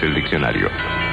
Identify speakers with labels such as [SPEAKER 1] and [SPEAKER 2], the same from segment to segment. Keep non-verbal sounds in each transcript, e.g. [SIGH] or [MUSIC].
[SPEAKER 1] El diccionario.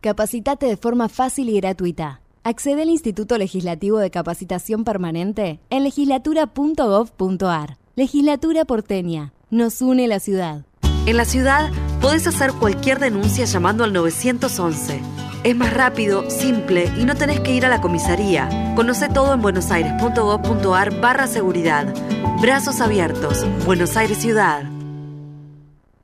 [SPEAKER 2] Capacitate de forma fácil y gratuita. Accede al Instituto Legislativo de Capacitación Permanente en legislatura.gov.ar. Legislatura porteña. Nos une la ciudad.
[SPEAKER 3] En la ciudad podés hacer cualquier denuncia llamando al 911. Es más rápido, simple y no tenés que ir a la comisaría. Conoce todo en buenosaires.gov.ar barra seguridad. Brazos abiertos. Buenos Aires Ciudad.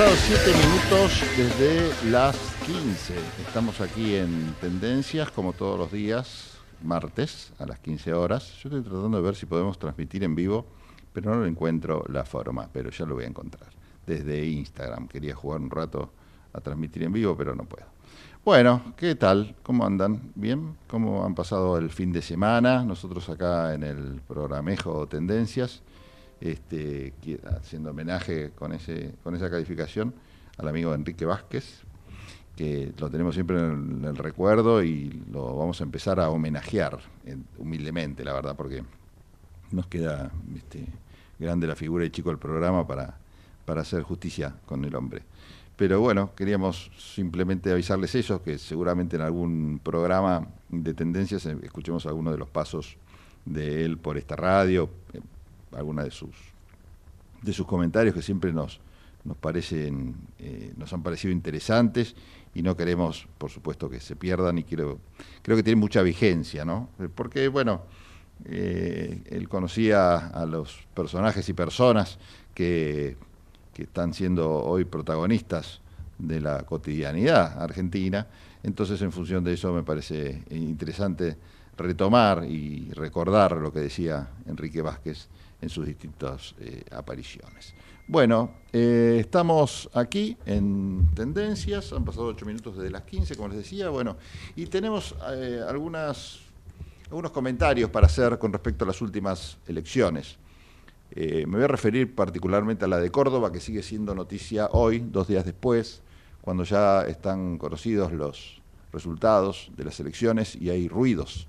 [SPEAKER 4] Bueno, han pasado 7 minutos desde las 15. Estamos aquí en Tendencias, como todos los días, martes a las 15 horas. Yo estoy tratando de ver si podemos transmitir en vivo, pero no encuentro la forma, pero ya lo voy a encontrar. Desde Instagram quería jugar un rato a transmitir en vivo, pero no puedo. Bueno, ¿qué tal? ¿Cómo andan? ¿Bien? ¿Cómo han pasado el fin de semana? Nosotros acá en el programejo Tendencias, este, haciendo homenaje con, ese, con esa calificación al amigo Enrique Vázquez, que lo tenemos siempre en el, recuerdo y lo vamos a empezar a homenajear humildemente, la verdad, porque nos queda este, grande la figura y chico del programa para, para hacer justicia con el hombre. Pero bueno, queríamos simplemente avisarles eso, que seguramente en algún programa de tendencias eh, escuchemos algunos de los pasos de él por esta radio, eh, alguna de sus de sus comentarios que siempre nos nos parecen eh, nos han parecido interesantes y no queremos, por supuesto, que se pierdan y creo creo que tiene mucha vigencia, ¿no? Porque bueno, él conocía a los personajes y personas que que están siendo hoy protagonistas de la cotidianidad argentina. Entonces, en función de eso, me parece interesante retomar y recordar lo que decía Enrique Vázquez en sus distintas eh, apariciones. Bueno, eh, estamos aquí en Tendencias, han pasado ocho minutos desde las 15, como les decía, bueno, y tenemos eh, algunas, algunos comentarios para hacer con respecto a las últimas elecciones. Me voy a referir particularmente a la de Córdoba, que sigue siendo noticia hoy, dos días después, cuando ya están conocidos los resultados de las elecciones y hay ruidos,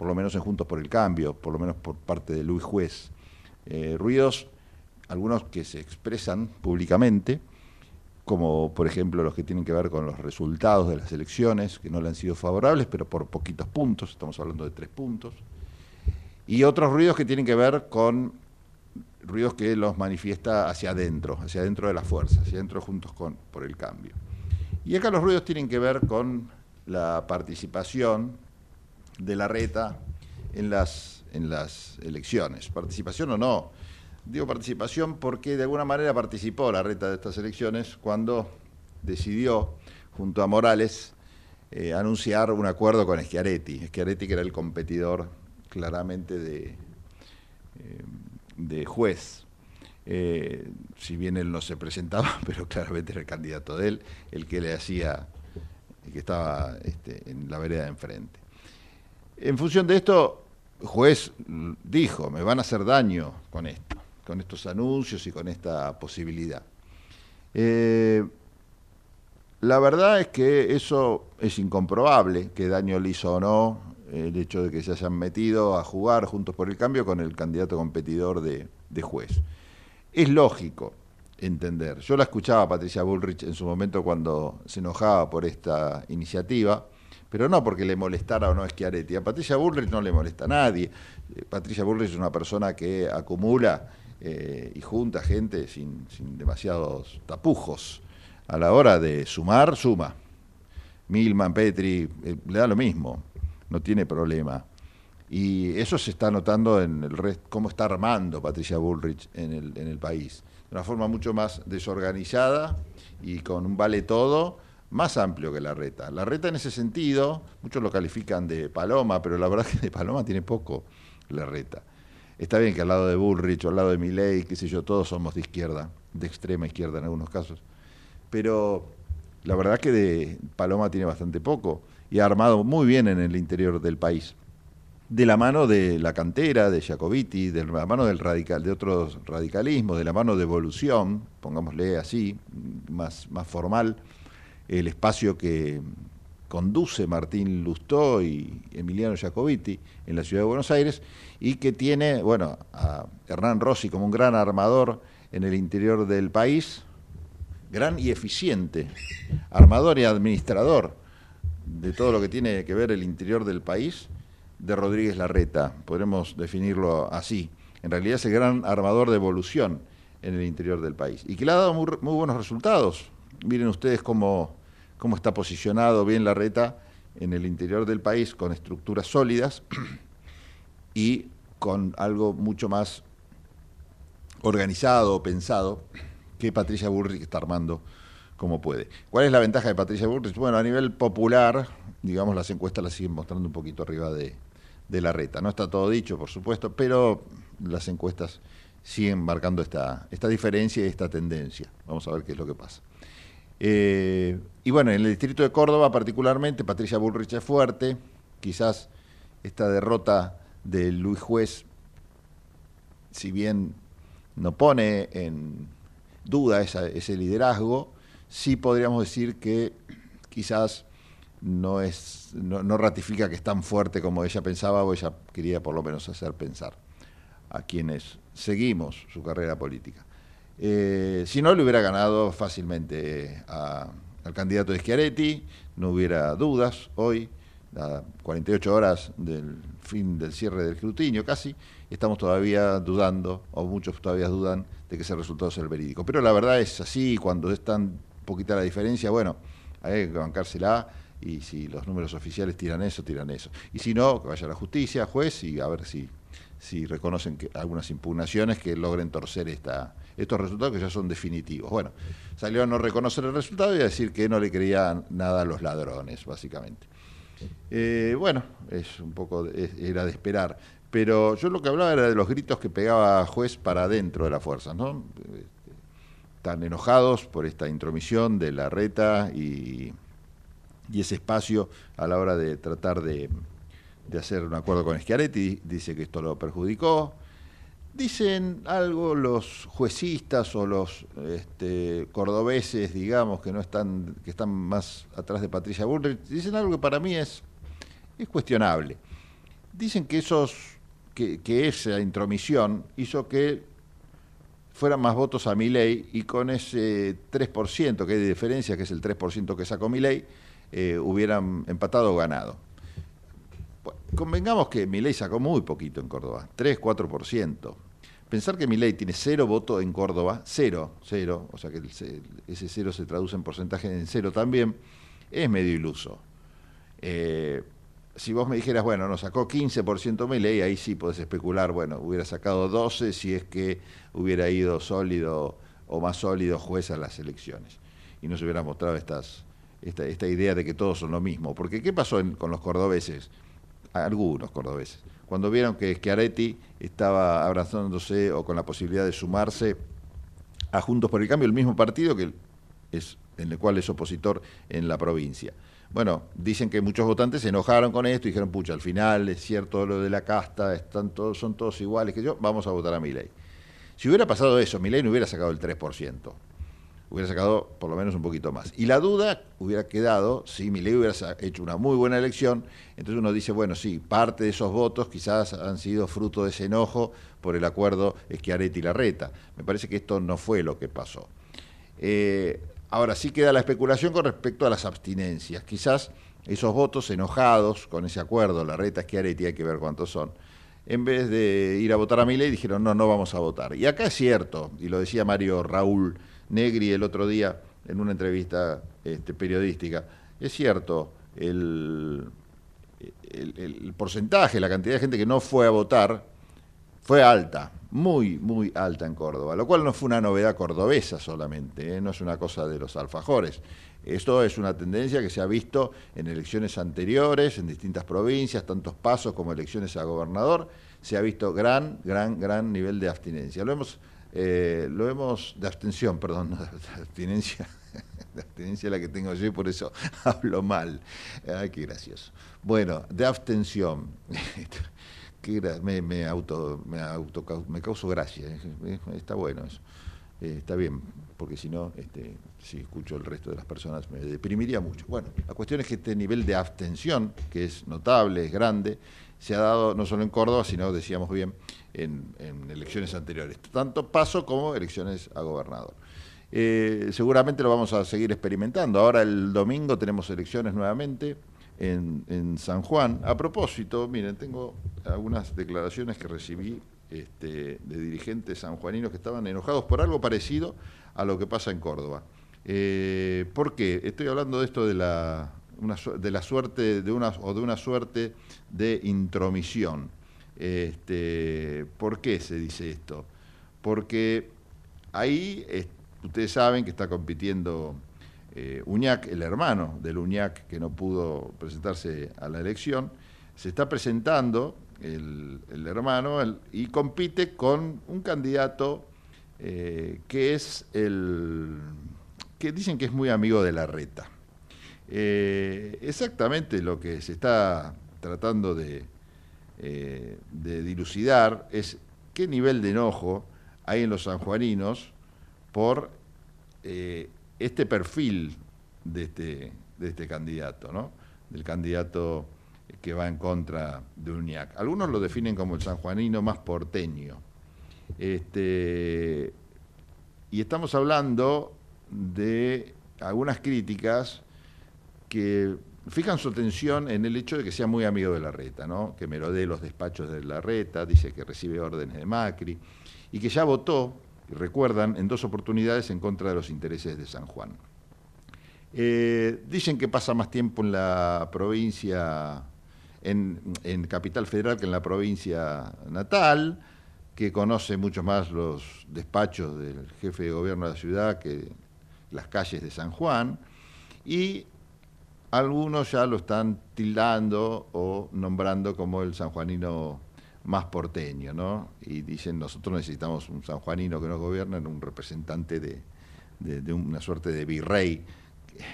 [SPEAKER 4] por lo menos en Juntos por el Cambio, por lo menos por parte de Luis Juez. Eh, ruidos, algunos que se expresan públicamente, como por ejemplo los que tienen que ver con los resultados de las elecciones, que no le han sido favorables, pero por poquitos puntos, estamos hablando de tres puntos, y otros ruidos que tienen que ver con ruidos que los manifiesta hacia adentro, hacia adentro de la fuerza, hacia adentro juntos con, por el cambio. Y acá los ruidos tienen que ver con la participación de la reta en las, en las elecciones. Participación o no. Digo participación porque de alguna manera participó la reta de estas elecciones cuando decidió, junto a Morales, eh, anunciar un acuerdo con Schiaretti. Schiaretti que era el competidor claramente de... Eh, de juez. Eh, si bien él no se presentaba, [LAUGHS] pero claramente era el candidato de él, el que le hacía, el que estaba este, en la vereda de enfrente. En función de esto, juez dijo, me van a hacer daño con esto, con estos anuncios y con esta posibilidad. Eh, la verdad es que eso es incomprobable, que daño le hizo o no el hecho de que se hayan metido a jugar juntos por el cambio con el candidato competidor de, juez. Es lógico entender. Yo la escuchaba a Patricia Bullrich en su momento cuando se enojaba por esta iniciativa, pero no porque le molestara o no a Schiaretti. A Patricia Bullrich no le molesta a nadie. Eh, Patricia Bullrich es una persona que acumula eh, y junta gente sin, sin demasiados tapujos. A la hora de sumar, suma. Milman, Petri, eh, le da lo mismo no tiene problema. Y eso se está notando en el resto, cómo está armando Patricia Bullrich en el, en el país. De una forma mucho más desorganizada y con un vale todo más amplio que la reta. La reta en ese sentido, muchos lo califican de paloma, pero la verdad es [LAUGHS] que de paloma tiene poco la reta. Está bien que al lado de Bullrich al lado de Milley, qué sé yo, todos somos de izquierda, de extrema izquierda en algunos casos. Pero la verdad que de paloma tiene bastante poco y ha armado muy bien en el interior del país. De la mano de la cantera, de Jacobiti, de la mano del radical, de otros radicalismos, de la mano de evolución, pongámosle así, más formal, el espacio que conduce Martín Lustó y Emiliano Jacobiti en la ciudad de Buenos Aires y que tiene, bueno, a Hernán Rossi como un gran armador en el interior del país, gran y eficiente armador y administrador de todo lo que tiene que ver el interior del país de Rodríguez Larreta, podremos definirlo así. En realidad es el gran armador de evolución en el interior del país y que le ha dado muy, buenos resultados. Miren ustedes cómo, cómo está posicionado bien Larreta en el interior del país con estructuras sólidas [CLEARS THROAT] y con algo mucho más organizado, pensado que Patricia Bullrich está armando como puede. ¿Cuál es la ventaja de Patricia Bullrich? Bueno, a nivel popular, digamos, las encuestas las siguen mostrando un poquito arriba de, la reta. No está todo dicho, por supuesto, pero las encuestas siguen marcando esta, esta diferencia y esta tendencia. Vamos a ver qué es lo que pasa. Eh, y bueno, en el distrito de Córdoba particularmente, Patricia Bullrich es fuerte, quizás esta derrota de Luis Juez, si bien no pone en duda ese liderazgo, sí podríamos decir que quizás no, es, no, ratifica que es tan fuerte como ella pensaba o ella quería por lo menos hacer pensar a quienes seguimos su carrera política. Eh, si no, le hubiera ganado fácilmente al candidato de Schiaretti, no hubiera dudas hoy, a 48 horas del fin del cierre del escrutinio casi, estamos todavía dudando, o muchos todavía dudan, de que ese resultado sea el verídico. Pero la verdad es así, cuando es tan poquita la diferencia, bueno, hay que bancársela y si los números oficiales tiran eso, tiran eso. Y si no, que vaya a la justicia, juez, y a ver si, si reconocen algunas impugnaciones que logren torcer esta, estos resultados que ya son definitivos. Bueno, salió a no reconocer el resultado y a decir que no le creían nada a los ladrones, básicamente. Eh, bueno, es un poco, era de esperar. Pero yo lo que hablaba era de los gritos que pegaba juez para adentro de la fuerza, ¿no? están enojados por esta intromisión de la reta y, ese espacio a la hora de tratar de, hacer un acuerdo con Schiaretti, dice que esto lo perjudicó. Dicen algo los juecistas o los este, cordobeses, digamos, que no están, que están más atrás de Patricia Bullrich, dicen algo que para mí es, es cuestionable. Dicen que esos, que, que esa intromisión hizo que fueran más votos a mi ley y con ese 3% que hay de diferencia, que es el 3% que sacó mi ley, eh, hubieran empatado o ganado. convengamos que mi ley sacó muy poquito en Córdoba, 3, 4%. Pensar que mi ley tiene cero votos en Córdoba, cero, cero, o sea que ese cero se traduce en porcentaje en cero también, es medio iluso. Eh, si vos me dijeras, bueno, nos sacó 15% ley, ahí sí podés especular, bueno, hubiera sacado 12 si es que hubiera ido sólido o más sólido juez a las elecciones. Y no se hubiera mostrado esta idea de que todos son lo mismo. Porque ¿qué pasó con los cordobeses? Algunos cordobeses. Cuando vieron que Schiaretti estaba abrazándose o con la posibilidad de sumarse a Juntos por el Cambio, el mismo partido que es, en el cual es opositor en la provincia. Bueno, dicen que muchos votantes se enojaron con esto y dijeron, pucha, al final es cierto lo de la casta, están todos, son todos iguales que yo, vamos a votar a mi ley. Si hubiera pasado eso, mi ley no hubiera sacado el 3%, hubiera sacado por lo menos un poquito más. Y la duda hubiera quedado si mi ley hubiera hecho una muy buena elección, entonces uno dice, bueno, sí, parte de esos votos quizás han sido fruto de ese enojo por el acuerdo Schiaretti Larreta. Me parece que esto no fue lo que pasó. Eh, Ahora sí queda la especulación con respecto a las abstinencias. Quizás esos votos enojados con ese acuerdo, la reta Schiaretti, hay que ver cuántos son, en vez de ir a votar a mi ley, dijeron no, no vamos a votar. Y acá es cierto, y lo decía Mario Raúl Negri el otro día en una entrevista este, periodística, es cierto, el, el porcentaje, la cantidad de gente que no fue a votar fue alta, muy, muy alta en Córdoba, lo cual no fue una novedad cordobesa solamente, ¿eh? no es una cosa de los alfajores. Esto es una tendencia que se ha visto en elecciones anteriores, en distintas provincias, tantos pasos como elecciones a gobernador, se ha visto gran, gran, gran nivel de abstinencia. Lo hemos, eh, lo hemos de abstención, perdón, [LAUGHS] de abstinencia, [LAUGHS] de abstinencia la que tengo yo y por eso [LAUGHS] hablo mal. Ay, qué gracioso. Bueno, de abstención. me, auto, me, causo gracia, está bueno eso. Eh, está bien, porque si no, este, si escucho el resto de las personas me deprimiría mucho. Bueno, la cuestión es que este nivel de abstención, que es notable, es grande, se ha dado no solo en Córdoba, sino, decíamos bien, en, elecciones anteriores, tanto paso como elecciones a gobernador. Eh, seguramente lo vamos a seguir experimentando. Ahora el domingo tenemos elecciones nuevamente en, San Juan. A propósito, miren, tengo algunas declaraciones que recibí este, de dirigentes sanjuaninos que estaban enojados por algo parecido a lo que pasa en Córdoba. Eh, ¿Por qué? Estoy hablando de esto de la, de la suerte de una, o de una suerte de intromisión. Este, ¿Por qué se dice esto? Porque ahí ustedes saben que está compitiendo eh, Uñac, el hermano del Uñac que no pudo presentarse a la elección, se está presentando el, hermano y compite con un candidato eh, que es el que dicen que es muy amigo de la reta. Eh, exactamente lo que se está tratando de, de dilucidar es qué nivel de enojo hay en los sanjuaninos por este perfil de este, de este candidato, ¿no? del candidato que va en contra de Uñac. Algunos lo definen como el sanjuanino más porteño. Este, y estamos hablando de algunas críticas que fijan su atención en el hecho de que sea muy amigo de la reta, ¿no? que merodee los despachos de la reta, dice que recibe órdenes de Macri y que ya votó recuerdan, en dos oportunidades en contra de los intereses de San Juan. Eh, dicen que pasa más tiempo en la provincia, en, Capital Federal que en la provincia natal, que conoce mucho más los despachos del jefe de gobierno de la ciudad que las calles de San Juan, y algunos ya lo están tildando o nombrando como el sanjuanino más porteño, ¿no? Y dicen, nosotros necesitamos un sanjuanino que nos gobierne, un representante de, de, una suerte de virrey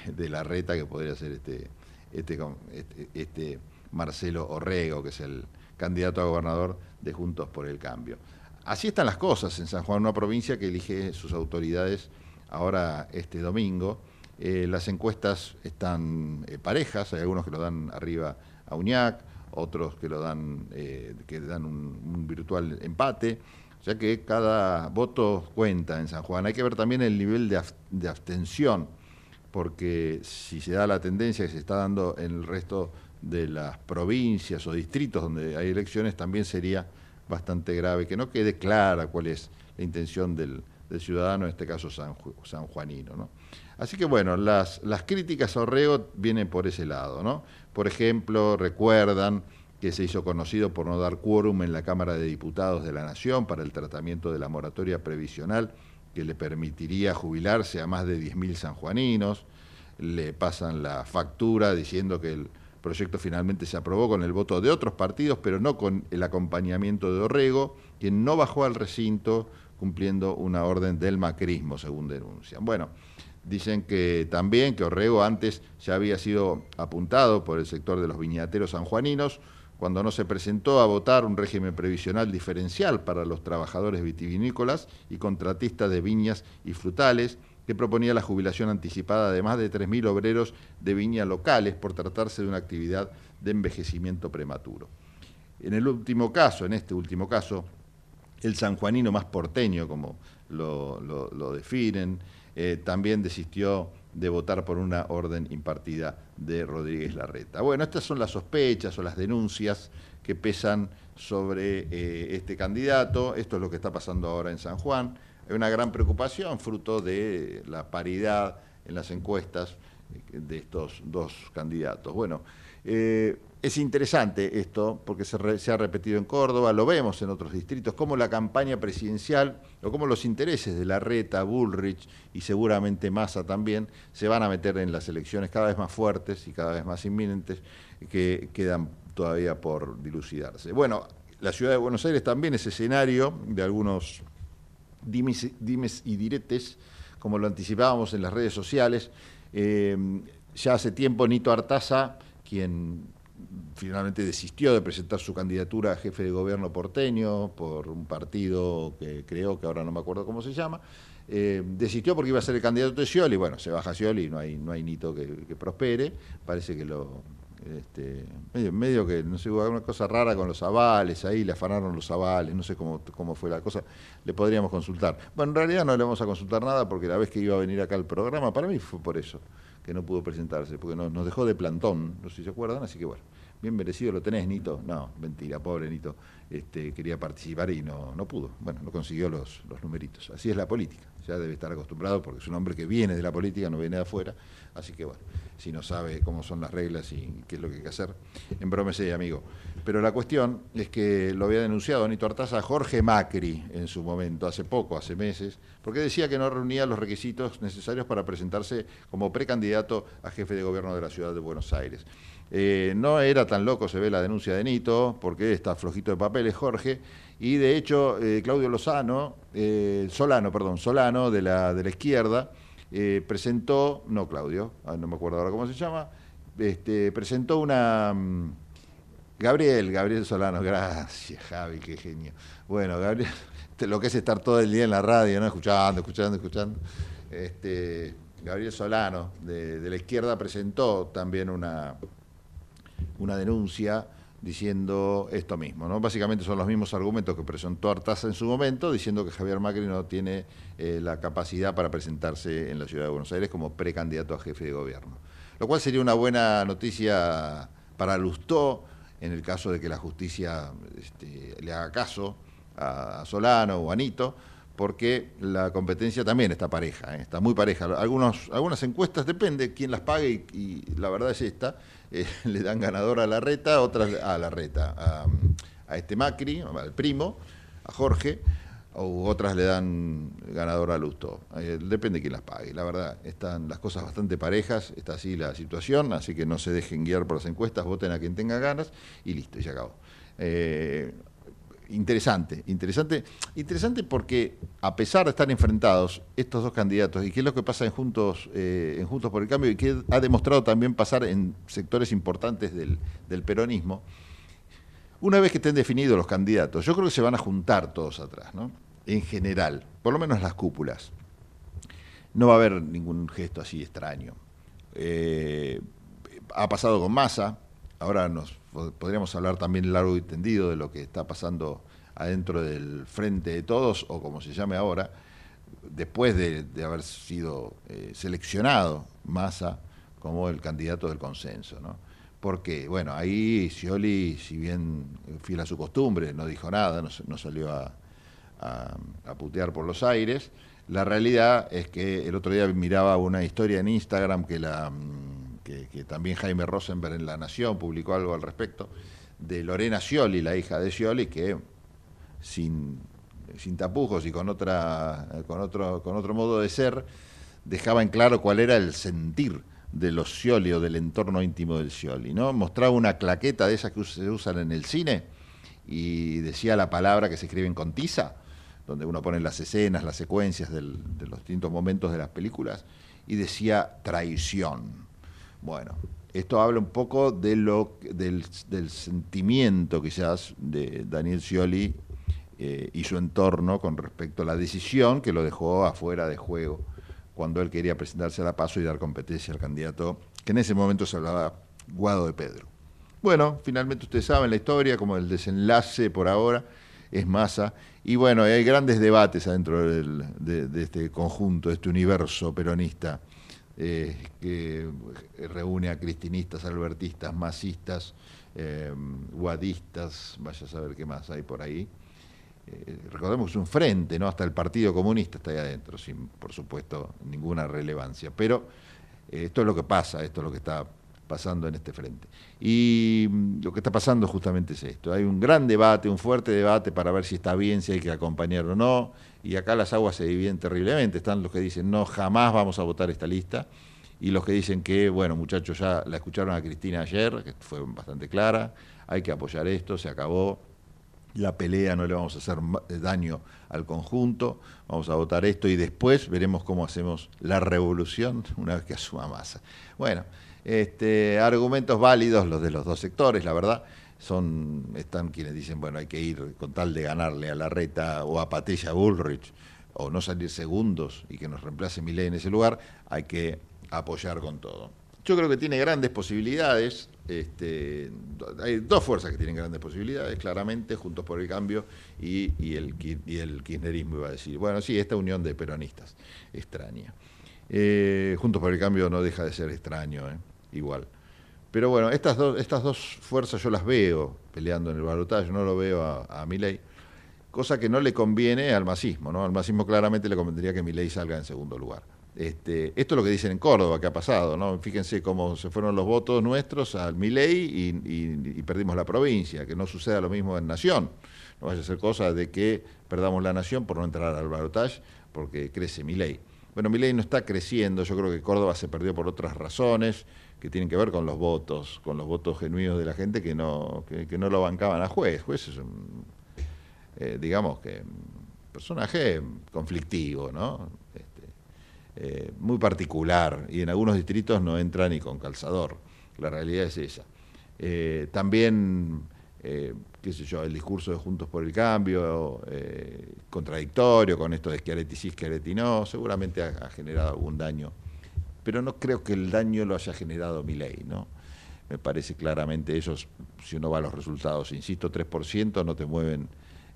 [SPEAKER 4] de la reta que podría ser este, este, este, este, Marcelo Orrego, que es el candidato a gobernador de Juntos por el Cambio. Así están las cosas en San Juan, una provincia que elige sus autoridades ahora este domingo. Eh, las encuestas están eh, parejas, hay algunos que lo dan arriba a Uñac, otros que lo dan, eh, que dan un, virtual empate. O sea que cada voto cuenta en San Juan. Hay que ver también el nivel de, abstención, porque si se da la tendencia que se está dando en el resto de las provincias o distritos donde hay elecciones, también sería bastante grave que no quede clara cuál es la intención del, ciudadano, en este caso San, Juanino. ¿no? Así que bueno, las, las críticas a Orrego vienen por ese lado. ¿no? Por ejemplo, recuerdan que se hizo conocido por no dar quórum en la Cámara de Diputados de la Nación para el tratamiento de la moratoria previsional que le permitiría jubilarse a más de 10.000 sanjuaninos. Le pasan la factura diciendo que el proyecto finalmente se aprobó con el voto de otros partidos, pero no con el acompañamiento de Orrego, quien no bajó al recinto cumpliendo una orden del macrismo, según denuncian. Bueno, Dicen que también que Orrego antes ya había sido apuntado por el sector de los viñateros sanjuaninos cuando no se presentó a votar un régimen previsional diferencial para los trabajadores vitivinícolas y contratistas de viñas y frutales, que proponía la jubilación anticipada de más de 3.000 obreros de viña locales por tratarse de una actividad de envejecimiento prematuro. En el último caso, en este último caso, el sanjuanino más porteño, como lo, lo definen, eh, también desistió de votar por una orden impartida de Rodríguez Larreta. Bueno, estas son las sospechas o las denuncias que pesan sobre eh, este candidato. Esto es lo que está pasando ahora en San Juan. Hay una gran preocupación fruto de la paridad en las encuestas de estos dos candidatos. Bueno, eh, es interesante esto porque se, ha repetido en Córdoba, lo vemos en otros distritos, como la campaña presidencial o como los intereses de la Reta, Bullrich y seguramente Massa también se van a meter en las elecciones cada vez más fuertes y cada vez más inminentes que quedan todavía por dilucidarse. Bueno, la ciudad de Buenos Aires también es escenario de algunos dimes, y diretes, como lo anticipábamos en las redes sociales. Eh, ya hace tiempo Nito Artaza, quien finalmente desistió de presentar su candidatura a jefe de gobierno porteño por un partido que creo que ahora no me acuerdo cómo se llama. Eh, desistió porque iba a ser el candidato de Scioli, bueno, se baja Scioli no hay, no hay nito que, prospere, parece que lo, este, medio, que, no sé, hubo alguna cosa rara con los avales, ahí le afanaron los avales, no sé cómo, cómo fue la cosa, le podríamos consultar. Bueno, en realidad no le vamos a consultar nada porque la vez que iba a venir acá al programa, para mí fue por eso, que no pudo presentarse, porque nos dejó de plantón, no sé si se acuerdan, así que bueno bien merecido lo tenés, Nito. No, mentira, pobre Nito. Este, quería participar y no, no pudo. Bueno, no consiguió los, los numeritos. Así es la política. Ya debe estar acostumbrado porque es un hombre que viene de la política, no viene de afuera. Así que bueno, si no sabe cómo son las reglas y qué es lo que hay que hacer, embrómese, amigo. Pero la cuestión es que lo había denunciado Nito Artaza Jorge Macri en su momento, hace poco, hace meses, porque decía que no reunía los requisitos necesarios para presentarse como precandidato a jefe de gobierno de la ciudad de Buenos Aires. Eh, no era tan loco, se ve la denuncia de Nito, porque está flojito de papeles Jorge, y de hecho eh, Claudio Lozano, eh, Solano, perdón, Solano de la, de izquierda, presentó, no Claudio, ah, no me acuerdo ahora cómo se llama, este, presentó una... Mm, Gabriel, Gabriel Solano, gracias Javi, qué genio. Bueno, Gabriel, [LAUGHS] lo que es estar todo el día en la radio, ¿no? Escuchando, escuchando, escuchando. Este, Gabriel Solano, de la izquierda, presentó también una, una denuncia diciendo esto mismo. ¿no? Básicamente son los mismos argumentos que presentó Artaza en su momento, diciendo que Javier Macri no tiene eh, la capacidad para presentarse en la ciudad de Buenos Aires como precandidato a jefe de gobierno. Lo cual sería una buena noticia para Lustó, en el caso de que la justicia este, le haga caso a Solano o a Anito, porque la competencia también está pareja, ¿eh? está muy pareja. Algunas encuestas, depende quién las pague y la verdad es esta, eh, [LAUGHS] le dan ganador a la reta, otras a la reta, a, este Macri, al primo, a Jorge, o otras le dan ganador a Lusto. Eh, depende de quién las pague. La verdad, están las cosas bastante parejas, está así la situación, así que no se dejen guiar por las encuestas, voten a quien tenga ganas y listo, y se acabó. Eh, interesante, interesante, interesante porque a pesar de estar enfrentados estos dos candidatos y qué es lo que pasa en Juntos, eh, por el Cambio y que ha demostrado también pasar en sectores importantes del, peronismo, una vez que estén definidos los candidatos, yo creo que se van a juntar todos atrás, ¿no? En general, por lo menos las cúpulas. No va a haber ningún gesto así extraño. Eh, ha pasado con Massa, ahora nos podríamos hablar también largo y tendido de lo que está pasando adentro del frente de todos, o como se llame ahora, después de, haber sido eh, seleccionado Massa como el candidato del consenso, ¿no? Porque, bueno, ahí Scioli, si bien fiel a su costumbre, no dijo nada, no, salió a, a, putear por los aires, la realidad es que el otro día miraba una historia en Instagram que la que, también Jaime Rosenberg en La Nación publicó algo al respecto, de Lorena Scioli, la hija de Scioli, que sin, sin tapujos y con, otra, con, otro, con otro modo de ser, dejaba en claro cuál era el sentir de los Scioli o del entorno íntimo del Scioli. ¿no? Mostraba una claqueta de esas que se usan en el cine y decía la palabra que se escriben con tiza, donde uno pone las escenas, las secuencias de los distintos momentos de las películas, y decía traición. Bueno, esto habla un poco de lo, del, sentimiento quizás de Daniel Scioli eh, y su entorno con respecto a la decisión que lo dejó afuera de juego cuando él quería presentarse a la paso y dar competencia al candidato, que en ese momento se hablaba Guado de Pedro. Bueno, finalmente ustedes saben la historia, como el desenlace por ahora es masa, y bueno, hay grandes debates adentro de, de este conjunto, de este universo peronista eh, que reúne a cristinistas, albertistas, masistas, eh, guadistas, vaya a saber qué más hay por ahí. Eh, recordemos que es un frente, ¿no? Hasta el Partido Comunista está ahí adentro, sin, por supuesto, ninguna relevancia. Pero esto es lo que pasa, esto es lo que está pasando en este frente. Y mm, lo que está pasando justamente es esto. Hay un gran debate, un fuerte debate para ver si está bien, si hay que acompañar o no y acá las aguas se dividen terriblemente. Están los que dicen, no, jamás vamos a votar esta lista, y los que dicen que, bueno, muchachos, ya la escucharon a Cristina ayer, que fue bastante clara, hay que apoyar esto, se acabó, la pelea no le vamos a hacer eh, daño al conjunto, vamos a votar esto y después veremos cómo hacemos la revolución una vez que asuma masa. Bueno, este, argumentos válidos los de los dos sectores, la verdad son están quienes dicen, bueno, hay que ir con tal de ganarle a la reta o a Patricia Bullrich o no salir segundos y que nos reemplace Milei en ese lugar, hay que apoyar con todo. Yo creo que tiene grandes posibilidades, este, hay dos fuerzas que tienen grandes posibilidades, claramente, Juntos por el Cambio y, el, y el kirchnerismo, iba a decir. Bueno, sí, esta unión de peronistas, extraña. Eh, Juntos por el Cambio no deja de ser extraño, ¿eh? igual Pero bueno, estas dos, estas dos fuerzas yo las veo peleando en el balotaje, no lo veo a, a Milei, cosa que no le conviene al masismo, ¿no? Al masismo claramente le convendría que Milei salga en segundo lugar. Este, esto es lo que dicen en Córdoba que ha pasado, ¿no? Fíjense cómo se fueron los votos nuestros al Milei y, y, perdimos la provincia, que no suceda lo mismo en Nación. No vaya a ser cosa de que perdamos la Nación por no entrar al balotaje porque crece Milei. Bueno, Milei no está creciendo, yo creo que Córdoba se perdió por otras razones que tienen que ver con los votos, con los votos genuinos de la gente que no, que, no lo bancaban a juez. Juez es un, eh, digamos que, personaje conflictivo, ¿no? Este, eh, muy particular, y en algunos distritos no entra ni con calzador. La realidad es esa. Eh, también, qué sé yo, el discurso de Juntos por el Cambio, contradictorio con esto de Schiaretti sí, Schiaretti no, seguramente ha generado algún daño pero no creo que el daño lo haya generado mi ley, ¿no? Me parece claramente ellos, si uno va a los resultados, insisto, 3% no te mueven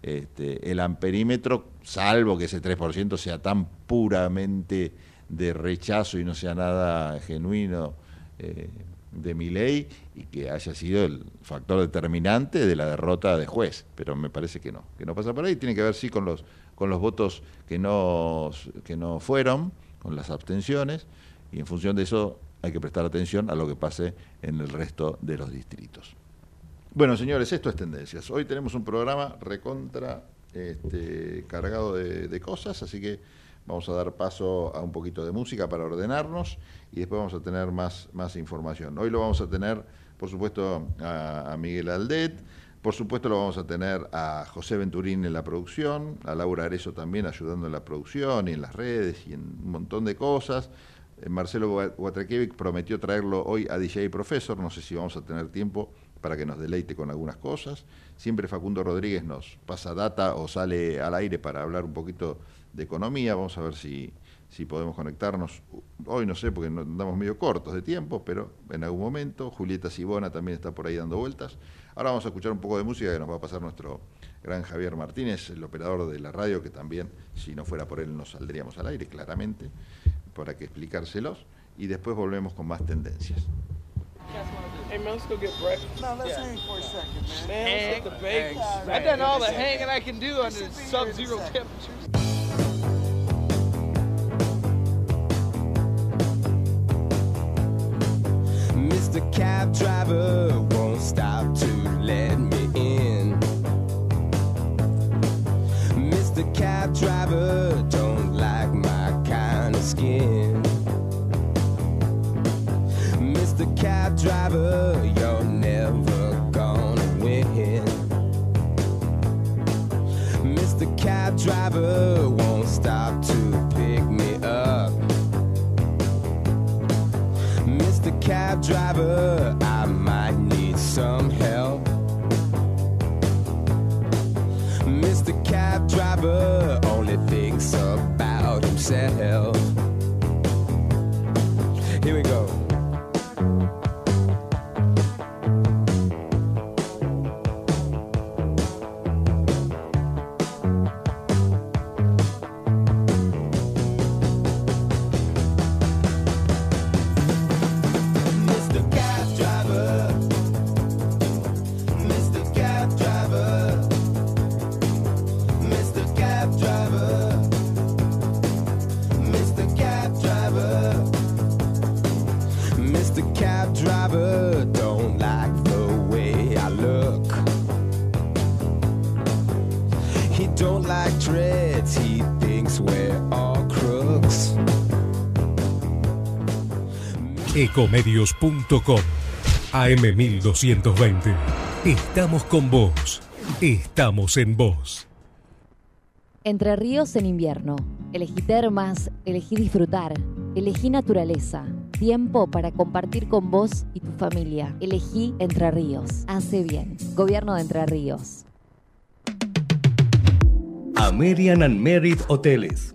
[SPEAKER 4] este, el amperímetro, salvo que ese 3% sea tan puramente de rechazo y no sea nada genuino eh, de mi ley y que haya sido el factor determinante de la derrota de juez, pero me parece que no, que no pasa por ahí, tiene que ver sí con los, con los votos que no, que no fueron, con las abstenciones, y en función de eso hay que prestar atención a lo que pase en el resto de los distritos. Bueno, señores, esto es Tendencias. Hoy tenemos un programa recontra este, cargado de, cosas, así que vamos a dar paso a un poquito de música para ordenarnos y después vamos a tener más, más información. Hoy lo vamos a tener, por supuesto, a, Miguel Aldet, por supuesto lo vamos a tener a José Venturín en la producción, a Laura Arezo también ayudando en la producción y en las redes y en un montón de cosas. Marcelo Watrakiewicz prometió traerlo hoy a DJ Profesor, no sé si vamos a tener tiempo para que nos deleite con algunas cosas. Siempre Facundo Rodríguez nos pasa data o sale al aire para hablar un poquito de economía, vamos a ver si, si podemos conectarnos. Hoy no sé porque andamos medio cortos de tiempo, pero en algún momento. Julieta Sibona también está por ahí dando vueltas. Ahora vamos a escuchar un poco de música que nos va a pasar nuestro gran Javier Martínez, el operador de la radio, que también, si no fuera por él, nos saldríamos al aire, claramente para que explicárselos y después volvemos con más tendencias.
[SPEAKER 5] Hey man, let's go get breakfast. No, let's yeah. hang for a second, man. Man, hang, let's get the bagels. I've done all the hanging I can do under sub-zero temperatures.
[SPEAKER 6] Mr. Cab Driver won't stop to let me in. Mr. Cab Driver skin. Mr. Cab Driver, you're never gonna win. Mr. Cab Driver won't stop to pick me up. Mr. Cab Driver, I might need some help. Mr. Cab Driver only thinks about himself.
[SPEAKER 7] Ecomedios.com AM1220. Estamos con vos. Estamos en vos.
[SPEAKER 8] Entre ríos en invierno. Elegí termas, elegí disfrutar, elegí naturaleza. Tiempo para compartir con vos y tu familia. Elegí Entre Ríos. Hace bien. Gobierno de Entre Ríos.
[SPEAKER 7] American and Merit Hoteles.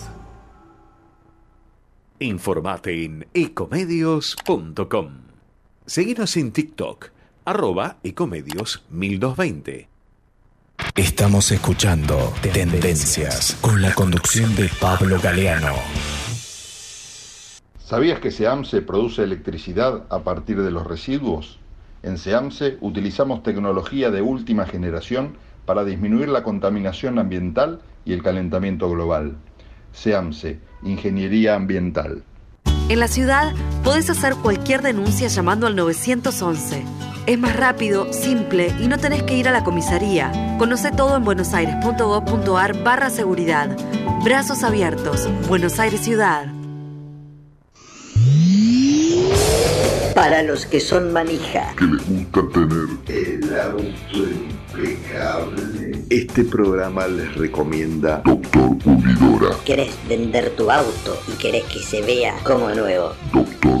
[SPEAKER 9] Informate en ecomedios.com. Seguinos en TikTok, arroba ecomedios 1220.
[SPEAKER 10] Estamos escuchando Tendencias con la conducción de Pablo Galeano.
[SPEAKER 4] ¿Sabías que SEAMSE produce electricidad a partir de los residuos? En SEAMSE utilizamos tecnología de última generación para disminuir la contaminación ambiental y el calentamiento global. SEAMSE, Ingeniería Ambiental.
[SPEAKER 3] En la ciudad podés hacer cualquier denuncia llamando al 911. Es más rápido, simple y no tenés que ir a la comisaría. Conoce todo en buenosaires.gov.ar barra seguridad. Brazos abiertos. Buenos Aires Ciudad.
[SPEAKER 11] Para los que son manija.
[SPEAKER 12] Que les gusta tener
[SPEAKER 13] el auto impecable.
[SPEAKER 12] Este programa les recomienda Doctor Pulidora.
[SPEAKER 11] ¿Querés vender tu auto y querés que se vea como nuevo?
[SPEAKER 12] Doctor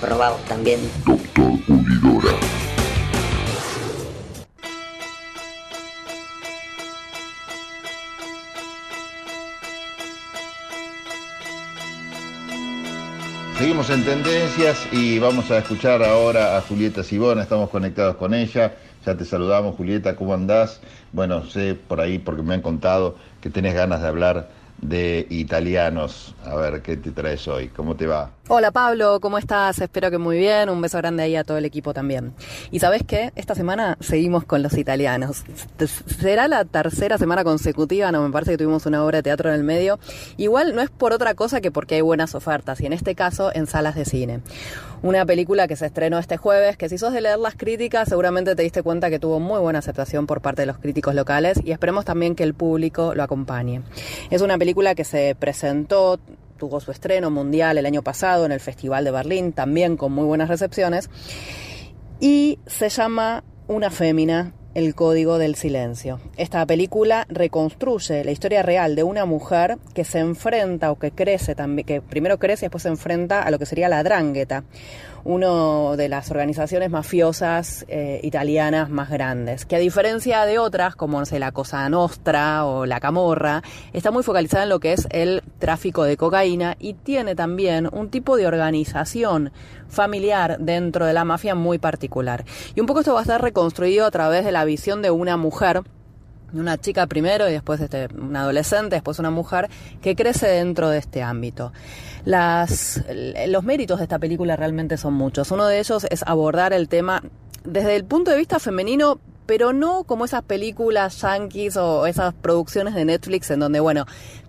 [SPEAKER 11] Probamos también.
[SPEAKER 12] Doctor Pulidora.
[SPEAKER 4] Seguimos en tendencias y vamos a escuchar ahora a Julieta Sibona, estamos conectados con ella. Ya te saludamos, Julieta, ¿cómo andás? Bueno, sé por ahí, porque me han contado que tenés ganas de hablar de italianos. A ver, ¿qué te traes hoy? ¿Cómo te va?
[SPEAKER 14] Hola Pablo, ¿cómo estás? Espero que muy bien. Un beso grande ahí a todo el equipo también. Y sabes qué? Esta semana seguimos con los italianos. Será la tercera semana consecutiva, no me parece que tuvimos una obra de teatro en el medio. Igual no es por otra cosa que porque hay buenas ofertas, y en este caso en salas de cine. Una película que se estrenó este jueves, que si sos de leer las críticas, seguramente te diste cuenta que tuvo muy buena aceptación por parte de los críticos locales y esperemos también que el público lo acompañe. Es una película que se presentó tuvo su estreno mundial el año pasado en el Festival de Berlín, también con muy buenas recepciones, y se llama Una fémina, el código del silencio. Esta película reconstruye la historia real de una mujer que se enfrenta o que crece también, que primero crece y después se enfrenta a lo que sería la drangheta, una de las organizaciones mafiosas eh, italianas más grandes, que a diferencia de otras, como no sé, la Cosa Nostra o la Camorra, está muy focalizada en lo que es el tráfico de cocaína y tiene también un tipo de organización familiar dentro de la mafia muy particular. Y un poco esto va a estar reconstruido a través de la visión de una mujer una chica primero y después este, una adolescente, después una mujer que crece dentro de este ámbito. Las, los méritos de esta película realmente son muchos. Uno de ellos es abordar el tema desde el punto de vista femenino, pero no como esas películas yankees o esas producciones de Netflix en donde, bueno,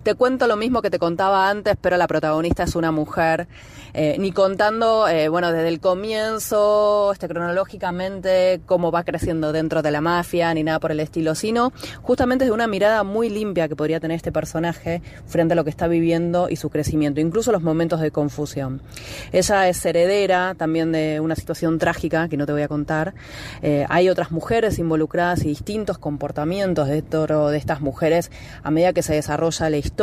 [SPEAKER 14] te cuento lo mismo que te contaba antes, pero la protagonista es una mujer, eh, ni contando, eh, bueno, desde el comienzo, este, cronológicamente, cómo va creciendo dentro de la mafia, ni nada por el estilo, sino justamente de una mirada muy limpia que podría tener este personaje frente a lo que está viviendo y su crecimiento, incluso los momentos de confusión. Ella es heredera también de una situación trágica que no te voy a contar. Eh, hay otras mujeres involucradas y distintos comportamientos de, de estas mujeres a medida que se desarrolla la historia.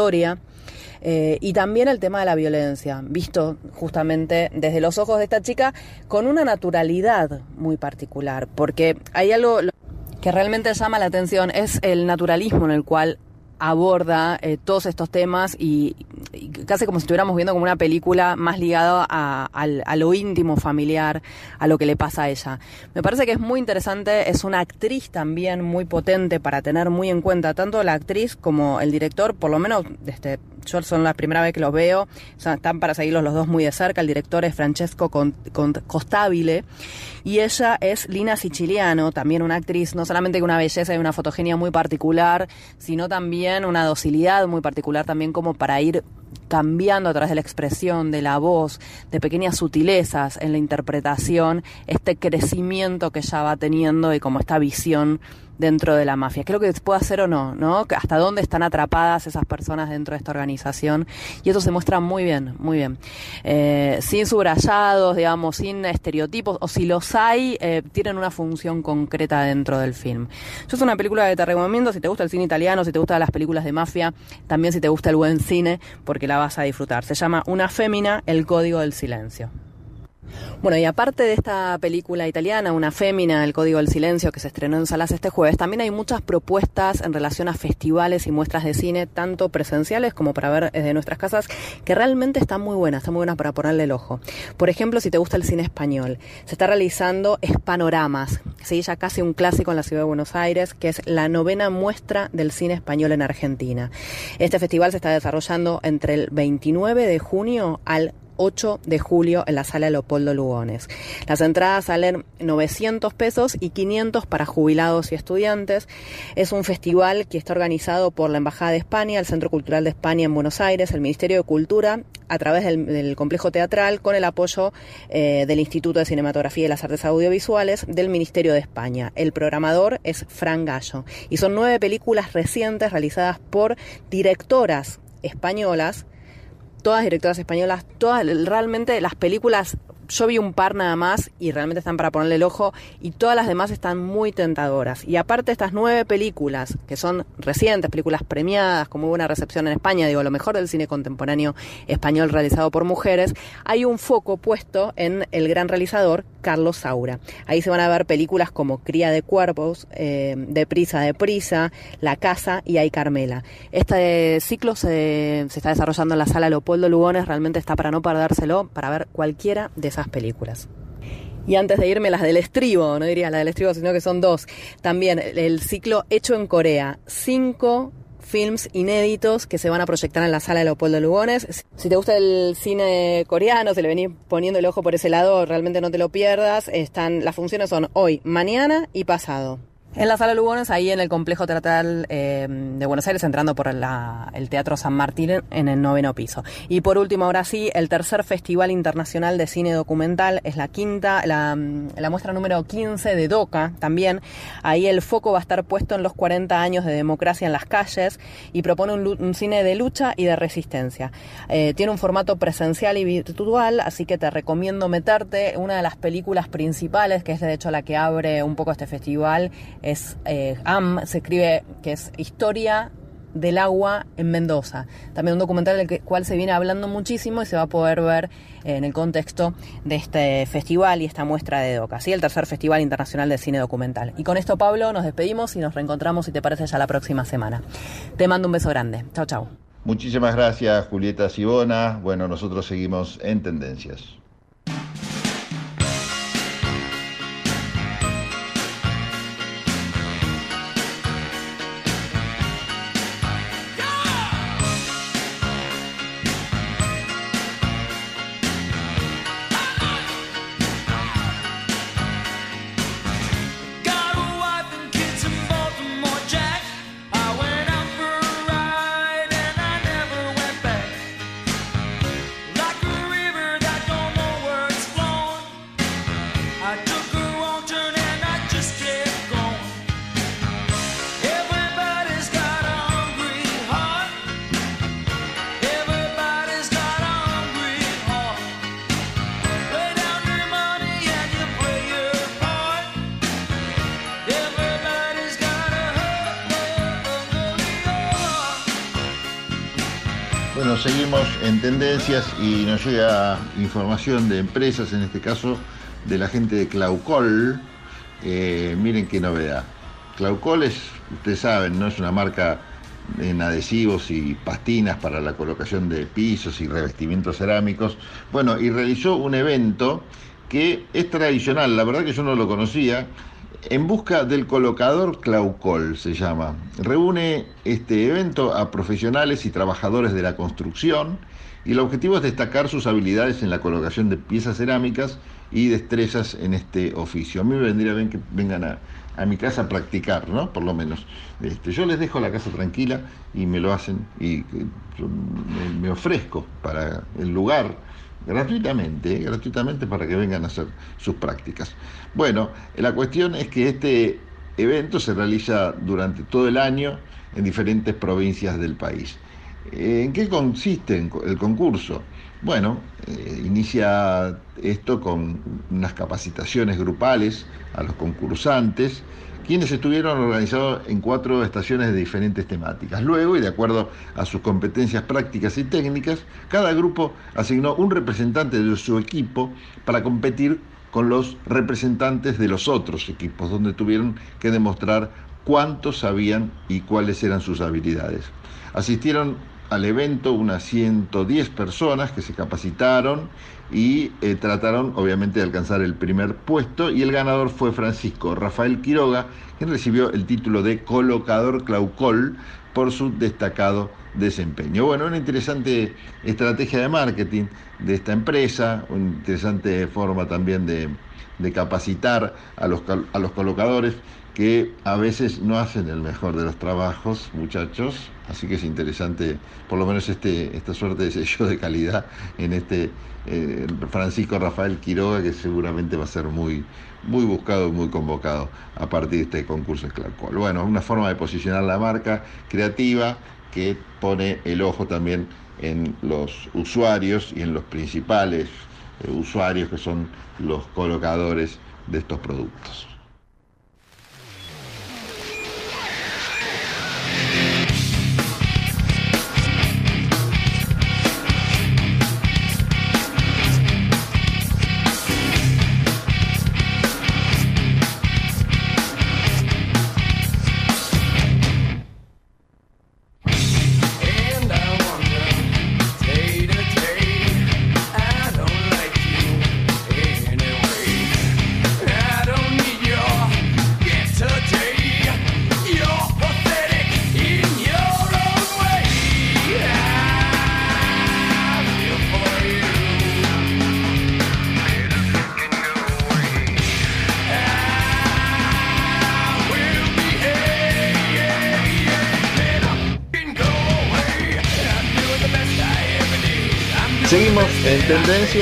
[SPEAKER 14] Eh, y también el tema de la violencia, visto justamente desde los ojos de esta chica con una naturalidad muy particular, porque hay algo que realmente llama la atención, es el naturalismo en el cual aborda eh, todos estos temas y, casi como si estuviéramos viendo como una película más ligada a, a lo íntimo familiar, a lo que le pasa a ella. Me parece que es muy interesante, es una actriz también muy potente para tener muy en cuenta tanto la actriz como el director, por lo menos este, yo son la primera vez que los veo, están para seguirlos los dos muy de cerca. El director es Francesco Costabile y ella es Lina Siciliano, también una actriz, no solamente con una belleza y una fotogenia muy particular, sino también una docilidad muy particular también como para ir cambiando a través de la expresión, de la voz, de pequeñas sutilezas en la interpretación, este crecimiento que ella va teniendo y como esta visión dentro de la mafia. ¿Qué es lo que puede hacer o no? ¿no? ¿Hasta dónde están atrapadas esas personas dentro de esta organización? Y eso se muestra muy bien, muy bien. Eh, sin subrayados, digamos, sin estereotipos, o si los hay, eh, tienen una función concreta dentro del film. Yo es una película que te recomiendo si te gusta el cine italiano, si te gustan las películas de mafia, también si te gusta el buen cine, porque la vas a disfrutar. Se llama Una fémina, el código del silencio. Bueno, y aparte de esta película italiana, Una Fémina, El Código del Silencio, que se estrenó en salas este jueves, también hay muchas propuestas en relación a festivales y muestras de cine, tanto presenciales como para ver desde nuestras casas, que realmente están muy buenas, están muy buenas para ponerle el ojo. Por ejemplo, si te gusta el cine español, se está realizando Espanoramas, sí, ya casi un clásico en la ciudad de Buenos Aires, que es la novena muestra del cine español en Argentina. Este festival se está desarrollando entre el 29 de junio al 8 de julio en la sala Leopoldo Lugones. Las entradas salen 900 pesos y 500 para jubilados y estudiantes. Es un festival que está organizado por la Embajada de España, el Centro Cultural de España en Buenos Aires, el Ministerio de Cultura, a través del, complejo teatral, con el apoyo eh, del Instituto de Cinematografía y las Artes Audiovisuales del Ministerio de España. El programador es Fran Gallo y son nueve películas recientes realizadas por directoras españolas todas directoras españolas, todas realmente las películas yo vi un par nada más y realmente están para ponerle el ojo y todas las demás están muy tentadoras. Y aparte estas nueve películas, que son recientes, películas premiadas, con muy buena recepción en España, digo, lo mejor del cine contemporáneo español realizado por mujeres, hay un foco puesto en el gran realizador Carlos Saura. Ahí se van a ver películas como Cría de Cuerpos, eh, De Prisa La Casa y Hay Carmela. Este ciclo se, se está desarrollando en la sala Leopoldo Lugones, realmente está para no perdérselo, para ver cualquiera de esas películas. Y antes de irme, las del estribo, no diría las del estribo, sino que son dos. También el ciclo hecho en Corea. Cinco films inéditos que se van a proyectar en la sala de Leopoldo Lugones. Si te gusta el cine coreano, si le venís poniendo el ojo por ese lado, realmente no te lo pierdas. Están, las funciones son hoy, mañana y pasado. En la sala Lugones, ahí en el complejo teatral eh, de Buenos Aires, entrando por el Teatro San Martín en el noveno piso. Y por último, ahora sí, el tercer Festival Internacional de Cine Documental es la quinta, la, muestra número 15 de DOCA también. Ahí el foco va a estar puesto en los 40 años de democracia en las calles y propone un, cine de lucha y de resistencia. Eh, tiene un formato presencial y virtual, así que te recomiendo meterte. Una de las películas principales, que es de hecho la que abre un poco este festival, es eh, AM, se escribe que es Historia del agua en Mendoza. También un documental del cual se viene hablando muchísimo y se va a poder ver en el contexto de este festival y esta muestra de DOCA, ¿sí? el tercer Festival Internacional de Cine Documental. Y con esto, Pablo, nos despedimos y nos reencontramos, si te parece, ya la próxima semana. Te mando un beso grande. Chao, chao.
[SPEAKER 4] Muchísimas gracias, Julieta Sibona. Bueno, nosotros seguimos en Tendencias. Y nos llega información de empresas, en este caso de la gente de Claucol. Eh, miren qué novedad. Claucol es, ustedes saben, no es una marca en adhesivos y pastinas para la colocación de pisos y revestimientos cerámicos. Bueno, y realizó un evento que es tradicional, la verdad que yo no lo conocía, En busca del colocador Claucol se llama. Reúne este evento a profesionales y trabajadores de la construcción y el objetivo es destacar sus habilidades en la colocación de piezas cerámicas y destrezas en este oficio. A mí me vendría bien que vengan a, mi casa a practicar, ¿no? Por lo menos. Este, yo les dejo la casa tranquila y me lo hacen y me, me ofrezco para el lugar gratuitamente, ¿eh? gratuitamente para que vengan a hacer sus prácticas. Bueno, la cuestión es que este evento se realiza durante todo el año en diferentes provincias del país. ¿En qué consiste el concurso? Bueno, eh, inicia esto con unas capacitaciones grupales a los concursantes, quienes estuvieron organizados en cuatro estaciones de diferentes temáticas. Luego, y de acuerdo a sus competencias prácticas y técnicas, cada grupo asignó un representante de su equipo para competir con los representantes de los otros equipos, donde tuvieron que demostrar cuánto sabían y cuáles eran sus habilidades. Asistieron al evento unas 110 personas que se capacitaron y eh, trataron obviamente de alcanzar el primer puesto y el ganador fue Francisco Rafael Quiroga, quien recibió el título de colocador Claucol por su destacado desempeño. Bueno, una interesante estrategia de marketing de esta empresa, una interesante forma también de, de capacitar a los, a los colocadores que a veces no hacen el mejor de los trabajos, muchachos, así que es interesante por lo menos este, esta suerte de sello de calidad en este eh, Francisco Rafael Quiroga, que seguramente va a ser muy, muy buscado y muy convocado a partir de este concurso Esclarcol. Bueno, una forma de posicionar la marca creativa que pone el ojo también en los usuarios y en los principales eh, usuarios que son los colocadores de estos productos.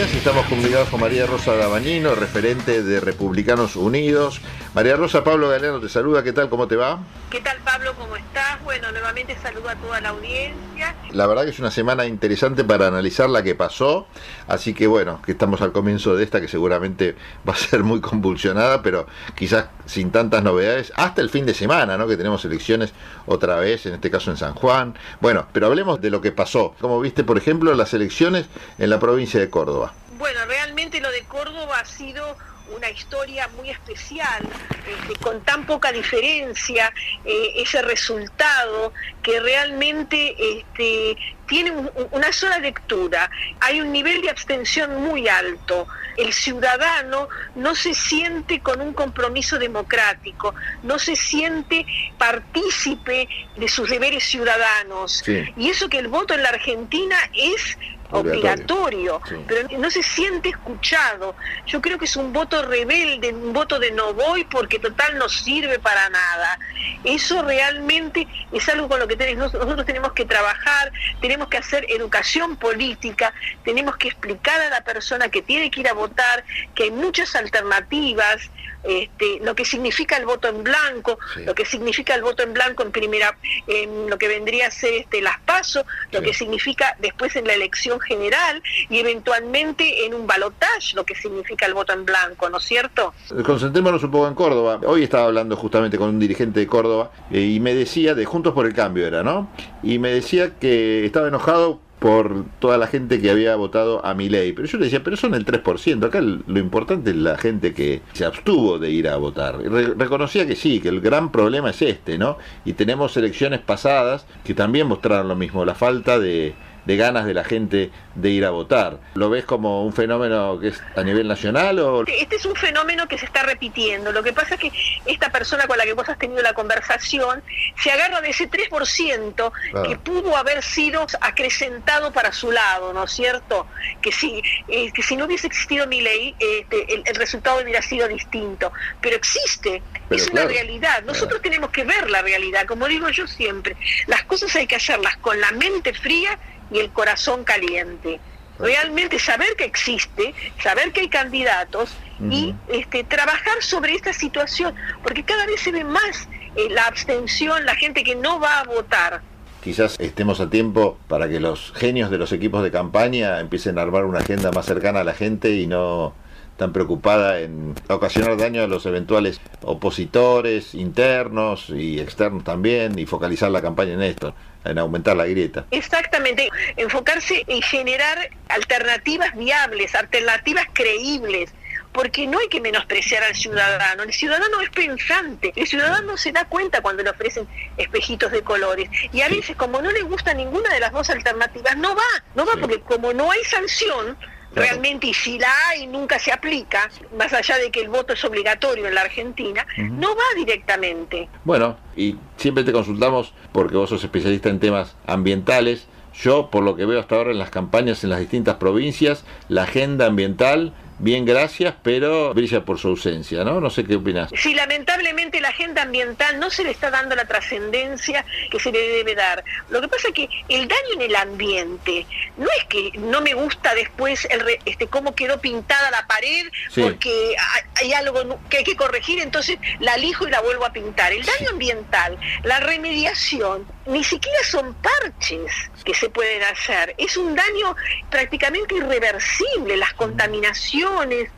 [SPEAKER 4] Estamos comunicados con María Rosa Dabañino, referente de Republicanos Unidos. María Rosa, Pablo Galeano te saluda, ¿qué tal? ¿Cómo te va?
[SPEAKER 15] ¿Qué tal Pablo? ¿Cómo estás? Bueno, nuevamente saludo a toda la audiencia.
[SPEAKER 4] La verdad que es una semana interesante para analizar la que pasó, así que bueno, que estamos al comienzo de esta que seguramente va a ser muy convulsionada, pero quizás sin tantas novedades, hasta el fin de semana, ¿no? Que tenemos elecciones otra vez, en este caso en San Juan. Bueno, pero hablemos de lo que pasó. Como viste, por ejemplo, las elecciones en la provincia de Córdoba.
[SPEAKER 15] Bueno, realmente lo de Córdoba ha sido una historia muy especial, este, con tan poca diferencia, eh, ese resultado que realmente este, tiene un- una sola lectura. Hay un nivel de abstención muy alto. El ciudadano no se siente con un compromiso democrático, no se siente partícipe de sus deberes ciudadanos.
[SPEAKER 16] Sí.
[SPEAKER 15] Y eso que el voto en la Argentina es
[SPEAKER 16] Obligatorio.
[SPEAKER 15] obligatorio, pero no se siente escuchado. Yo creo que es un voto rebelde, un voto de no voy porque total no sirve para nada. Eso realmente es algo con lo que tenemos, nosotros tenemos que trabajar, tenemos que hacer educación política, tenemos que explicar a la persona que tiene que ir a votar que hay muchas alternativas, este, lo que significa el voto en blanco, lo que significa el voto en blanco en primera, en lo que vendría a ser este, las pasos, lo que significa después en la elección general y eventualmente en un balotaje, lo que significa el voto en blanco, ¿no es cierto?
[SPEAKER 4] Concentrémonos un poco en Córdoba. Hoy estaba hablando justamente con un dirigente de Córdoba eh, y me decía, de Juntos por el Cambio era, ¿no? Y me decía que estaba enojado por toda la gente que había votado a mi ley. Pero yo le decía, pero son el 3%. Acá lo importante es la gente que se abstuvo de ir a votar. Re- reconocía que sí, que el gran problema es este, ¿no? Y tenemos elecciones pasadas que también mostraron lo mismo, la falta de, de ganas de la gente de ir a votar. ¿Lo ves como un fenómeno que es a nivel nacional o...?
[SPEAKER 15] Este es un fenómeno que se está repitiendo. Lo que pasa es que esta persona con la que vos has tenido la conversación se agarra de ese 3%
[SPEAKER 4] Claro.
[SPEAKER 15] que pudo haber sido acrecentado para su lado, ¿no es cierto? Que si, eh, que si no hubiese existido mi ley, este, el, el resultado hubiera sido distinto. Pero existe,
[SPEAKER 4] Pero
[SPEAKER 15] es
[SPEAKER 4] claro.
[SPEAKER 15] una realidad. Nosotros tenemos que ver la realidad. Como digo yo siempre, las cosas hay que hacerlas con la mente fría y el corazón caliente. Realmente saber que existe, saber que hay candidatos y este, trabajar sobre esta situación, porque cada vez se ve más eh, la abstención, la gente que no va a votar.
[SPEAKER 4] Quizás estemos a tiempo para que los genios de los equipos de campaña empiecen a armar una agenda más cercana a la gente y no tan preocupada en ocasionar daño a los eventuales opositores internos y externos también y focalizar la campaña en esto, en aumentar la grieta.
[SPEAKER 15] Exactamente, enfocarse en generar alternativas viables, alternativas creíbles, porque no hay que menospreciar al ciudadano, el ciudadano es pensante, el ciudadano se da cuenta cuando le ofrecen espejitos de colores. Y a veces como no le gusta ninguna de las dos alternativas, no va, no va porque como no hay sanción, realmente y si la hay nunca se aplica, más allá de que el voto es obligatorio en la Argentina, no va directamente.
[SPEAKER 4] Bueno, y siempre te consultamos porque vos sos especialista en temas ambientales. Yo, por lo que veo hasta ahora en las campañas en las distintas provincias, la agenda ambiental, bien gracias, pero brilla por su ausencia, ¿no? No sé qué opinas.
[SPEAKER 15] Si lamentablemente la agenda ambiental no se le está dando la trascendencia que se le debe dar. Lo que pasa es que el daño en el ambiente no es que no me gusta después el re- este cómo quedó pintada la pared
[SPEAKER 4] Sí.
[SPEAKER 15] porque hay, hay algo que hay que corregir, entonces la lijo y la vuelvo a pintar. El daño ambiental, la remediación, ni siquiera son parches que se pueden hacer. Es un daño prácticamente irreversible. Las contaminaciones,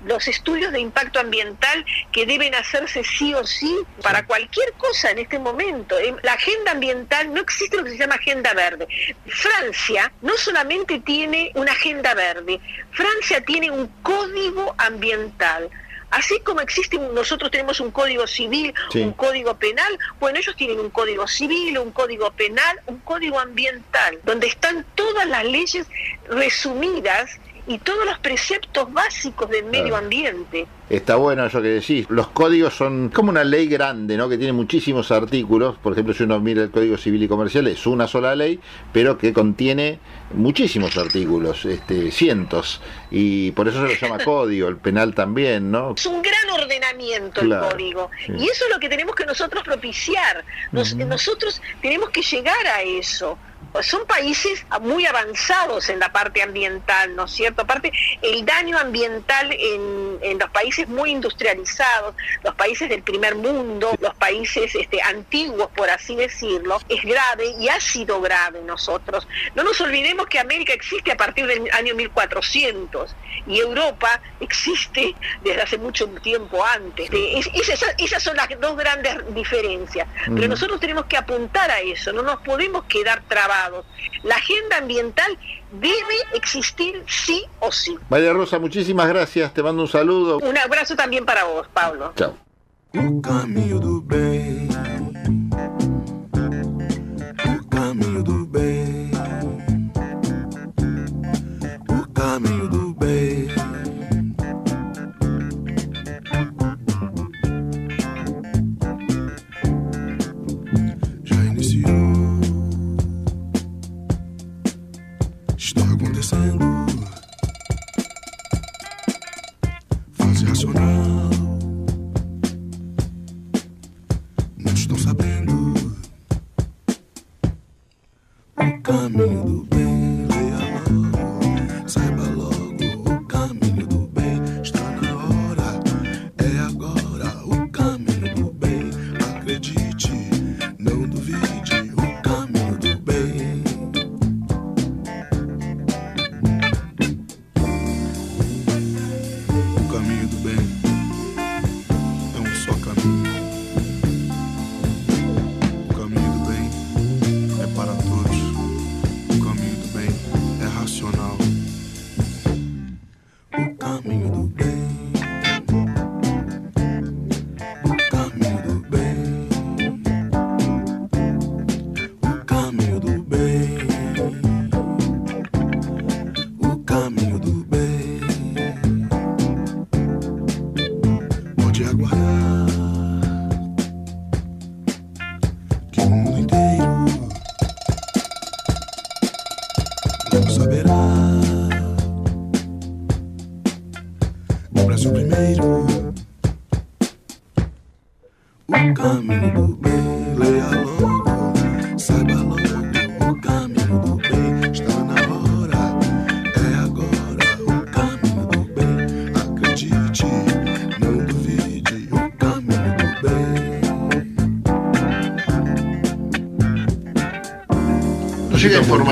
[SPEAKER 15] los estudios de impacto ambiental que deben hacerse sí o sí para cualquier cosa en este momento. En La agenda ambiental no existe lo que se llama agenda verde. Francia no solamente tiene una agenda verde, Francia tiene un código ambiental. Así como existe, nosotros tenemos un código civil,
[SPEAKER 4] Sí.
[SPEAKER 15] un código penal, bueno, ellos tienen un código civil, un código penal, un código ambiental, donde están todas las leyes resumidas y todos los preceptos básicos del medio
[SPEAKER 4] Claro.
[SPEAKER 15] ambiente.
[SPEAKER 4] Está bueno eso que decís. Los códigos son como una ley grande, ¿no? Que tiene muchísimos artículos. Por ejemplo, si uno mira el Código Civil y Comercial, es una sola ley, pero que contiene muchísimos artículos, este, cientos. Y por eso se lo llama [LAUGHS] código, el penal también, ¿no?
[SPEAKER 15] Es un gran ordenamiento
[SPEAKER 4] Claro,
[SPEAKER 15] el código.
[SPEAKER 4] sí.
[SPEAKER 15] Y eso es lo que tenemos que nosotros propiciar. Nos- Nosotros tenemos que llegar a eso. Son países muy avanzados en la parte ambiental, ¿no es cierto? Aparte, el daño ambiental en, en los países muy industrializados, los países del primer mundo, los países este, antiguos, por así decirlo, es grave y ha sido grave en nosotros. No nos olvidemos que América existe a partir del año 1400 y Europa existe desde hace mucho tiempo antes. Es- esas, esas son las dos grandes diferencias. Pero nosotros tenemos que apuntar a eso, no nos podemos quedar trabados. La agenda ambiental debe existir sí o sí.
[SPEAKER 4] María Rosa, muchísimas gracias. Te mando un saludo.
[SPEAKER 15] Un abrazo también para vos, Pablo.
[SPEAKER 4] Chao.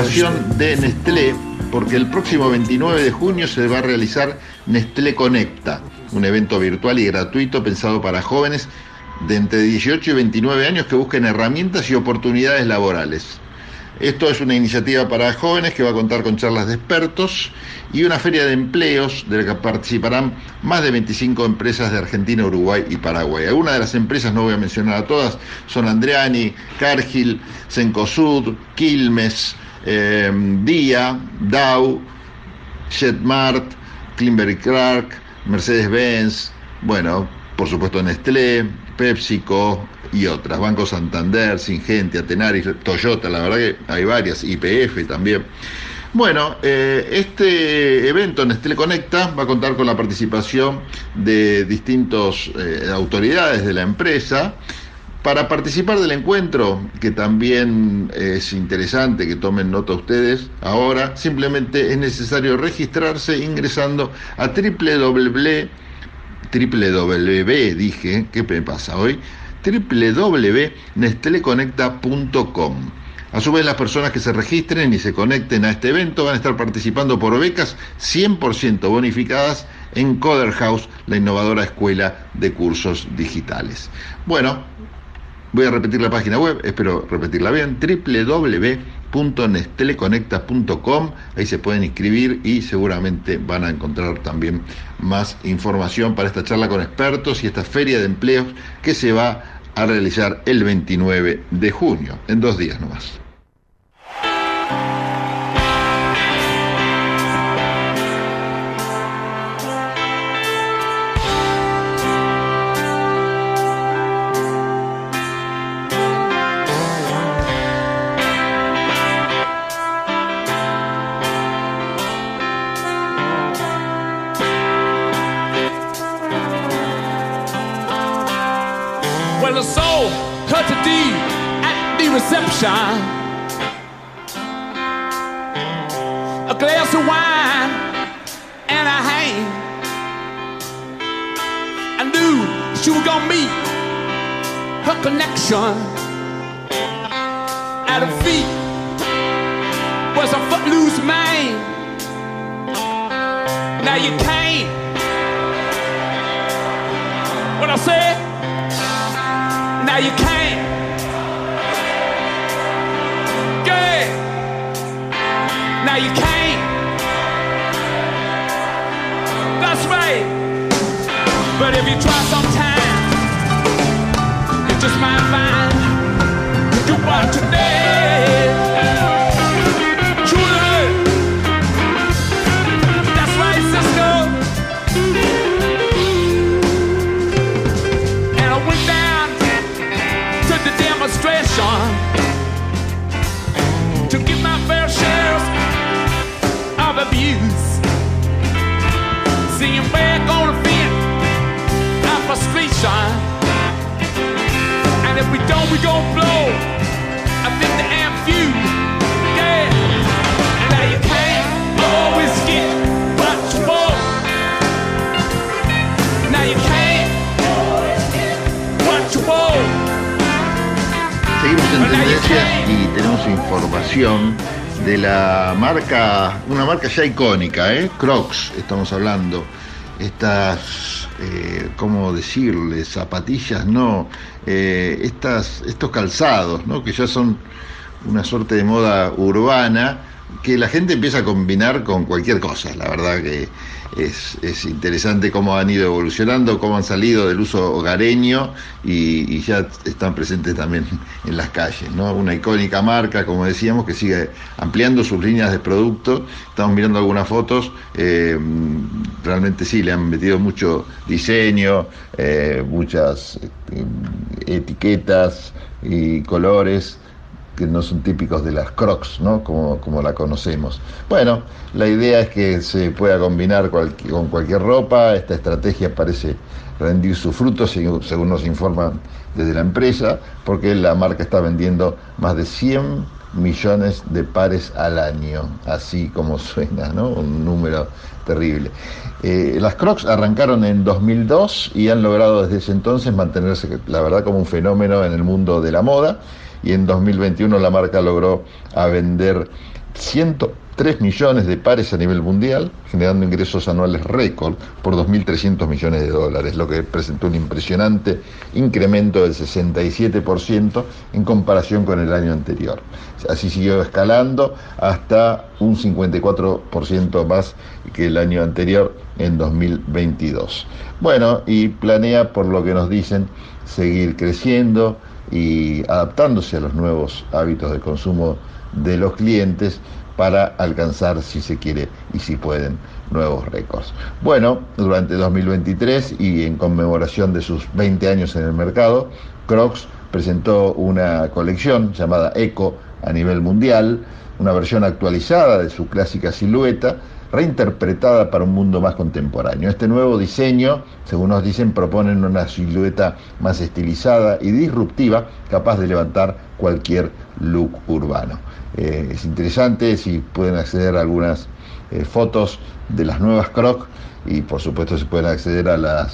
[SPEAKER 4] De Nestlé porque el próximo 29 de junio se va a realizar Nestlé Conecta, un evento virtual y gratuito pensado para jóvenes de entre 18 y 29 años que busquen herramientas y oportunidades laborales. Esto es una iniciativa para jóvenes que va a contar con charlas de expertos y una feria de empleos de la que participarán más de 25 empresas de Argentina, Uruguay y Paraguay. Algunas de las empresas, no voy a mencionar a todas, son Andreani, Cargill, Cencosud, Quilmes, eh, Dia, Dow, Jetmart, Klimberg Clark, Mercedes-Benz, bueno, por supuesto Nestlé, PepsiCo y otras, Banco Santander, Singente, Atenaris, Toyota, la verdad que hay varias, IPF también. Bueno, eh, este evento Nestlé Conecta va a contar con la participación de distintas eh, autoridades de la empresa. Para participar del encuentro, que también es interesante que tomen nota ustedes, ahora simplemente es necesario registrarse ingresando a www dije, ¿qué me pasa hoy? www.nesteleconecta.com. A su vez, las personas que se registren y se conecten a este evento van a estar participando por becas 100% bonificadas en Coder House, la innovadora escuela de cursos digitales. Bueno, voy a repetir la página web, espero repetirla bien, www.nesteleconecta.com, ahí se pueden inscribir y seguramente van a encontrar también más información para esta charla con expertos y esta feria de empleos que se va a realizar el 29 de junio, en dos días nomás.
[SPEAKER 5] Reception. A glass of wine and a hand. I knew she was gonna meet her connection. At her feet was a footloose man. Now you can't. What I said? Now you can't. Now you can't. That's right. But if you try sometime, you just might find you want today. Abuse. Seeing back on the fence, our frustration. And if we don't, we gon' blow. I think the amp fuse. Yeah. And now you can't always get what you want. Now you can't always get what you want.
[SPEAKER 4] Seguimos en tendencias y tenemos información de la marca, una marca ya icónica, ¿eh? Crocs, estamos hablando. Estas, eh, ¿cómo decirle? Zapatillas, no. Eh, estas, estos calzados, ¿no? Que ya son una suerte de moda urbana que la gente empieza a combinar con cualquier cosa. La verdad que es, es interesante cómo han ido evolucionando, cómo han salido del uso hogareño y, ya están presentes también [LAUGHS] en las calles. ¿no? Una icónica marca, como decíamos, que sigue ampliando sus líneas de producto. Estamos mirando algunas fotos. eh, realmente sí, le han metido mucho diseño, eh, muchas eh, etiquetas y colores que no son típicos de las Crocs, ¿no? Como, como la conocemos. Bueno, la idea es que se pueda combinar con cualquier ropa, esta estrategia parece rendir sus frutos, según, según nos informan desde la empresa, porque la marca está vendiendo más de 100 millones de pares al año, así como suena, ¿no? Un número terrible. Eh, las Crocs arrancaron en 2002 y han logrado desde ese entonces mantenerse, la verdad, como un fenómeno en el mundo de la moda. Y en 2021 la marca logró a vender 103 millones de pares a nivel mundial, generando ingresos anuales récord por 2.300 millones de dólares, lo que presentó un impresionante incremento del 67% en comparación con el año anterior. Así siguió escalando hasta un 54% más que el año anterior en 2022. Bueno, y planea, por lo que nos dicen, seguir creciendo y adaptándose a los nuevos hábitos de consumo de los clientes para alcanzar, si se quiere y si pueden, nuevos récords. Bueno, durante 2023 y en conmemoración de sus 20 años en el mercado, Crocs presentó una colección llamada Eco a nivel mundial, una versión actualizada de su clásica silueta, reinterpretada para un mundo más contemporáneo. Este nuevo diseño, según nos dicen, proponen una silueta más estilizada y disruptiva, capaz de levantar cualquier look urbano. Eh, es interesante si pueden acceder a algunas eh, fotos de las nuevas Croc y por supuesto si pueden acceder al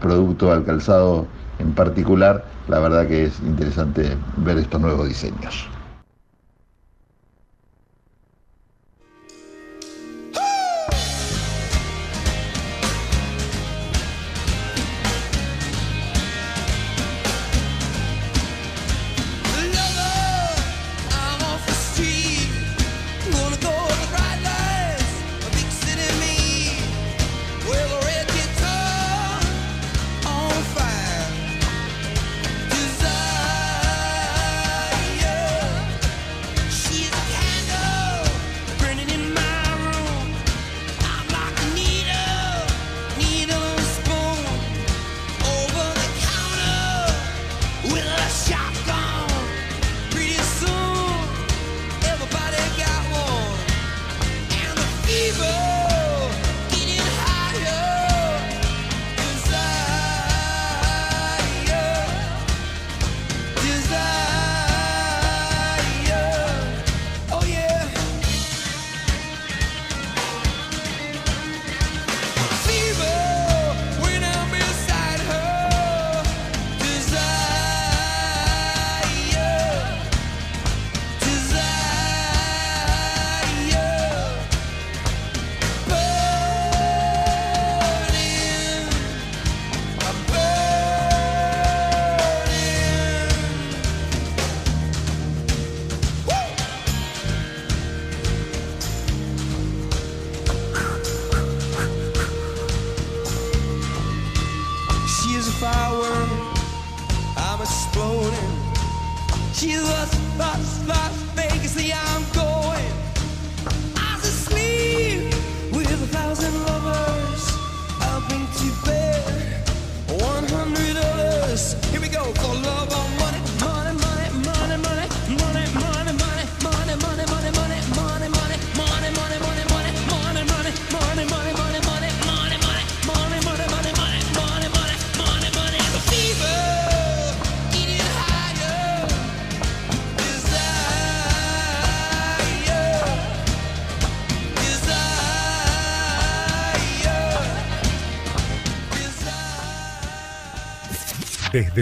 [SPEAKER 4] producto, al calzado en particular, la verdad que es interesante ver estos nuevos diseños.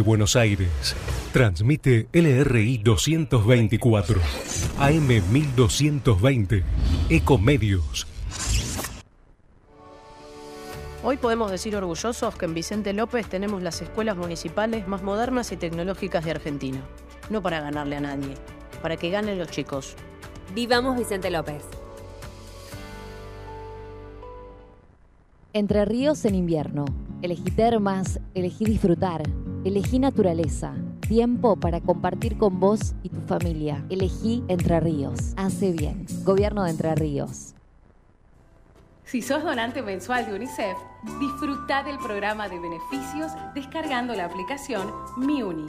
[SPEAKER 7] Buenos Aires, transmite LRI 224, AM 1220, Ecomedios.
[SPEAKER 16] Hoy podemos decir orgullosos que en Vicente López tenemos las escuelas municipales más modernas y tecnológicas de Argentina. No para ganarle a nadie, para que ganen los chicos.
[SPEAKER 17] Vivamos Vicente López.
[SPEAKER 8] Entre ríos en invierno. Elegí termas, elegí disfrutar, elegí naturaleza, tiempo para compartir con vos y tu familia. Elegí Entre Ríos. Hace bien. Gobierno de Entre Ríos.
[SPEAKER 18] Si sos donante mensual de UNICEF, disfruta del programa de beneficios descargando la aplicación MiUni.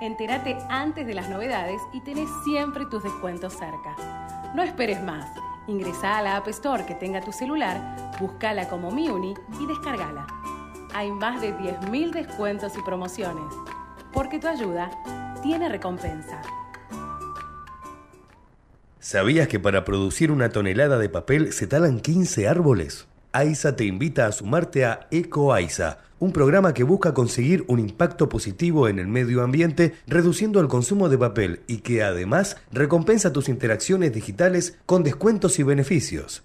[SPEAKER 18] Entérate antes de las novedades y tenés siempre tus descuentos cerca. No esperes más. Ingresa a la App Store que tenga tu celular, búscala como MiUni y descargala. Hay más de 10.000 descuentos y promociones. Porque tu ayuda tiene recompensa.
[SPEAKER 7] ¿Sabías que para producir una tonelada de papel se talan 15 árboles? AISA te invita a sumarte a EcoAISA, un programa que busca conseguir un impacto positivo en el medio ambiente reduciendo el consumo de papel y que además recompensa tus interacciones digitales con descuentos y beneficios.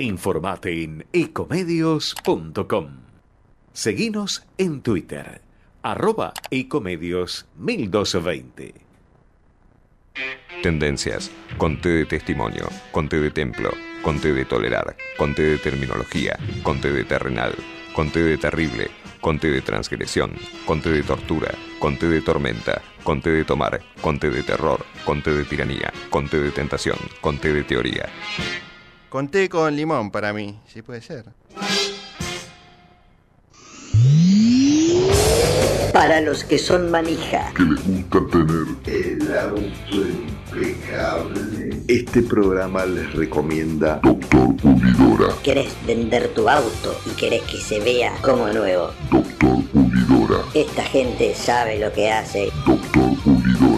[SPEAKER 9] Informate en ecomedios.com. Seguinos en Twitter, arroba ecomedios 1220.
[SPEAKER 1] Tendencias. Conté de testimonio. Conté de templo. Conté de tolerar. Conté de terminología. Conté de terrenal. Conté de terrible. Conté de transgresión. Conté de tortura. Conté de tormenta. Conté de tomar. Conté de terror. Conté de tiranía. Conté de tentación. Conté de teoría.
[SPEAKER 19] Conté con limón para mí, si puede ser.
[SPEAKER 11] Para los que son manija.
[SPEAKER 12] Que les gusta tener
[SPEAKER 13] El auto impecable.
[SPEAKER 12] Este programa les recomienda Doctor Pulidora.
[SPEAKER 11] ¿Querés vender tu auto y querés que se vea como nuevo?
[SPEAKER 12] Doctor Pulidora.
[SPEAKER 11] Esta gente sabe lo que hace.
[SPEAKER 12] Doctor Pulidora.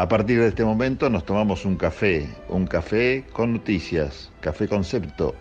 [SPEAKER 4] A partir de este momento nos tomamos un café, un café con noticias, café concepto,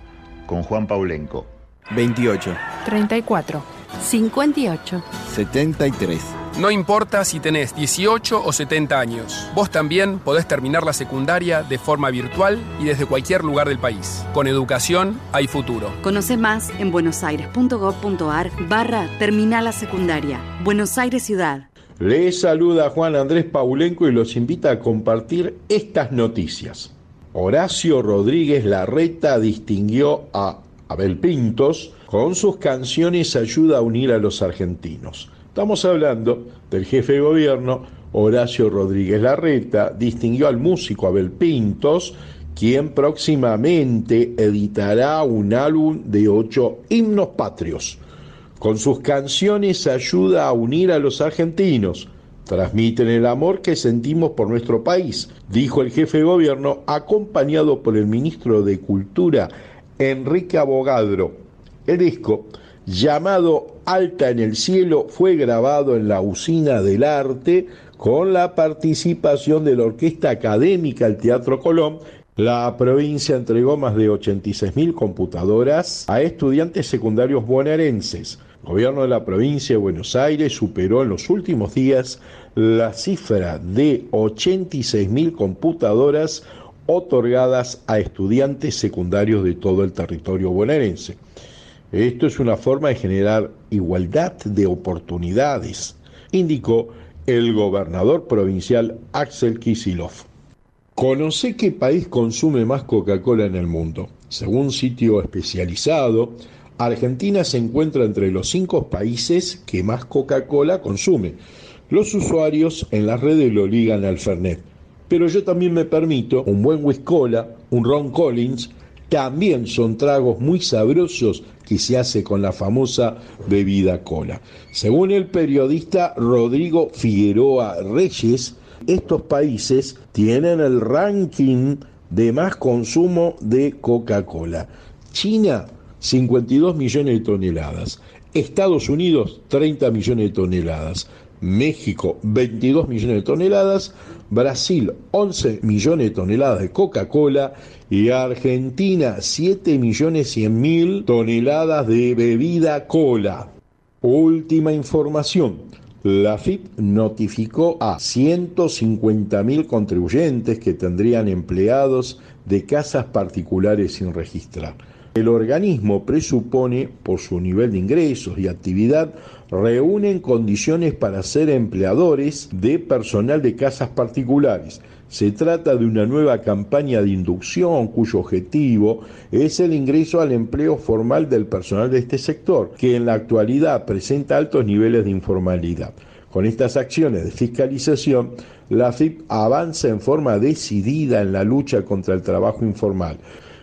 [SPEAKER 4] con Juan Paulenco.
[SPEAKER 20] 28,
[SPEAKER 21] 34, 58.
[SPEAKER 20] 73.
[SPEAKER 22] No importa si tenés 18 o 70 años, vos también podés terminar la secundaria de forma virtual y desde cualquier lugar del país. Con educación hay futuro.
[SPEAKER 3] Conoce más en buenosaires.gov.ar barra Terminal la Secundaria. Buenos Aires Ciudad.
[SPEAKER 23] Les saluda Juan Andrés Paulenco y los invita a compartir estas noticias. Horacio Rodríguez Larreta distinguió a Abel Pintos con sus canciones Ayuda a unir a los argentinos. Estamos hablando del jefe de gobierno Horacio Rodríguez Larreta, distinguió al músico Abel Pintos, quien próximamente editará un álbum de ocho himnos patrios. Con sus canciones ayuda a unir a los argentinos. Transmiten el amor que sentimos por nuestro país, dijo el jefe de gobierno, acompañado por el ministro de Cultura, Enrique Abogadro. El disco, llamado Alta en el Cielo, fue grabado en la Usina del Arte con la participación de la Orquesta Académica del Teatro Colón la provincia entregó más de 86.000 computadoras a estudiantes secundarios bonaerenses. El gobierno de la provincia de Buenos Aires superó en los últimos días la cifra de 86.000 computadoras otorgadas a estudiantes secundarios de todo el territorio bonaerense. Esto es una forma de generar igualdad de oportunidades, indicó el gobernador provincial Axel Kisilov. Conoce qué país consume más Coca-Cola en el mundo. Según sitio especializado, Argentina se encuentra entre los cinco países que más Coca-Cola consume. Los usuarios en las redes lo ligan al Fernet. Pero yo también me permito un buen Cola, un Ron Collins, también son tragos muy sabrosos que se hace con la famosa bebida cola. Según el periodista Rodrigo Figueroa Reyes, estos países tienen el ranking de más consumo de Coca-Cola. China, 52 millones de toneladas. Estados Unidos, 30 millones de toneladas. México 22 millones de toneladas, Brasil 11 millones de toneladas de Coca-Cola y Argentina 7 millones 100 mil toneladas de bebida cola. Última información. La FIP notificó a 150.000 contribuyentes que tendrían empleados de casas particulares sin registrar. El organismo presupone, por su nivel de ingresos y actividad, reúnen condiciones para ser empleadores de personal de casas particulares. Se trata de una nueva campaña de inducción cuyo objetivo es el ingreso al empleo formal del personal de este sector, que en la actualidad presenta altos niveles de informalidad. Con estas acciones de fiscalización, la FIP avanza en forma decidida en la lucha contra el trabajo informal.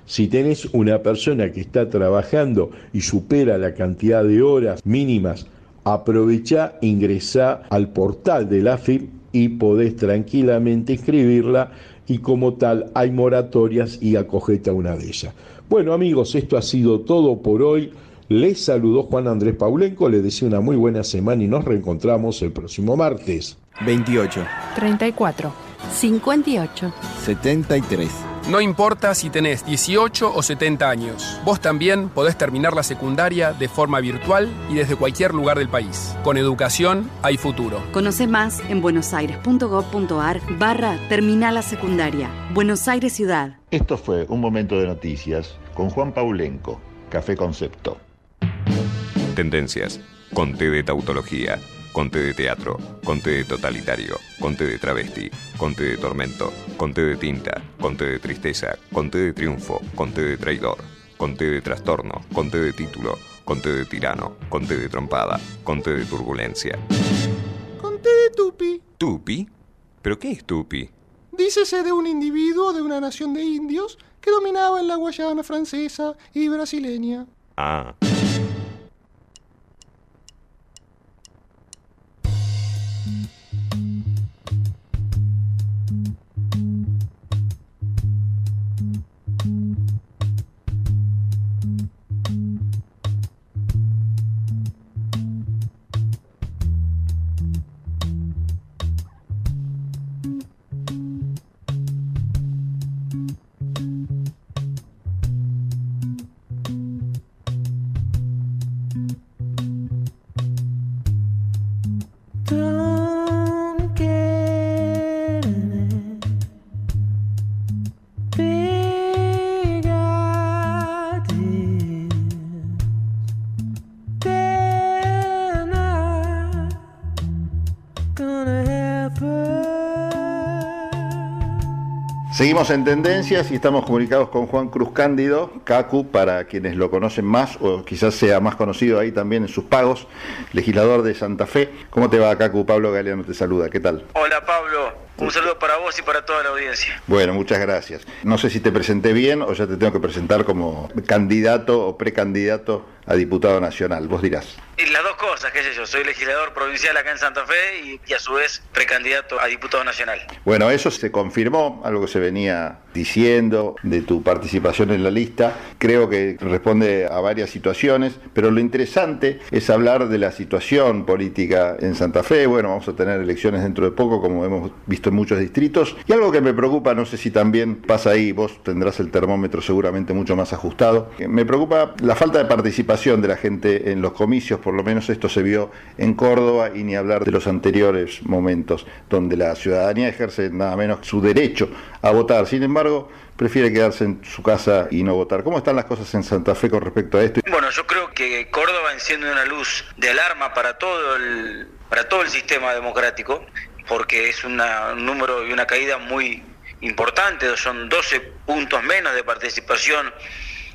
[SPEAKER 23] Si tenés una persona que está trabajando y supera la cantidad de horas mínimas, aprovecha, ingresa al portal de la FIP y podés tranquilamente inscribirla y como tal hay moratorias y acogete a una de ellas. Bueno amigos, esto ha sido todo por hoy. Les saludó Juan Andrés Paulenco, les deseo una muy buena semana y nos reencontramos el próximo martes.
[SPEAKER 20] 28,
[SPEAKER 21] 34, 58.
[SPEAKER 20] 73.
[SPEAKER 22] No importa si tenés 18 o 70 años, vos también podés terminar la secundaria de forma virtual y desde cualquier lugar del país. Con educación hay futuro.
[SPEAKER 3] Conoce más en buenosaires.gov.ar barra Terminal la Secundaria. Buenos Aires Ciudad.
[SPEAKER 4] Esto fue un momento de noticias con Juan Paulenco, Café Concepto.
[SPEAKER 1] Tendencias. Conté de tautología. Conté de teatro. Conté de totalitario. Conté de travesti. Conté de tormento. Conté de tinta. Conté de tristeza. Conté de triunfo. Conté de traidor. Conté de trastorno. Conté de título. Conté de tirano. Conté de trompada. Conté de turbulencia.
[SPEAKER 24] Conté de Tupi.
[SPEAKER 1] ¿Tupi? ¿Pero qué es Tupi?
[SPEAKER 24] Dícese de un individuo de una nación de indios que dominaba en la Guayana francesa y brasileña.
[SPEAKER 1] Ah.
[SPEAKER 4] Seguimos en tendencias y estamos comunicados con Juan Cruz Cándido, Cacu, para quienes lo conocen más o quizás sea más conocido ahí también en sus pagos, legislador de Santa Fe. ¿Cómo te va, Cacu? Pablo Galeano te saluda, ¿qué tal?
[SPEAKER 25] Hola Pablo, un saludo para vos y para toda la audiencia.
[SPEAKER 4] Bueno, muchas gracias. No sé si te presenté bien o ya te tengo que presentar como candidato o precandidato a diputado nacional, vos dirás.
[SPEAKER 25] Las dos cosas, qué sé yo, soy legislador provincial acá en Santa Fe y, y a su vez precandidato a diputado nacional.
[SPEAKER 4] Bueno, eso se confirmó, algo que se venía diciendo de tu participación en la lista. Creo que responde a varias situaciones, pero lo interesante es hablar de la situación política en Santa Fe. Bueno, vamos a tener elecciones dentro de poco, como hemos visto en muchos distritos. Y algo que me preocupa, no sé si también pasa ahí, vos tendrás el termómetro seguramente mucho más ajustado. Me preocupa la falta de participación de la gente en los comicios, por lo menos esto se vio en Córdoba y ni hablar de los anteriores momentos donde la ciudadanía ejerce nada menos su derecho a votar. Sin embargo, prefiere quedarse en su casa y no votar. ¿Cómo están las cosas en Santa Fe con respecto a esto?
[SPEAKER 25] Bueno, yo creo que Córdoba enciende una luz de alarma para todo el, para todo el sistema democrático, porque es una, un número y una caída muy importante, son 12 puntos menos de participación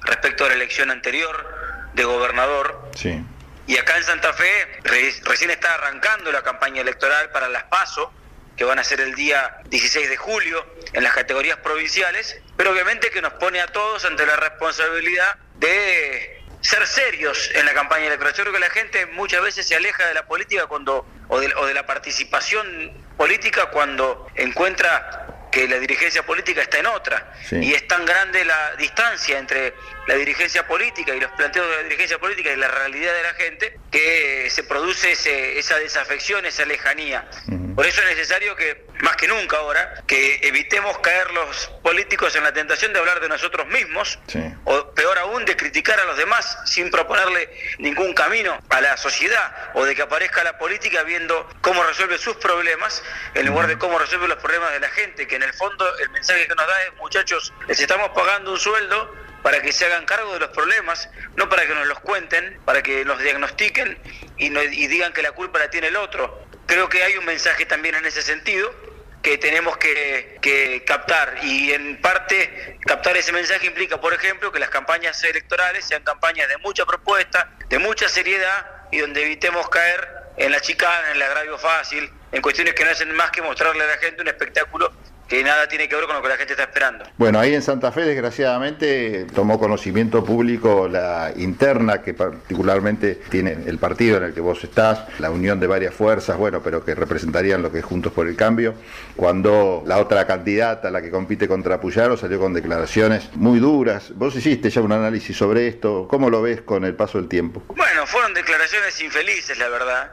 [SPEAKER 25] respecto a la elección anterior de gobernador.
[SPEAKER 4] Sí.
[SPEAKER 25] Y acá en Santa Fe re- recién está arrancando la campaña electoral para las PASO, que van a ser el día 16 de julio en las categorías provinciales, pero obviamente que nos pone a todos ante la responsabilidad de ser serios en la campaña electoral. Yo creo que la gente muchas veces se aleja de la política cuando o de, o de la participación política cuando encuentra que la dirigencia política está en otra.
[SPEAKER 4] Sí.
[SPEAKER 25] Y es tan grande la distancia entre la dirigencia política y los planteos de la dirigencia política y la realidad de la gente que se produce ese- esa desafección, esa lejanía. Por eso es necesario que, más que nunca ahora, que evitemos caer los políticos en la tentación de hablar de nosotros mismos o peor aún de criticar a los demás sin proponerle ningún camino a la sociedad o de que aparezca la política viendo cómo resuelve sus problemas en lugar de cómo resuelve los problemas de la gente, que en el fondo el mensaje que nos da es muchachos, les estamos pagando un sueldo para que se hagan cargo de los problemas, no para que nos los cuenten, para que nos diagnostiquen y, y digan que la culpa la tiene el otro. Creo que hay un mensaje también en ese sentido que tenemos que, que captar y en parte captar ese mensaje implica, por ejemplo, que las campañas electorales sean campañas de mucha propuesta, de mucha seriedad y donde evitemos caer en la chicana, en el agravio fácil, en cuestiones que no hacen más que mostrarle a la gente un espectáculo que nada tiene que ver con lo que la gente está esperando.
[SPEAKER 4] Bueno, ahí en Santa Fe, desgraciadamente, tomó conocimiento público la interna que particularmente tiene el partido en el que vos estás, la unión de varias fuerzas, bueno, pero que representarían lo que es Juntos por el Cambio, cuando la otra candidata, la que compite contra Puyaro, salió con declaraciones muy duras. Vos hiciste ya un análisis sobre esto, ¿cómo lo ves con el paso del tiempo?
[SPEAKER 25] Bueno, fueron declaraciones infelices, la verdad,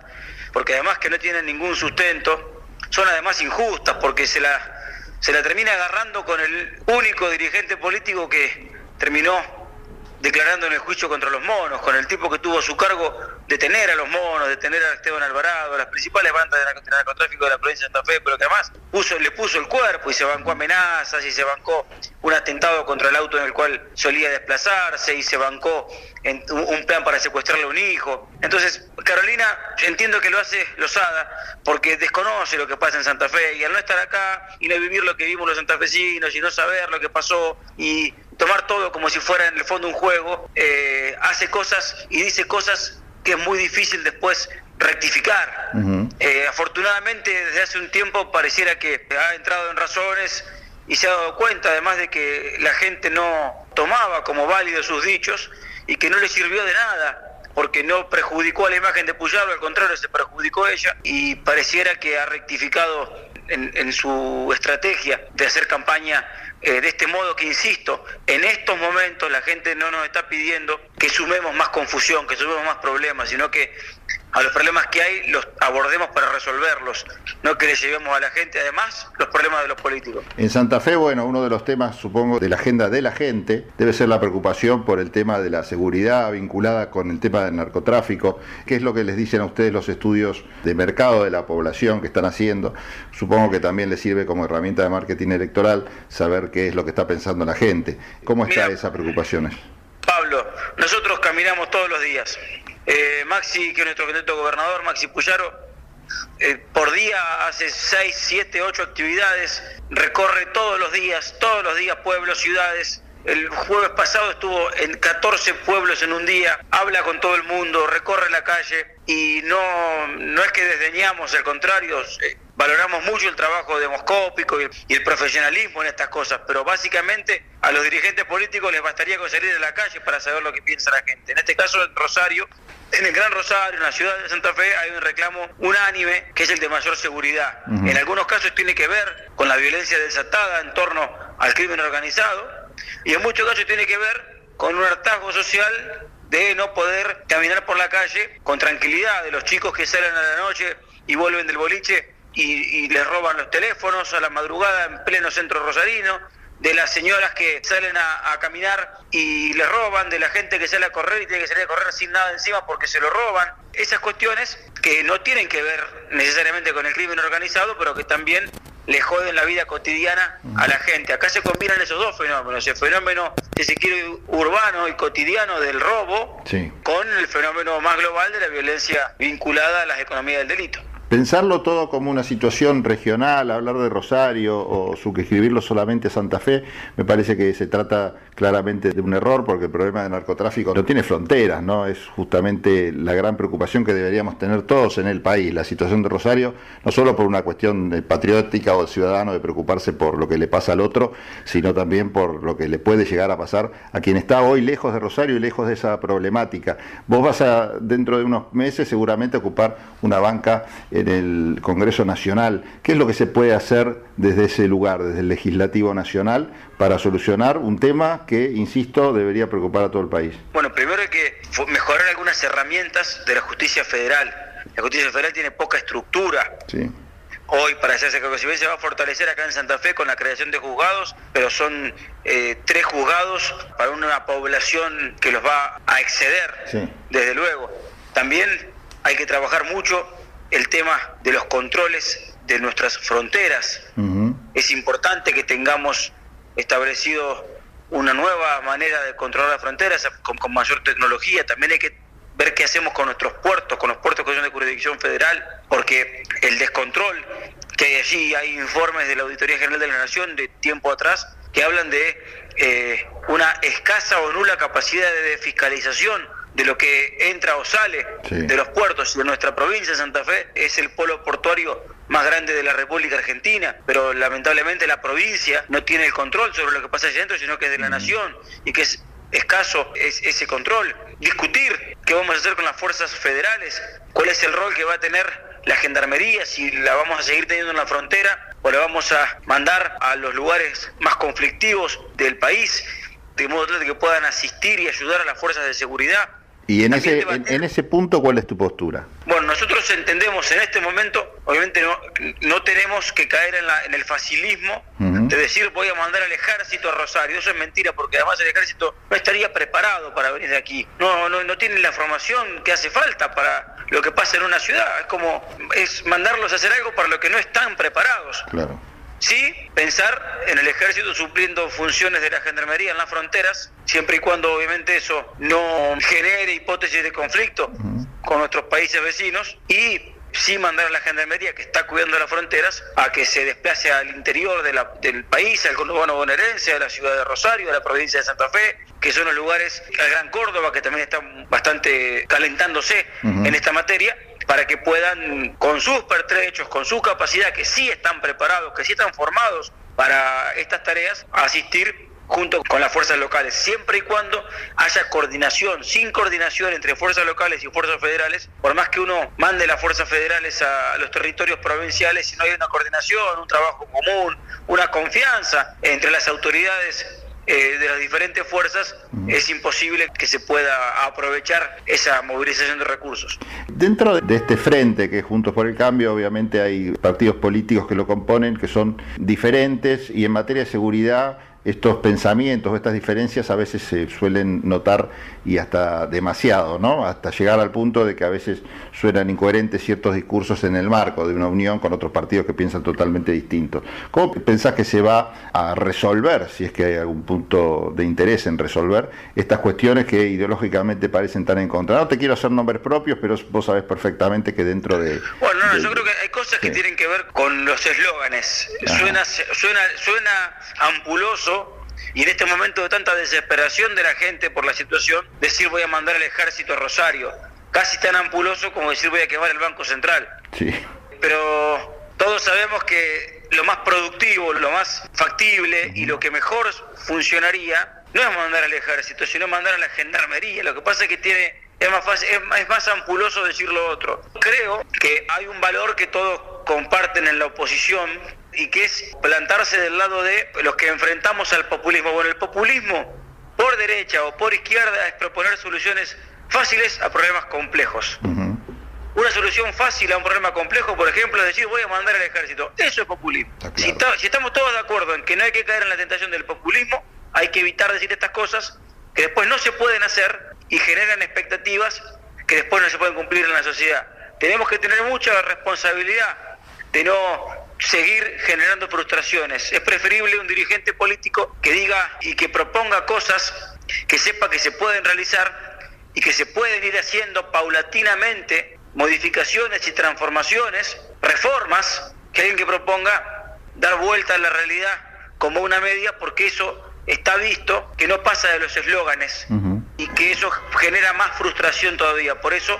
[SPEAKER 25] porque además que no tienen ningún sustento, son además injustas, porque se la, se la termina agarrando con el único dirigente político que terminó declarando en el juicio contra los monos, con el tipo que tuvo su cargo detener a los monos, detener a Esteban Alvarado, las principales bandas de narcotráfico de la provincia de Santa Fe, pero que además puso, le puso el cuerpo y se bancó amenazas y se bancó un atentado contra el auto en el cual solía desplazarse y se bancó en un un plan para secuestrarle a un hijo. Entonces, Carolina, entiendo que lo hace Lozada porque desconoce lo que pasa en Santa Fe y al no estar acá y no vivir lo que vimos los santafesinos y no saber lo que pasó y tomar todo como si fuera en el fondo un juego, eh, hace cosas y dice cosas que es muy difícil después rectificar. Eh, afortunadamente desde hace un tiempo pareciera que ha entrado en razones y se ha dado cuenta además de que la gente no tomaba como válidos sus dichos y que no le sirvió de nada porque no perjudicó a la imagen de Puyaro, al contrario se perjudicó ella y pareciera que ha rectificado en, en su estrategia de hacer campaña eh, de este modo que, insisto, en estos momentos la gente no nos está pidiendo que sumemos más confusión, que sumemos más problemas, sino que a los problemas que hay los abordemos para resolverlos, no que le llevemos a la gente además los problemas de los políticos.
[SPEAKER 4] En Santa Fe, bueno, uno de los temas, supongo, de la agenda de la gente debe ser la preocupación por el tema de la seguridad vinculada con el tema del narcotráfico. ¿Qué es lo que les dicen a ustedes los estudios de mercado de la población que están haciendo? Supongo que también les sirve como herramienta de marketing electoral saber qué es lo que está pensando la gente. ¿Cómo está esa preocupaciones?
[SPEAKER 25] Pablo, nosotros caminamos todos los días. Eh, Maxi, que es nuestro candidato gobernador, Maxi Puyaro, eh, por día hace 6, 7, 8 actividades, recorre todos los días, todos los días pueblos, ciudades. El jueves pasado estuvo en 14 pueblos en un día, habla con todo el mundo, recorre la calle y no, no es que desdeñamos, al contrario, eh, valoramos mucho el trabajo demoscópico y el, y el profesionalismo en estas cosas, pero básicamente a los dirigentes políticos les bastaría con salir de la calle para saber lo que piensa la gente. En este caso, en Rosario, en el Gran Rosario, en la ciudad de Santa Fe, hay un reclamo unánime que es el de mayor seguridad. En algunos casos tiene que ver con la violencia desatada en torno al crimen organizado y en muchos casos tiene que ver con un hartazgo social de no poder caminar por la calle con tranquilidad, de los chicos que salen a la noche y vuelven del boliche y, les roban los teléfonos a la madrugada en pleno centro rosarino, de las señoras que salen a, a caminar y les roban, de la gente que sale a correr y tiene que salir a correr sin nada encima porque se lo roban. Esas cuestiones que no tienen que ver necesariamente con el crimen organizado, pero que también le joden la vida cotidiana a la gente. Acá se combinan esos dos fenómenos, el fenómeno, que se quiere, urbano y cotidiano del robo,
[SPEAKER 4] Sí.
[SPEAKER 25] con el fenómeno más global de la violencia vinculada a las economías del delito.
[SPEAKER 4] Pensarlo todo como una situación regional, hablar de Rosario o suscribirlo solamente a Santa Fe, me parece que se trata claramente de un error porque el problema de narcotráfico no tiene fronteras, ¿no? Es justamente la gran preocupación que deberíamos tener todos en el país, la situación de Rosario, no solo por una cuestión patriótica o ciudadano de preocuparse por lo que le pasa al otro, sino también por lo que le puede llegar a pasar a quien está hoy lejos de Rosario y lejos de esa problemática. Vos vas a, dentro de unos meses, seguramente ocupar una banca en el Congreso Nacional. ¿Qué es lo que se puede hacer desde ese lugar, desde el Legislativo Nacional, para solucionar un tema que, insisto, debería preocupar a todo el país?
[SPEAKER 25] Bueno, primero hay que mejorar algunas herramientas de la justicia federal. La justicia federal tiene poca estructura.
[SPEAKER 4] Sí.
[SPEAKER 25] Hoy, para hacerse cargo, si bien se va a fortalecer acá en Santa Fe con la creación de juzgados, pero son eh, tres juzgados para una población que los va a exceder,
[SPEAKER 4] Sí.
[SPEAKER 25] desde luego. También hay que trabajar mucho el tema de los controles de nuestras fronteras. Es importante que tengamos establecido una nueva manera de controlar las fronteras con, con mayor tecnología. También hay que ver qué hacemos con nuestros puertos, con los puertos que son de jurisdicción federal, porque el descontrol que hay allí, hay informes de la Auditoría General de la Nación de tiempo atrás que hablan de eh, una escasa o nula capacidad de fiscalización de lo que entra o sale
[SPEAKER 4] Sí.
[SPEAKER 25] de los puertos de nuestra provincia de Santa Fe es el polo portuario más grande de la República Argentina, pero lamentablemente la provincia no tiene el control sobre lo que pasa allá adentro, sino que es de la nación y que es escaso es ese control. Discutir qué vamos a hacer con las fuerzas federales, cuál es el rol que va a tener la gendarmería, si la vamos a seguir teniendo en la frontera o la vamos a mandar a los lugares más conflictivos del país, de modo que puedan asistir y ayudar a las fuerzas de seguridad.
[SPEAKER 4] Y en ese, en, en ese punto, ¿cuál es tu postura?
[SPEAKER 25] Bueno, nosotros entendemos en este momento, obviamente no, no tenemos que caer en, la- en el facilismo de decir voy a mandar al ejército a Rosario. Eso es mentira, porque además el ejército no estaría preparado para venir de aquí. No, no, no tiene la formación que hace falta para lo que pasa en una ciudad. Es como es mandarlos a hacer algo para lo que no están preparados.
[SPEAKER 4] Claro.
[SPEAKER 25] Sí, pensar en el ejército supliendo funciones de la gendarmería en las fronteras, siempre y cuando obviamente eso no genere hipótesis de conflicto con nuestros países vecinos y sí mandar a la gendarmería que está cuidando las fronteras a que se desplace al interior de la- del país, al conurbano bonaerense, a la ciudad de Rosario, a la provincia de Santa Fe, que son los lugares, al Gran Córdoba, que también está bastante calentándose en esta materia, para que puedan, con sus pertrechos, con su capacidad, que sí están preparados, que sí están formados para estas tareas, asistir junto con las fuerzas locales, siempre y cuando haya coordinación, sin coordinación entre fuerzas locales y fuerzas federales, por más que uno mande las fuerzas federales a los territorios provinciales, si no hay una coordinación, un trabajo común, una confianza entre las autoridades eh, de las diferentes fuerzas, es imposible que se pueda aprovechar esa movilización de recursos.
[SPEAKER 4] Dentro de este frente que es Juntos por el Cambio, obviamente hay partidos políticos que lo componen que son diferentes y en materia de seguridad estos pensamientos, estas diferencias a veces se suelen notar y hasta demasiado, ¿no? Hasta llegar al punto de que a veces suenan incoherentes ciertos discursos en el marco de una unión con otros partidos que piensan totalmente distintos. ¿Cómo pensás que se va a resolver, si es que hay algún punto de interés en resolver, estas cuestiones que ideológicamente parecen tan en contra? No te quiero hacer nombres propios, pero vos sabés perfectamente que dentro de...
[SPEAKER 25] Bueno, no, yo creo que hay cosas que
[SPEAKER 4] Sí.
[SPEAKER 25] tienen que ver con los eslóganes. Suena, suena, suena ampuloso y en este momento de tanta desesperación de la gente por la situación, decir voy a mandar al ejército a Rosario. Casi tan ampuloso como decir voy a quemar el Banco Central.
[SPEAKER 4] Sí.
[SPEAKER 25] Pero todos sabemos que lo más productivo, lo más factible y lo que mejor funcionaría no es mandar al ejército, sino mandar a la gendarmería. Lo que pasa es que tiene es más fácil, es más, es más ampuloso decir lo otro. Creo que hay un valor que todos comparten en la oposición y que es plantarse del lado de los que enfrentamos al populismo. Bueno, el populismo por derecha o por izquierda es proponer soluciones fáciles a problemas complejos. Una solución fácil a un problema complejo, por ejemplo, es decir, voy a mandar al ejército. Eso es populismo. si, si estamos todos de acuerdo en que no hay que caer en la tentación del populismo, hay que evitar decir estas cosas que después no se pueden hacer y generan expectativas que después no se pueden cumplir en la sociedad. Tenemos que tener mucha responsabilidad de no seguir generando frustraciones. Es preferible un dirigente político que diga y que proponga cosas que sepa que se pueden realizar y que se pueden ir haciendo paulatinamente modificaciones y transformaciones, reformas, que alguien que proponga dar vuelta a la realidad como una media, porque eso está visto que no pasa de los eslóganes y que eso genera más frustración todavía. Por eso,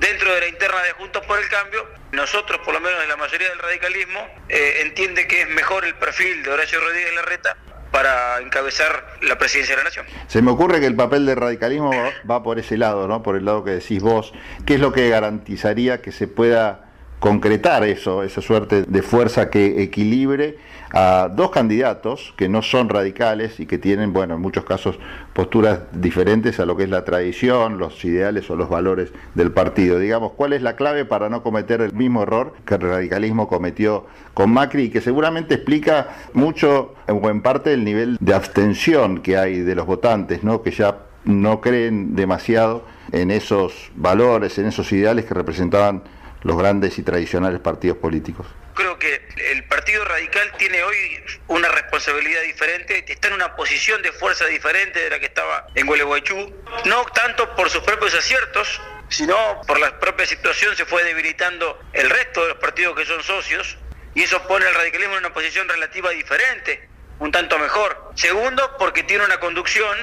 [SPEAKER 25] dentro de la interna de Juntos por el Cambio, nosotros, por lo menos en la mayoría del radicalismo, eh, entiende que es mejor el perfil de Horacio Rodríguez Larreta para encabezar la presidencia de la Nación.
[SPEAKER 4] Se me ocurre que el papel del radicalismo va, por ese lado, ¿no? Por el lado que decís vos. ¿Qué es lo que garantizaría que se pueda concretar eso, esa suerte de fuerza que equilibre a dos candidatos que no son radicales y que tienen, bueno, en muchos casos posturas diferentes a lo que es la tradición, los ideales o los valores del partido. Digamos, ¿cuál es la clave para no cometer el mismo error que el radicalismo cometió con Macri y que seguramente explica mucho en parte el nivel de abstención que hay de los votantes, ¿no? Que ya no creen demasiado en esos valores, en esos ideales que representaban los grandes y tradicionales partidos políticos.
[SPEAKER 25] Creo que el Partido Radical tiene hoy una responsabilidad diferente, está en una posición de fuerza diferente de la que estaba en Gualeguaychú, no tanto por sus propios aciertos, sino por la propia situación se fue debilitando el resto de los partidos que son socios y eso pone al radicalismo en una posición relativa diferente, un tanto mejor. Segundo, porque tiene una conducción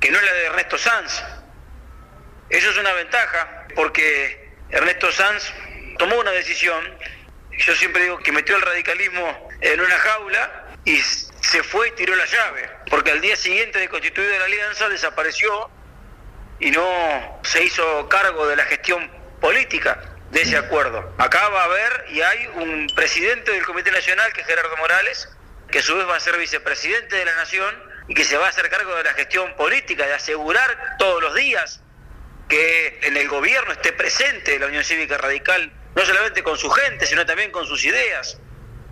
[SPEAKER 25] que no es la de Ernesto Sanz. Eso es una ventaja, porque Ernesto Sanz tomó una decisión, yo siempre digo que metió el radicalismo en una jaula y se fue y tiró la llave, porque al día siguiente de constituida la alianza desapareció y no se hizo cargo de la gestión política de ese acuerdo. Acá va a haber y hay un presidente del Comité Nacional, que es Gerardo Morales, que a su vez va a ser vicepresidente de la Nación y que se va a hacer cargo de la gestión política, de asegurar todos los días que en el gobierno esté presente la Unión Cívica Radical, no solamente con su gente, sino también con sus ideas.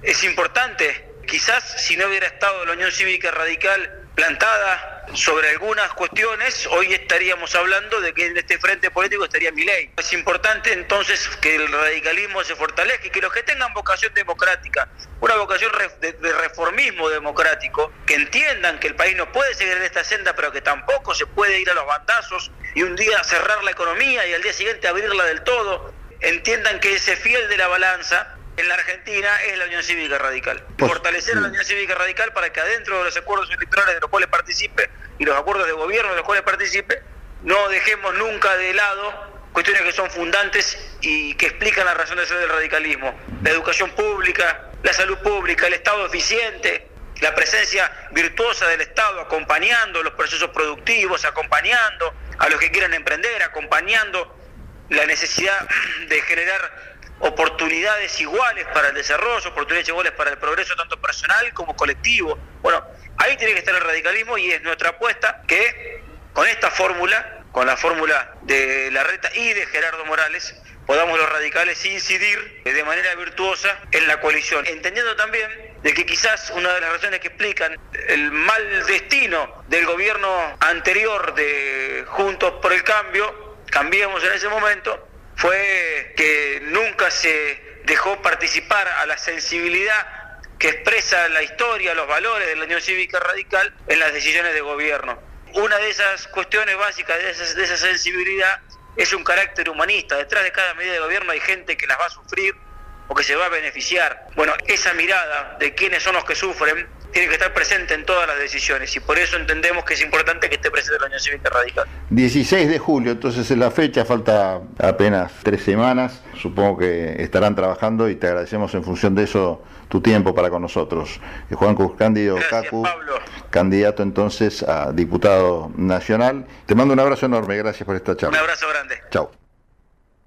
[SPEAKER 25] Es importante, quizás si no hubiera estado la Unión Cívica Radical plantada sobre algunas cuestiones, hoy estaríamos hablando de que en este frente político estaría mi ley. Es importante entonces que el radicalismo se fortalezca y que los que tengan vocación democrática, una vocación de, reformismo democrático, que entiendan que el país no puede seguir en esta senda, pero que tampoco se puede ir a los bandazos y un día cerrar la economía y al día siguiente abrirla del todo, entiendan que ese fiel de la balanza en la Argentina es la Unión Cívica Radical. Fortalecer a la Unión Cívica Radical para que adentro de los acuerdos electorales de los cuales participe y los acuerdos de gobierno de los cuales participe, no dejemos nunca de lado cuestiones que son fundantes y que explican la razón de ser del radicalismo. La educación pública, la salud pública, el Estado eficiente, la presencia virtuosa del Estado acompañando los procesos productivos, acompañando a los que quieran emprender, acompañando la necesidad de generar oportunidades iguales para el desarrollo, oportunidades iguales para el progreso tanto personal como colectivo. Bueno, ahí tiene que estar el radicalismo y es nuestra apuesta que con esta fórmula, con la fórmula de la reta y de Gerardo Morales, podamos los radicales incidir de manera virtuosa en la coalición, entendiendo también de que quizás una de las razones que explican el mal destino del gobierno anterior de Juntos por el Cambio, cambiemos en ese momento, fue que nunca se dejó participar a la sensibilidad que expresa la historia, los valores de la Unión Cívica Radical en las decisiones de gobierno. Una de esas cuestiones básicas de de esa sensibilidad es un carácter humanista. Detrás de cada medida de gobierno hay gente que las va a sufrir o que se va a beneficiar. Bueno, esa mirada de quiénes son los que sufren tiene que estar presente en todas las decisiones y por eso entendemos que es importante que esté presente la Unión Cívica Radical.
[SPEAKER 4] 16 de julio, entonces es la fecha, falta apenas tres semanas, supongo que estarán trabajando y te agradecemos en función de eso tu tiempo para con nosotros. Eh, Juan Cándido Cacu, candidato entonces a diputado nacional. Te mando un abrazo enorme, gracias por esta charla.
[SPEAKER 25] Un abrazo grande.
[SPEAKER 4] Chao.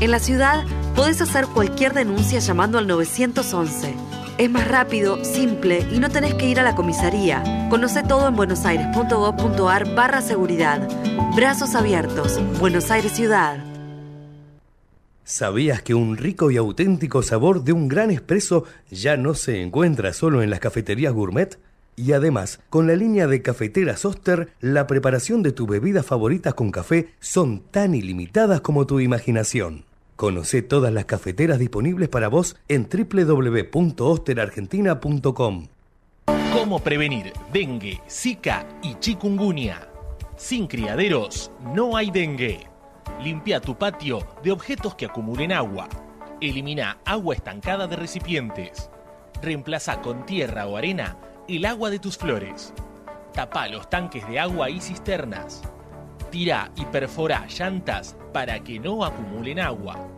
[SPEAKER 26] En
[SPEAKER 3] la ciudad podés hacer cualquier denuncia llamando al 911. Es más rápido, simple y no tenés que ir a la comisaría. Conoce todo en buenosaires.gov.ar barra seguridad. Brazos abiertos. Buenos Aires Ciudad.
[SPEAKER 7] ¿Sabías que un rico y auténtico sabor de un gran espresso ya no se encuentra solo en las cafeterías gourmet? Y además, con la línea de cafeteras Oster, la preparación de tu bebida favorita con café son tan ilimitadas como tu imaginación. Conoce todas las cafeteras disponibles para vos en www.osterargentina.com.
[SPEAKER 27] ¿Cómo prevenir dengue, zika y chikungunya? Sin criaderos no hay dengue. Limpia tu patio de objetos que acumulen agua. Elimina agua estancada de recipientes. Reemplaza con tierra o arena el agua de tus flores. Tapa los tanques de agua y cisternas. Tira y perfora llantas para que no acumulen agua.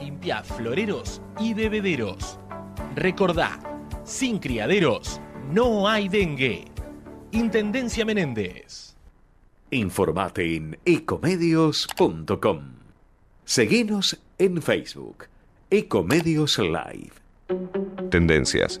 [SPEAKER 27] Limpia floreros y bebederos. Recordá, sin criaderos no hay dengue. Intendencia Menéndez.
[SPEAKER 9] Informate en ecomedios.com. Seguinos en Facebook. Ecomedios Live.
[SPEAKER 1] Tendencias.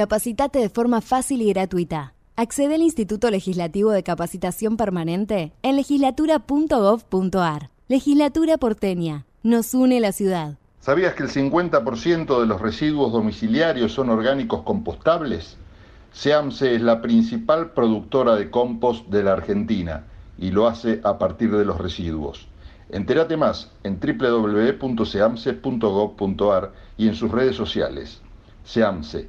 [SPEAKER 2] Capacitate de forma fácil y gratuita. Accede al Instituto Legislativo de Capacitación Permanente en legislatura.gov.ar. Legislatura porteña. Nos une la ciudad.
[SPEAKER 4] ¿Sabías que el 50% de los residuos domiciliarios son orgánicos compostables? SEAMSE es la principal productora de compost de la Argentina y lo hace a partir de los residuos. Entérate más en www.seamse.gov.ar y en sus redes sociales. SEAMSE,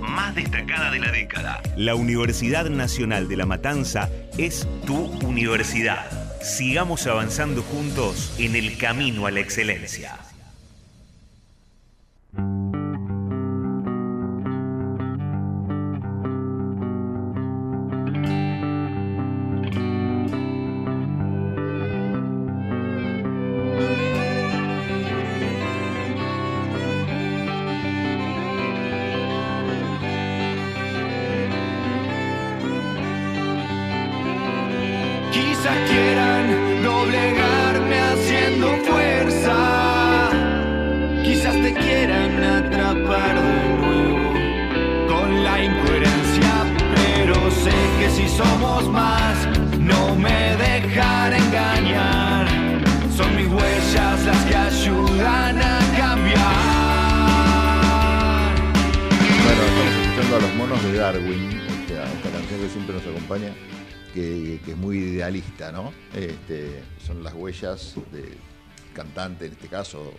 [SPEAKER 28] más destacada de la década. La Universidad Nacional de La Matanza es tu universidad. Sigamos avanzando juntos en el camino a la excelencia.
[SPEAKER 6] Son las
[SPEAKER 4] huellas del cantante, en este caso,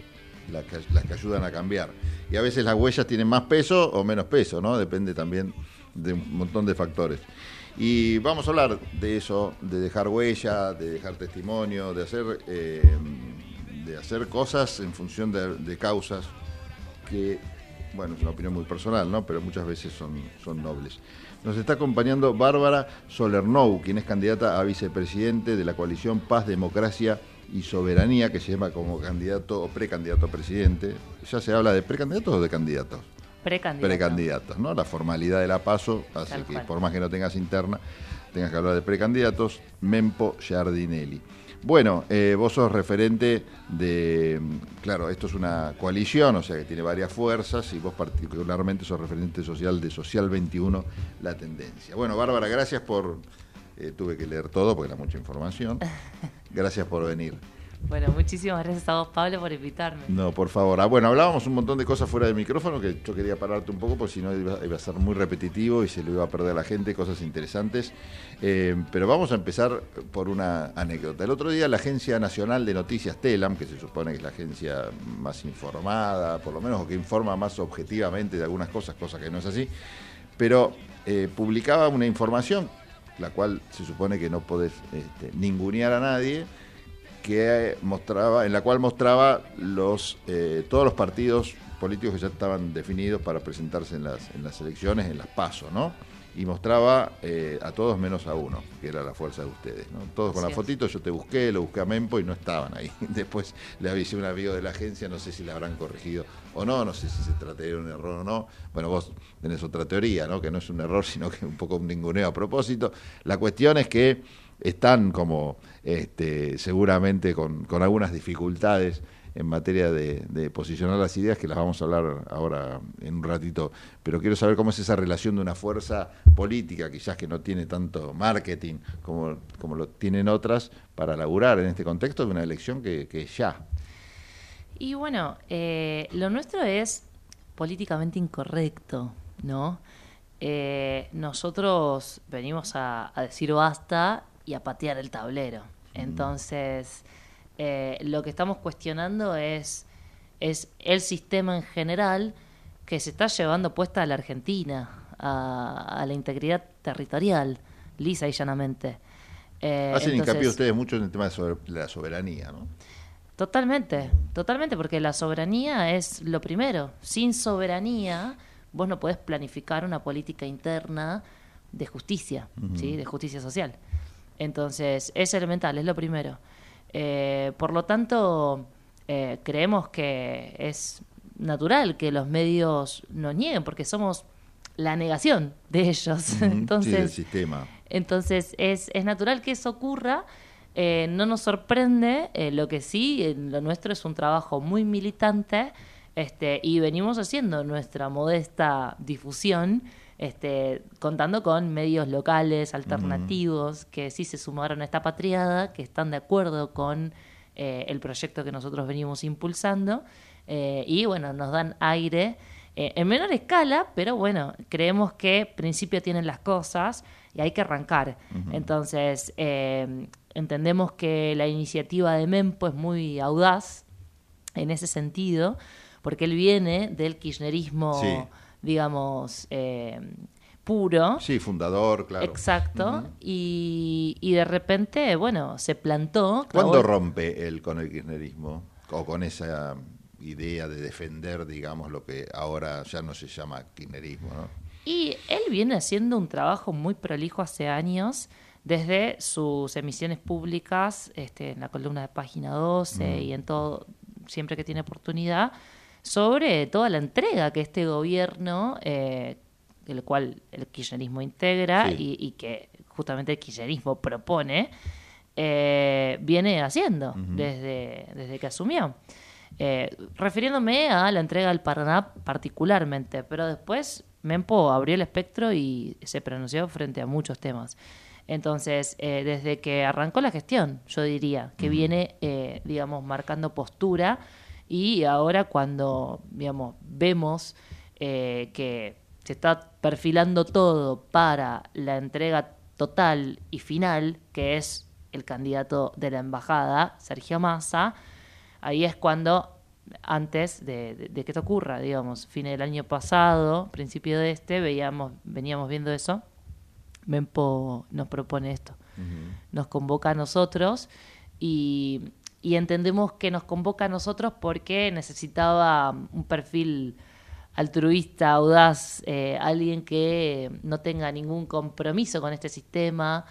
[SPEAKER 4] las que, las que ayudan a cambiar. Y a veces las huellas tienen más peso o menos peso, ¿no? Depende también de un montón de factores. Y vamos a hablar de eso, de dejar huella, de dejar testimonio, de hacer, eh, de hacer cosas en función de, de causas que, bueno, es una opinión muy personal, ¿no? Pero muchas veces son, son nobles. Nos está acompañando Bárbara Solernou, quien es candidata a vicepresidente de la coalición Paz, Democracia y Soberanía, que se llama como candidato o precandidato a presidente. ¿Ya se habla de precandidatos o de candidatos?
[SPEAKER 29] Precandidato.
[SPEAKER 4] Precandidatos, ¿no? La formalidad de la paso hace
[SPEAKER 29] Tal
[SPEAKER 4] que
[SPEAKER 29] cual.
[SPEAKER 4] por más que no tengas interna, tengas que hablar de precandidatos. Mempo Giardinelli. Bueno, eh, vos sos referente de, claro, esto es una coalición, o sea que tiene varias fuerzas y vos particularmente sos referente social de Social 21, La Tendencia. Bueno, Bárbara, gracias por, eh, tuve que leer todo porque era mucha información, [LAUGHS] gracias por venir.
[SPEAKER 29] Bueno, muchísimas gracias a vos, Pablo, por invitarme.
[SPEAKER 4] No, por favor. Ah, bueno, hablábamos un montón de cosas fuera del micrófono que yo quería pararte un poco porque si no iba, iba a ser muy repetitivo y se lo iba a perder a la gente, cosas interesantes. Eh, pero vamos a empezar por una anécdota. El otro día la Agencia Nacional de Noticias TELAM, que se supone que es la agencia más informada, por lo menos, o que informa más objetivamente de algunas cosas, cosa que no es así, pero eh, publicaba una información, la cual se supone que no podés este, ningunear a nadie, que mostraba, en la cual mostraba los eh, todos los partidos políticos que ya estaban definidos para presentarse en las, en las elecciones, en las PASO, ¿no? Y mostraba eh, a todos menos a uno, que era la fuerza de ustedes, ¿no? Todos con la
[SPEAKER 29] Cierto.
[SPEAKER 4] fotito, yo te busqué, lo busqué a Mempo y no estaban ahí. [LAUGHS] Después le avisé a un amigo de la agencia, no sé si le habrán corregido o no, no sé si se trataría de un error o no. Bueno, vos tenés otra teoría, ¿no? Que no es un error, [LAUGHS] sino que es un poco un ninguneo a propósito. La cuestión es que están como este, seguramente con, con algunas dificultades en materia de, de posicionar las ideas, que las vamos a hablar ahora en un ratito, pero quiero saber cómo es esa relación de una fuerza política, quizás que no tiene tanto marketing como, como lo tienen otras, para laburar en este contexto de una elección que, que ya.
[SPEAKER 29] Y bueno, eh, lo nuestro es políticamente incorrecto, ¿no? Eh, nosotros venimos a, a decir basta y a patear el tablero. Entonces, eh, lo que estamos cuestionando es, es el sistema en general que se está llevando puesta a la Argentina, a, a la integridad territorial, lisa y llanamente. Eh,
[SPEAKER 4] Hacen hincapié
[SPEAKER 29] entonces-
[SPEAKER 4] ustedes mucho en el tema de, la soberanía, ¿no?
[SPEAKER 29] Totalmente, totalmente, porque la soberanía es lo primero. Sin soberanía, vos no podés planificar una política interna de justicia. ¿sí? de justicia social. Entonces, es elemental, es lo primero. Eh, por lo tanto, eh, creemos que es natural que los medios nos nieguen, porque somos la negación de ellos.
[SPEAKER 4] Ujú,
[SPEAKER 29] Entonces,
[SPEAKER 4] sí, del sistema.
[SPEAKER 29] entonces es, es natural que eso ocurra. eh, no nos sorprende, eh, lo que sí, eh, lo nuestro es un trabajo muy militante este, y venimos haciendo nuestra modesta difusión, este, contando con medios locales, alternativos, que sí se sumaron a esta patriada, que están de acuerdo con eh, el proyecto que nosotros venimos impulsando eh, y bueno, nos dan aire eh, en menor escala, pero bueno, creemos que principio tienen las cosas y hay que arrancar. Entonces, entendemos que la iniciativa de Mempo es muy audaz en ese sentido, porque él viene del kirchnerismo,
[SPEAKER 4] Sí.
[SPEAKER 29] Digamos, eh, puro.
[SPEAKER 4] Sí, fundador, claro.
[SPEAKER 29] Exacto. Y, y de repente, bueno, se plantó.
[SPEAKER 4] ¿Cuándo rompe él con el kirchnerismo? O con esa idea de defender, digamos, lo que ahora ya no se llama kirchnerismo, ¿no?
[SPEAKER 29] Y él viene haciendo un trabajo muy prolijo hace años, desde sus emisiones públicas, este, en la columna de página 12
[SPEAKER 30] Mm.
[SPEAKER 29] y en todo, siempre que tiene oportunidad, sobre toda la entrega que este gobierno, eh, el cual el kirchnerismo integra
[SPEAKER 30] Sí.
[SPEAKER 29] y, y que justamente el kirchnerismo propone, eh, viene haciendo desde, desde que asumió. Eh, refiriéndome a la entrega del Paraná particularmente, pero después Mempo abrió el espectro y se pronunció frente a muchos temas. Entonces, eh, desde que arrancó la gestión, yo diría, que viene, eh, digamos, marcando postura y ahora cuando, digamos, vemos eh, que se está perfilando todo para la entrega total y final, que es el candidato de la embajada, Sergio Massa, ahí es cuando, antes de, de- de que esto ocurra, digamos, fin del año pasado, principio de este, veíamos, veníamos viendo eso, Mempo nos propone esto, nos convoca a nosotros y y entendemos que nos convoca a nosotros porque necesitaba un perfil altruista, audaz, eh, alguien que no tenga ningún compromiso con este sistema,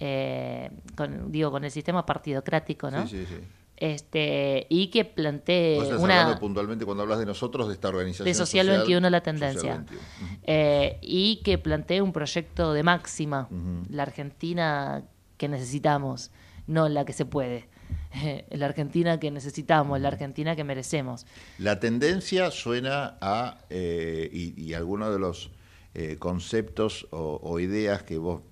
[SPEAKER 29] eh, con, digo, con el sistema partidocrático, ¿no?
[SPEAKER 4] Sí, sí, sí.
[SPEAKER 29] Este, y que plantee
[SPEAKER 4] Vos estás
[SPEAKER 29] una...
[SPEAKER 4] hablando puntualmente cuando hablas de nosotros, de esta organización.
[SPEAKER 29] De Social 21 la
[SPEAKER 4] Social
[SPEAKER 29] tendencia.
[SPEAKER 4] 21.
[SPEAKER 29] Eh, y que plantee un proyecto de máxima, la Argentina que necesitamos, no la que se puede. [LAUGHS] la Argentina que necesitamos, la Argentina que merecemos.
[SPEAKER 4] La tendencia suena a, eh, y, algunos de los eh, conceptos o, ideas que vos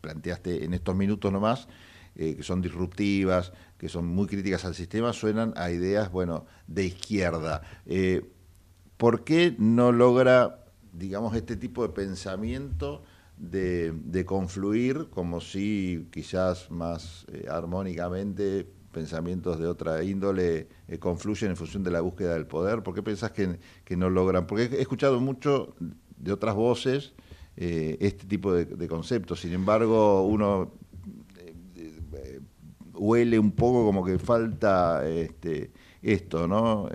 [SPEAKER 4] planteaste en estos minutos nomás, eh, que son disruptivas, que son muy críticas al sistema, suenan a ideas, bueno, de izquierda. Eh, ¿Por qué no logra, digamos, este tipo de pensamiento de, confluir como si quizás más armónicamente pensamientos de otra índole eh, confluyen en función de la búsqueda del poder? ¿Por qué pensás que, que no logran? Porque he escuchado mucho de otras voces eh, este tipo de, de conceptos. Sin embargo, uno eh, huele un poco como que falta este, esto, ¿no?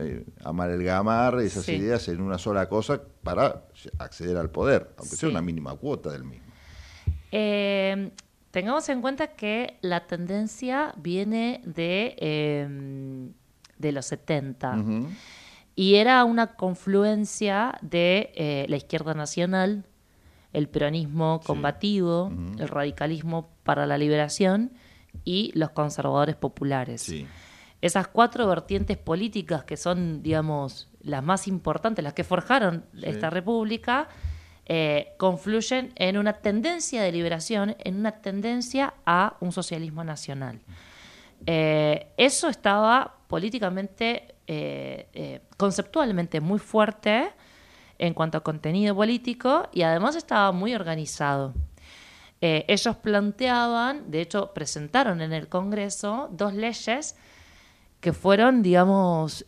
[SPEAKER 4] Amalgamar esas
[SPEAKER 29] Sí.
[SPEAKER 4] ideas en una sola cosa para acceder al poder, aunque sea una mínima cuota del mismo.
[SPEAKER 29] Tengamos en cuenta que la tendencia viene de, eh, de los 70
[SPEAKER 4] Ujú.
[SPEAKER 29] y era una confluencia de eh, la izquierda nacional, el peronismo combativo, el radicalismo para la liberación y los conservadores populares. Esas cuatro vertientes políticas que son, digamos, las más importantes, las que forjaron
[SPEAKER 30] Sí.
[SPEAKER 29] esta república, eh, confluyen en una tendencia de liberación, en una tendencia a un socialismo nacional. Eh, eso estaba políticamente, eh, conceptualmente muy fuerte en cuanto a contenido político y además estaba muy organizado. Ellos planteaban, de hecho presentaron en el Congreso dos leyes que fueron, digamos,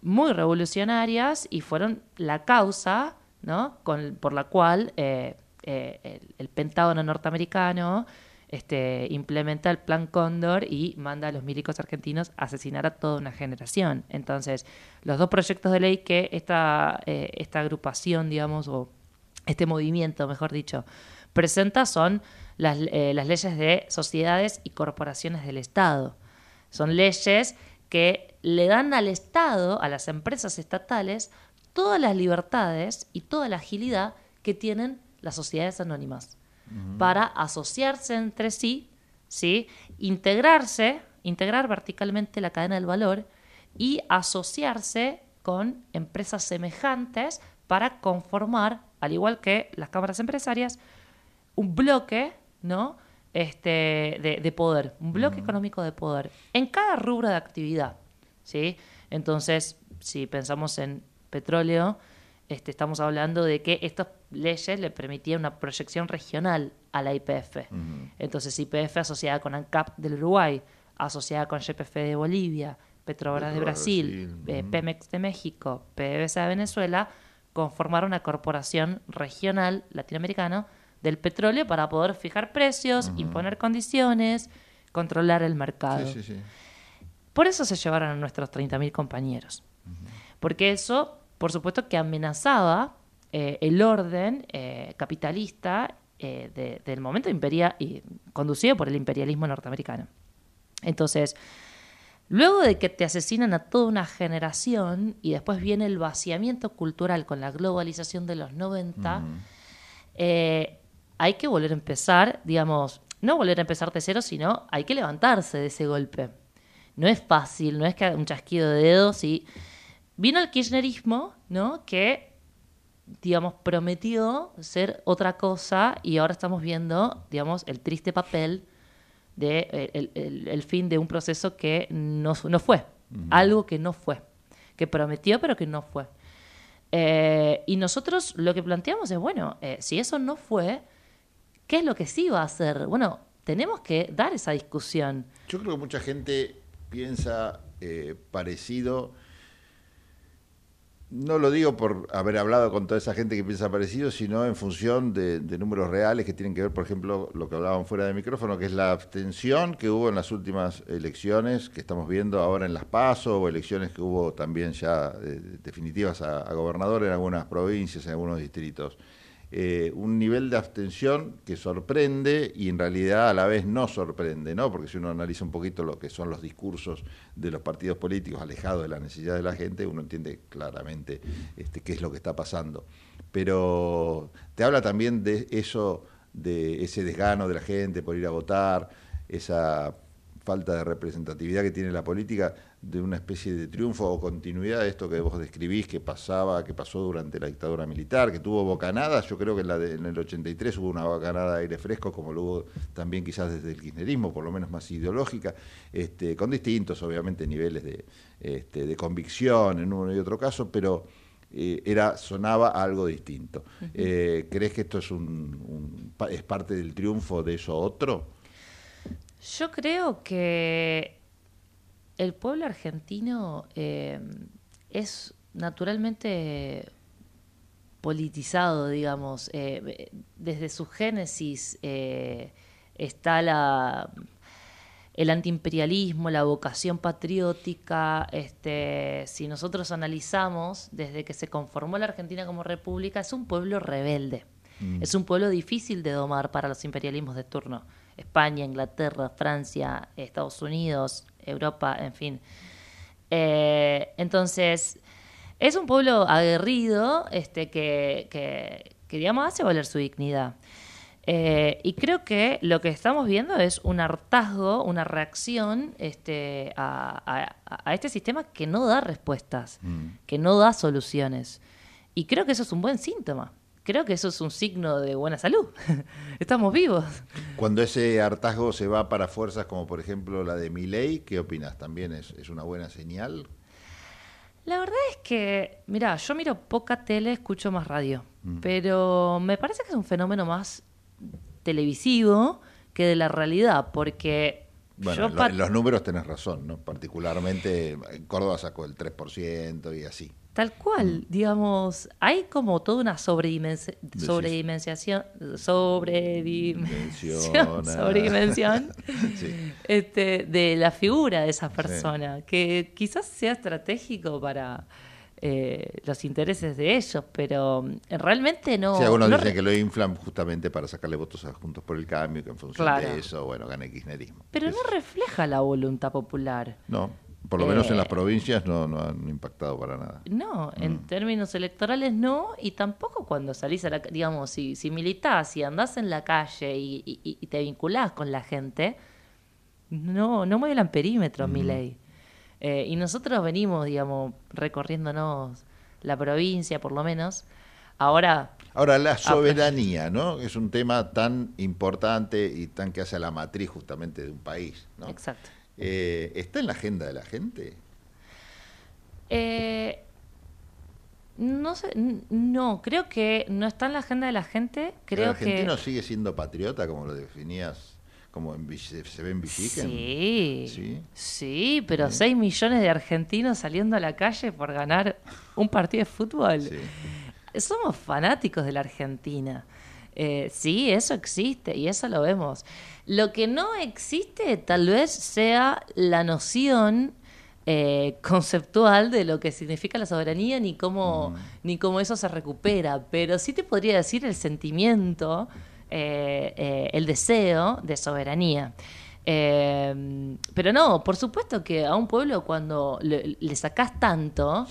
[SPEAKER 29] muy revolucionarias y fueron la causa ¿no? Con- por la cual eh, eh, el, Pentágono norteamericano este, implementa el Plan Cóndor y manda a los milicos argentinos a asesinar a toda una generación. Entonces, los dos proyectos de ley que esta, eh, agrupación, digamos, o este movimiento, mejor dicho, presenta son las leyes de sociedades y corporaciones del Estado. Son leyes que le dan al Estado, a las empresas estatales, todas las libertades y toda la agilidad que tienen las sociedades anónimas para asociarse entre sí, ¿sí? integrarse, integrar verticalmente la cadena del valor y asociarse con empresas semejantes para conformar, al igual que las cámaras empresarias, un bloque, ¿no? Este, de, de poder, un bloque económico de poder en cada rubro de actividad, ¿sí? Entonces, si pensamos en petróleo, este, estamos hablando de que estas leyes le permitían una proyección regional a la IPF. Entonces, IPF asociada con ANCAP del Uruguay, asociada con YPF de Bolivia, Petrobras de Brasil, eh. Pemex de México, PDVSA de Venezuela, conformaron una corporación regional latinoamericana del petróleo para poder fijar precios, imponer condiciones, controlar el mercado.
[SPEAKER 4] Sí, sí, sí.
[SPEAKER 29] Por eso se llevaron a nuestros 30.000 compañeros. Porque eso, por supuesto, que amenazaba eh, el orden eh, capitalista eh, de- del momento imperia y conducido por el imperialismo norteamericano. Entonces, luego de que te asesinan a toda una generación y después viene el vaciamiento cultural con la globalización de los 90, eh, hay que volver a empezar, digamos, no volver a empezar de cero, sino hay que levantarse de ese golpe. No es fácil, no es que un chasquido de dedos y vino el kirchnerismo, ¿no? Que digamos prometió ser otra cosa y ahora estamos viendo, digamos, el triste papel de el, el- el fin de un proceso que no, no fue, algo que no fue, que prometió pero que no fue. Eh, y nosotros lo que planteamos es, bueno, eh, si eso no fue, ¿qué es lo que sí va a hacer? Bueno, tenemos que dar esa discusión.
[SPEAKER 4] Yo creo que mucha gente piensa eh, parecido No lo digo por haber hablado con toda esa gente que piensa parecido, sino en función de, números reales que tienen que ver, por ejemplo, lo que hablaban fuera de micrófono, que es la abstención que hubo en las últimas elecciones que estamos viendo ahora en las PASO, o elecciones que hubo también ya eh, definitivas a, a gobernador en algunas provincias, en algunos distritos. Eh, un nivel de abstención que sorprende y en realidad a la vez no sorprende, ¿no? Porque si uno analiza un poquito lo que son los discursos de los partidos políticos alejados de la necesidad de la gente, uno entiende claramente este, qué es lo que está pasando. Pero te habla también de eso, de ese desgano de la gente por ir a votar, esa falta de representatividad que tiene la política, de una especie de triunfo o continuidad de esto que vos describís que pasaba, que pasó durante la dictadura militar, que tuvo bocanadas, yo creo que en, la de- en el 83 hubo una bocanada de aire fresco, como lo hubo también quizás desde el kirchnerismo, por lo menos más ideológica, este, con distintos, obviamente, niveles de, este, de convicción en uno y otro caso, pero eh, era sonaba algo distinto. Eh, ¿Crees que esto es, un, es parte del triunfo de eso otro?
[SPEAKER 29] Yo creo que el pueblo argentino eh, es naturalmente politizado, digamos. Eh, desde su génesis eh, está la, el antiimperialismo, la vocación patriótica. Este, si nosotros analizamos, desde que se conformó la Argentina como república, es un pueblo rebelde.
[SPEAKER 30] Mm.
[SPEAKER 29] Es un pueblo difícil de domar para los imperialismos de turno. España, Inglaterra, Francia, Estados Unidos, Europa, en fin. Eh, entonces, es un pueblo aguerrido este, que, que, que, digamos, hace valer su dignidad. Eh, y creo que lo que estamos viendo es un hartazgo, una reacción este, a, a- a este sistema que no da respuestas, que no da soluciones. Y creo que eso es un buen síntoma. Creo que eso es un signo de buena salud. [LAUGHS] Estamos vivos.
[SPEAKER 4] Cuando ese hartazgo se va para fuerzas como por ejemplo la de Milei, ¿qué opinas? ¿También es, es una buena señal?
[SPEAKER 29] La verdad es que, mira, yo miro poca tele, escucho más radio,
[SPEAKER 4] Mm.
[SPEAKER 29] pero me parece que es un fenómeno más televisivo que de la realidad, porque
[SPEAKER 4] Bueno,
[SPEAKER 29] yo
[SPEAKER 4] lo- los números tenés razón, ¿no? Particularmente en Córdoba sacó el 3% y así.
[SPEAKER 29] Tal cual, digamos, hay como toda una sobredimensión,
[SPEAKER 4] Dimensiona. [LAUGHS]
[SPEAKER 29] sobredimensión [LAUGHS]
[SPEAKER 4] Sí.
[SPEAKER 29] este, de la figura de esa persona, que quizás sea estratégico para eh, los intereses de ellos, pero mm, realmente no.
[SPEAKER 4] sí, algunos
[SPEAKER 29] no
[SPEAKER 4] dicen que lo inflan justamente para sacarle votos a Juntos por el Cambio, que en función
[SPEAKER 29] Claro.
[SPEAKER 4] de eso, bueno, gana el kirchnerismo.
[SPEAKER 29] Pero no refleja la voluntad popular.
[SPEAKER 4] No, por lo menos en
[SPEAKER 29] Eh,
[SPEAKER 4] las provincias no, no han impactado para nada.
[SPEAKER 29] No,
[SPEAKER 4] Mm.
[SPEAKER 29] en términos electorales no, y tampoco cuando salís a la digamos, si, si militás y andás en la calle y, y- y te vinculás con la gente, no, no mueve el perímetro, mi ley. Eh, y nosotros venimos, digamos, recorriéndonos la provincia, por lo menos. Ahora,
[SPEAKER 4] Ahora, la soberanía, ¿no? Es un tema tan importante y tan que hace a la matriz justamente de un país, ¿no?
[SPEAKER 29] Exacto.
[SPEAKER 4] Eh, ¿Está en la agenda de la gente?
[SPEAKER 29] eh, no sé, no, creo que no está en la agenda de la gente. Creo
[SPEAKER 4] ¿El argentino
[SPEAKER 29] que
[SPEAKER 4] sigue siendo patriota, como lo definías, como en se, ve en?
[SPEAKER 29] Sí,
[SPEAKER 4] Sí.
[SPEAKER 29] sí, pero 6 millones de argentinos saliendo a la calle por ganar un partido de fútbol. Somos fanáticos de la Argentina. Eh, sí, eso existe y eso lo vemos. Lo que no existe tal vez sea la noción eh, conceptual de lo que significa la soberanía ni cómo, ni cómo eso se recupera, pero sí te podría decir el sentimiento, eh, eh, el deseo de soberanía. Eh, pero no, por supuesto que a un pueblo cuando le, le sacás tanto,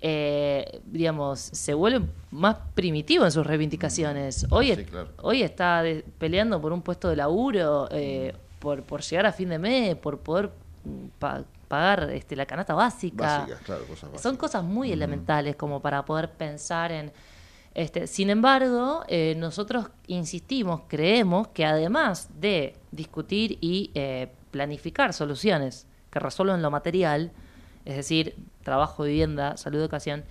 [SPEAKER 29] eh, digamos, se vuelve más primitivo en sus reivindicaciones. Hoy,
[SPEAKER 4] Sí,
[SPEAKER 29] es-
[SPEAKER 4] claro.
[SPEAKER 29] hoy está de- peleando por un puesto de laburo, eh, por, por llegar a fin de mes, por poder mm, pa- pagar este, la canasta básica.
[SPEAKER 4] Básicas, claro, cosas básicas.
[SPEAKER 29] Son cosas muy elementales como para poder pensar en... Este, sin embargo, eh, nosotros insistimos, creemos que además de discutir y eh, planificar soluciones que resuelvan lo material, es decir, trabajo, vivienda, salud, educación,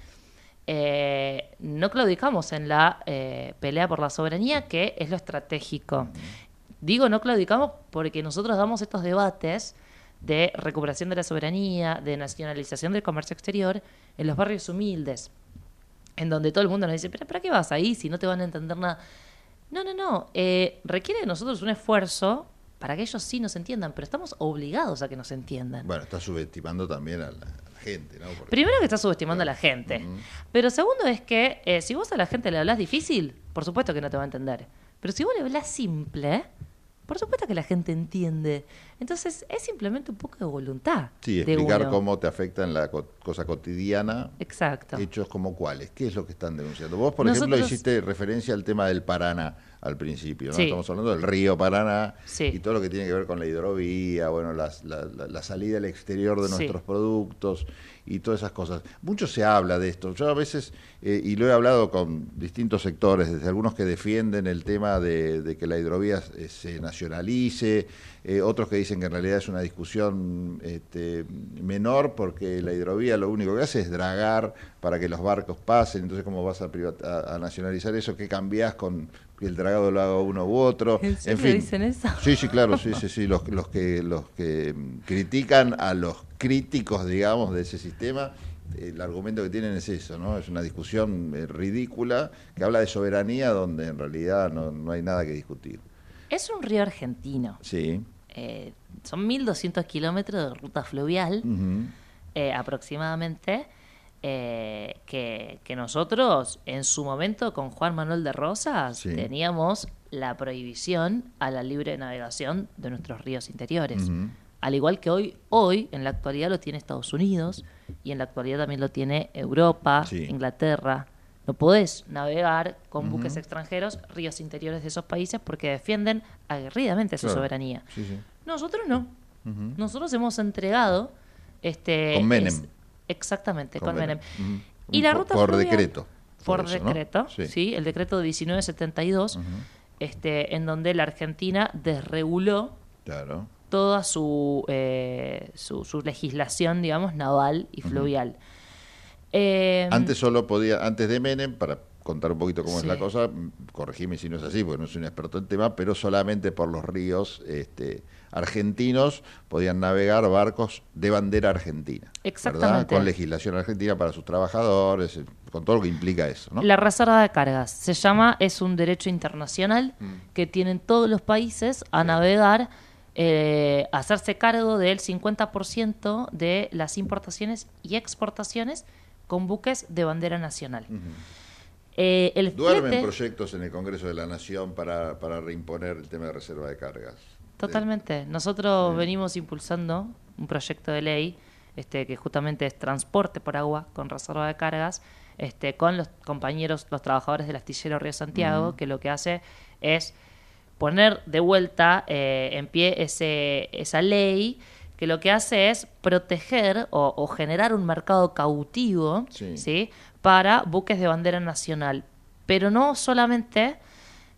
[SPEAKER 29] eh, no claudicamos en la eh, pelea por la soberanía, que es lo estratégico. Digo no claudicamos porque nosotros damos estos debates de recuperación de la soberanía, de nacionalización del comercio exterior en los barrios humildes, en donde todo el mundo nos dice, pero ¿para qué vas ahí si no te van a entender nada? No, no, no, eh, requiere de nosotros un esfuerzo para que ellos sí nos entiendan, pero estamos obligados a que nos entiendan.
[SPEAKER 4] Bueno, está subestimando también a la gente, ¿no? Porque-
[SPEAKER 29] Primero que estás subestimando a la gente, pero segundo es que eh, si vos a la gente le hablas difícil, por supuesto que no te va a entender, pero si vos le hablas simple, por supuesto que la gente entiende. Entonces es simplemente un poco de voluntad.
[SPEAKER 4] Sí, explicar cómo te afecta en la co- cosa cotidiana.
[SPEAKER 29] Exacto.
[SPEAKER 4] Hechos como cuáles. ¿Qué es lo que están denunciando? Vos, por ejemplo, hiciste referencia al tema del Paraná al principio, ¿no?
[SPEAKER 29] Sí.
[SPEAKER 4] Estamos hablando del río Paraná
[SPEAKER 29] Sí.
[SPEAKER 4] y todo lo que tiene que ver con la hidrovía, bueno, las- la, la- la salida al exterior de
[SPEAKER 29] Sí.
[SPEAKER 4] nuestros productos y todas esas cosas. Mucho se habla de esto. Yo a veces, eh, y lo he hablado con distintos sectores, desde algunos que defienden el tema de, de que la hidrovía eh, se nacionalice, eh, otros que dicen que en realidad es una discusión este, menor porque la hidrovía lo único que hace es dragar para que los barcos pasen, entonces cómo vas a- a nacionalizar eso, qué cambiás con que el dragado lo haga uno u otro.
[SPEAKER 29] ¿En serio
[SPEAKER 4] fin.
[SPEAKER 29] dicen eso?
[SPEAKER 4] Sí, sí, claro, sí, [LAUGHS] sí, sí. Los, los que los que mm, critican a los críticos, digamos, de ese sistema, el argumento que tienen es eso, ¿no? Es una discusión eh, ridícula que habla de soberanía donde en realidad no, no hay nada que discutir.
[SPEAKER 29] Es un río argentino.
[SPEAKER 4] Sí.
[SPEAKER 29] Eh, son 1.200 kilómetros de ruta fluvial eh, aproximadamente. Eh, que, que nosotros en su momento con Juan Manuel de Rosas
[SPEAKER 4] Sí.
[SPEAKER 29] teníamos la prohibición a la libre navegación de nuestros ríos interiores. Al igual que hoy, hoy en la actualidad lo tiene Estados Unidos y en la actualidad también lo tiene Europa,
[SPEAKER 4] Sí.
[SPEAKER 29] Inglaterra. No podés navegar con buques extranjeros ríos interiores de esos países porque defienden aguerridamente su soberanía.
[SPEAKER 4] Sí.
[SPEAKER 29] Nosotros no. Nosotros hemos entregado este
[SPEAKER 4] Con Menem.
[SPEAKER 29] es- exactamente, con,
[SPEAKER 4] Con
[SPEAKER 29] Menem. Y la
[SPEAKER 4] Por-
[SPEAKER 29] ruta
[SPEAKER 4] por
[SPEAKER 29] fluvial-
[SPEAKER 4] decreto,
[SPEAKER 29] Por
[SPEAKER 4] por eso, ¿no?
[SPEAKER 29] decreto,
[SPEAKER 4] Sí.
[SPEAKER 29] sí. el decreto 1972, este, en donde la Argentina desreguló
[SPEAKER 4] Claro.
[SPEAKER 29] toda su, eh, su, su legislación, digamos, naval y fluvial. Eh,
[SPEAKER 4] Antes solo podía, antes de Menem, para contar un poquito cómo
[SPEAKER 29] Sí.
[SPEAKER 4] es la cosa, mm, corregime si no es así, porque no soy un experto en tema, pero solamente por los ríos este, argentinos podían navegar barcos de bandera argentina. ¿verdad?
[SPEAKER 29] Exactamente.
[SPEAKER 4] Con legislación argentina para sus trabajadores, eh, con todo lo que implica eso, ¿no?
[SPEAKER 29] La reserva de cargas se llama, es un derecho internacional
[SPEAKER 4] Mm.
[SPEAKER 29] que tienen todos los países a navegar, eh, hacerse cargo del 50% de las importaciones y exportaciones con buques de bandera nacional. Eh, el
[SPEAKER 4] Duermen
[SPEAKER 29] flete-
[SPEAKER 4] proyectos en el Congreso de la Nación para, para reimponer el tema de reserva de cargas.
[SPEAKER 29] Totalmente. Nosotros venimos impulsando un proyecto de ley este, que justamente es transporte por agua con reserva de cargas, este, con los compañeros, los trabajadores del astillero Río Santiago, que lo que hace es poner de vuelta eh, en pie ese, esa ley que lo que hace es proteger o, o generar un mercado cautivo
[SPEAKER 30] Sí.
[SPEAKER 29] ¿sí? para buques de bandera nacional. Pero no solamente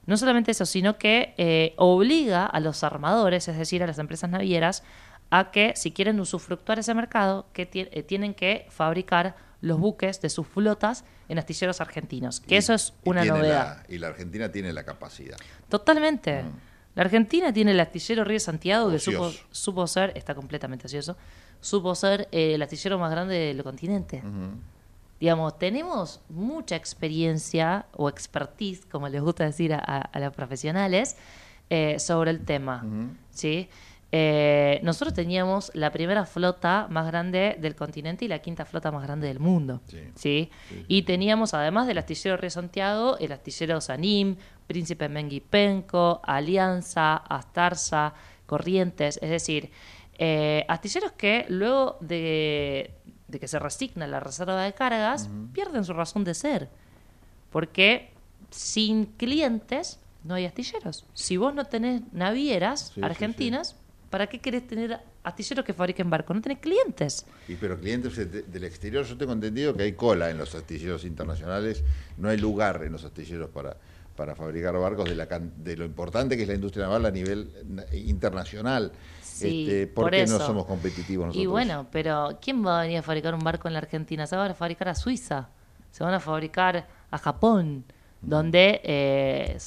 [SPEAKER 29] no solamente eso, sino que eh, obliga a los armadores, es decir, a las empresas navieras, a que si quieren usufructuar ese mercado, que ti- eh, tienen que fabricar los buques de sus flotas en astilleros argentinos, que
[SPEAKER 4] Y-
[SPEAKER 29] eso es una novedad.
[SPEAKER 4] la- y la Argentina tiene la capacidad.
[SPEAKER 29] Totalmente. La Argentina tiene el astillero Río Santiago, que supo, supo ser, está completamente ocioso, supo ser eh, el astillero más grande del continente. Digamos, tenemos mucha experiencia o expertise, como les gusta decir a, a- a los profesionales, eh, sobre el tema. ¿sí? Eh, nosotros teníamos la primera flota más grande del continente y la quinta flota más grande del mundo. ¿sí? Y teníamos, además del astillero Río Santiago, el astillero Sanim, Príncipe Menguipenco, Alianza, Astarza, Corrientes, es decir, eh, astilleros que luego de, de que se resigna la reserva de cargas, pierden su razón de ser. Porque sin clientes no hay astilleros. Si vos no tenés navieras
[SPEAKER 4] Sí, sí,
[SPEAKER 29] argentinas, ¿para qué querés tener astilleros que fabriquen barcos? No tenés clientes.
[SPEAKER 4] Y pero clientes de- del exterior, yo tengo entendido que hay cola en los astilleros internacionales, no hay lugar en los astilleros para, para fabricar barcos de, la, de lo importante que es la industria naval a nivel na- internacional.
[SPEAKER 29] Sí,
[SPEAKER 4] Este, ¿Por,
[SPEAKER 29] por
[SPEAKER 4] qué
[SPEAKER 29] eso.
[SPEAKER 4] no somos competitivos nosotros?
[SPEAKER 29] Y bueno, pero ¿quién va a venir a fabricar un barco en la Argentina? Se van a fabricar a Suiza, se van a fabricar a Japón, donde eh,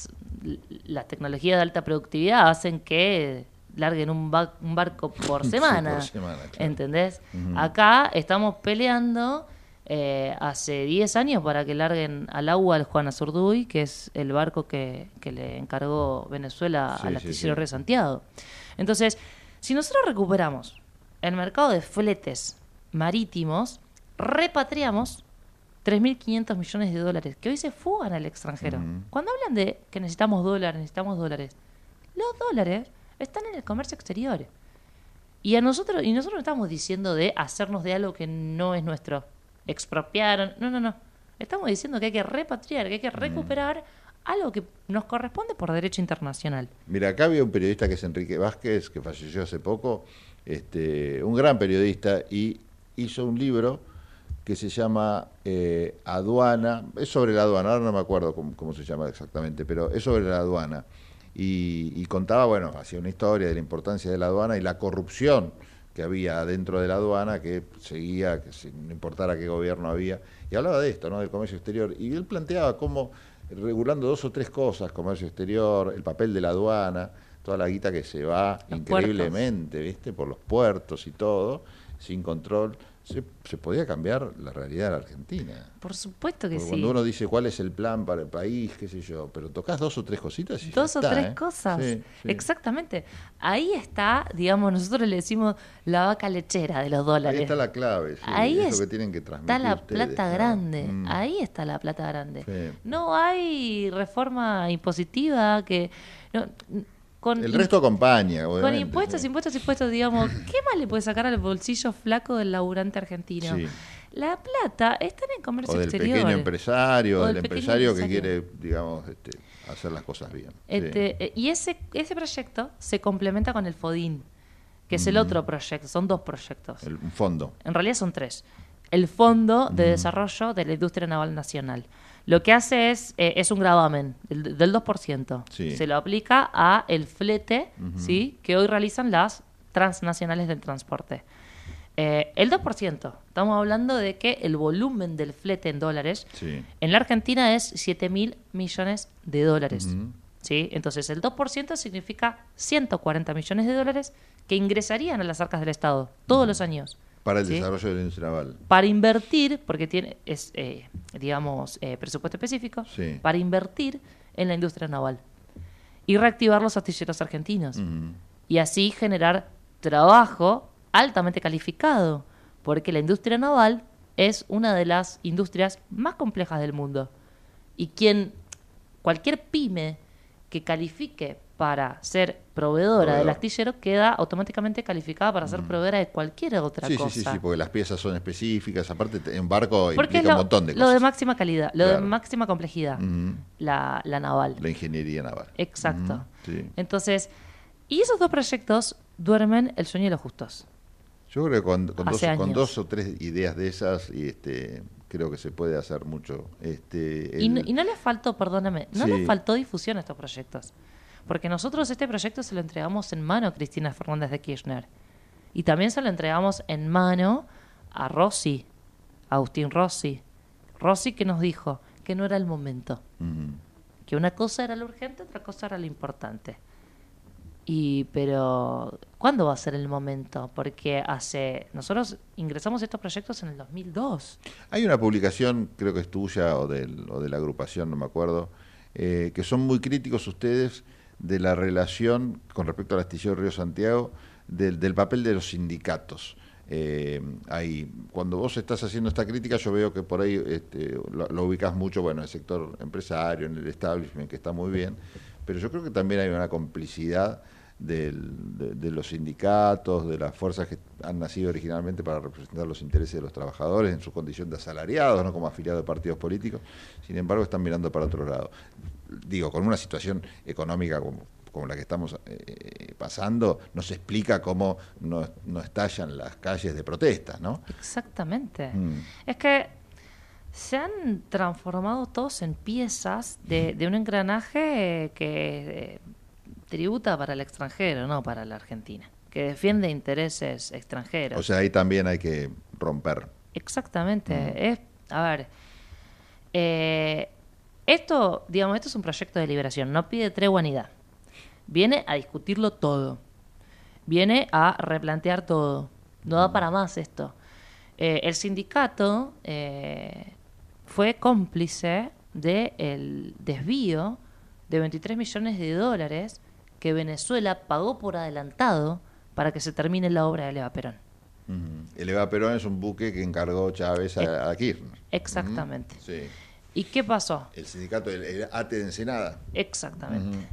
[SPEAKER 29] las tecnologías de alta productividad hacen que larguen un, ba- un barco por [LAUGHS] semana.
[SPEAKER 4] por semana, claro.
[SPEAKER 29] ¿Entendés? Acá estamos peleando eh, hace 10 años para que larguen al agua el Juan Azurduy, que es el barco que, que le encargó Venezuela
[SPEAKER 4] Sí,
[SPEAKER 29] al astillero
[SPEAKER 4] sí.
[SPEAKER 29] Río Santiago. Entonces, si nosotros recuperamos el mercado de fletes marítimos, repatriamos 3.500 millones de dólares que hoy se fugan al extranjero. Cuando hablan de que necesitamos dólares, necesitamos dólares, los dólares están en el comercio exterior. Y a nosotros, y nosotros no estamos diciendo de hacernos de algo que no es nuestro. Expropiar, no, no, no. Estamos diciendo que hay que repatriar, que hay que recuperar algo que nos corresponde por derecho internacional.
[SPEAKER 4] Mira, acá había un periodista que es Enrique Vázquez, que falleció hace poco, este, un gran periodista, y hizo un libro que se llama eh, Aduana, es sobre la aduana, ahora no me acuerdo cómo, cómo se llama exactamente, pero es sobre la aduana. Y, y contaba, bueno, hacía una historia de la importancia de la aduana y la corrupción que había dentro de la aduana, que seguía, que sin- no importara qué gobierno había, y hablaba de esto, ¿no? del comercio exterior, y él planteaba cómo, regulando dos o tres cosas, comercio exterior, el papel de la aduana, toda la guita que se va
[SPEAKER 29] Los
[SPEAKER 4] increíblemente, ¿viste? Por los puertos y todo, sin control, se, se podía cambiar la realidad de la Argentina.
[SPEAKER 29] Por supuesto que
[SPEAKER 4] Porque
[SPEAKER 29] sí.
[SPEAKER 4] cuando uno dice cuál es el plan para el país, qué sé yo, pero tocas dos o tres cositas y ya
[SPEAKER 29] Dos o
[SPEAKER 4] está,
[SPEAKER 29] tres
[SPEAKER 4] ¿eh?
[SPEAKER 29] cosas.
[SPEAKER 4] Sí, sí.
[SPEAKER 29] Exactamente. Ahí está, digamos, nosotros le decimos la vaca lechera de los dólares.
[SPEAKER 4] Ahí está la clave, sí,
[SPEAKER 29] Ahí
[SPEAKER 4] es lo que tienen que transmitir
[SPEAKER 29] Está la
[SPEAKER 4] ustedes,
[SPEAKER 29] plata
[SPEAKER 4] ¿no?
[SPEAKER 29] grande.
[SPEAKER 4] Mm.
[SPEAKER 29] Ahí está la plata grande. No hay reforma impositiva que... no, con
[SPEAKER 4] El resto acompaña,
[SPEAKER 29] Con impuestos,
[SPEAKER 4] sí.
[SPEAKER 29] impuestos, impuestos, digamos, [LAUGHS] ¿qué más le puede sacar al bolsillo flaco del laburante argentino?
[SPEAKER 4] Sí.
[SPEAKER 29] La plata está en el comercio
[SPEAKER 4] O del
[SPEAKER 29] exterior.
[SPEAKER 4] pequeño empresario,
[SPEAKER 29] O
[SPEAKER 4] del
[SPEAKER 29] del pequeño
[SPEAKER 4] empresario que quiere, digamos, este, hacer las cosas bien.
[SPEAKER 29] Este, eh, Y ese, ese proyecto se complementa con el FODIN, que es el otro proyecto. Son dos proyectos.
[SPEAKER 4] El- un fondo.
[SPEAKER 29] En realidad son tres. El Fondo de
[SPEAKER 4] Mm.
[SPEAKER 29] Desarrollo de la Industria Naval Nacional. Lo que hace es, eh, es un gravamen del, del 2%.
[SPEAKER 4] Sí.
[SPEAKER 29] Se lo aplica a el flete. ¿sí? que hoy realizan las transnacionales del transporte. Eh, el 2%. Estamos hablando de que el volumen del flete en dólares
[SPEAKER 4] Sí.
[SPEAKER 29] en la Argentina es 7 mil millones de dólares. ¿sí? Entonces, el 2% significa 140 millones de dólares que ingresarían a las arcas del Estado todos los años.
[SPEAKER 4] Para el
[SPEAKER 29] ¿sí?
[SPEAKER 4] desarrollo de la industria naval.
[SPEAKER 29] Para invertir, porque tiene, es, eh, digamos, eh, presupuesto específico,
[SPEAKER 4] Sí.
[SPEAKER 29] para invertir en la industria naval y reactivar los astilleros argentinos. Y así generar trabajo altamente calificado, porque la industria naval es una de las industrias más complejas del mundo. Y quien, cualquier pyme que califique para ser proveedora del astillero queda automáticamente calificada para ser proveedora de cualquier otra
[SPEAKER 4] Sí, sí,
[SPEAKER 29] cosa.
[SPEAKER 4] sí, sí, porque las piezas son específicas. Aparte, te- en barco
[SPEAKER 29] Porque
[SPEAKER 4] implica
[SPEAKER 29] lo,
[SPEAKER 4] un montón de
[SPEAKER 29] lo
[SPEAKER 4] cosas.
[SPEAKER 29] de máxima calidad, lo de máxima complejidad,
[SPEAKER 4] Ujú.
[SPEAKER 29] la, la naval.
[SPEAKER 4] La ingeniería naval.
[SPEAKER 29] Exacto.
[SPEAKER 4] Sí.
[SPEAKER 29] Entonces, y esos dos proyectos duermen el sueño de los justos.
[SPEAKER 4] Yo creo que con, con dos, con o tres ideas de esas, y este, creo que se puede hacer mucho. Este,
[SPEAKER 29] Y, no, y no les faltó, perdóname, no
[SPEAKER 4] Sí.
[SPEAKER 29] les faltó difusión a estos proyectos. Porque nosotros este proyecto se lo entregamos en mano a Cristina Fernández de Kirchner. Y también se lo entregamos en mano a Rossi, a Agustín Rossi. Rossi que nos dijo que no era el momento. Que una cosa era lo urgente, otra cosa era lo importante. Y, pero, ¿cuándo va a ser el momento? Porque hace, nosotros ingresamos a estos proyectos en el 2002.
[SPEAKER 4] Hay una publicación, creo que es tuya o, del, o de la agrupación, no me acuerdo, eh, que son muy críticos ustedes de la relación con respecto al astillero Río Santiago, del, del papel de los sindicatos. Eh, ahí, cuando vos estás haciendo esta crítica, yo veo que por ahí este, lo, lo ubicás mucho, bueno, en el sector empresario, en el establishment, que está muy bien, pero yo creo que también hay una complicidad de, de los sindicatos, de las fuerzas que han nacido originalmente para representar los intereses de los trabajadores en su condición de asalariados, no como afiliados de partidos políticos, sin embargo están mirando para otro lado. Digo, con una situación económica como, como la que estamos eh, pasando, no se explica cómo no, no estallan las calles de protestas, ¿no?
[SPEAKER 29] Exactamente.
[SPEAKER 4] Mm.
[SPEAKER 29] Es que se han transformado todos en piezas de, de un engranaje que eh, tributa para el extranjero, no para la Argentina, que defiende intereses extranjeros.
[SPEAKER 4] O sea, ahí también hay que romper.
[SPEAKER 29] Exactamente. Es, a ver, eh, esto, digamos, esto es un proyecto de liberación, no pide tregua ni da. Viene a discutirlo todo. viene a replantear todo. No da para más esto. Eh, el sindicato eh, fue cómplice del desvío de 23 millones de dólares que Venezuela pagó por adelantado para que se termine la obra de Eva Perón.
[SPEAKER 4] El Eva Perón es un buque que encargó Chávez a, a Kirchner.
[SPEAKER 29] Exactamente.
[SPEAKER 4] Sí.
[SPEAKER 29] ¿Y qué pasó?
[SPEAKER 4] El sindicato, el, el ATE de Ensenada.
[SPEAKER 29] Exactamente.
[SPEAKER 4] Ujú.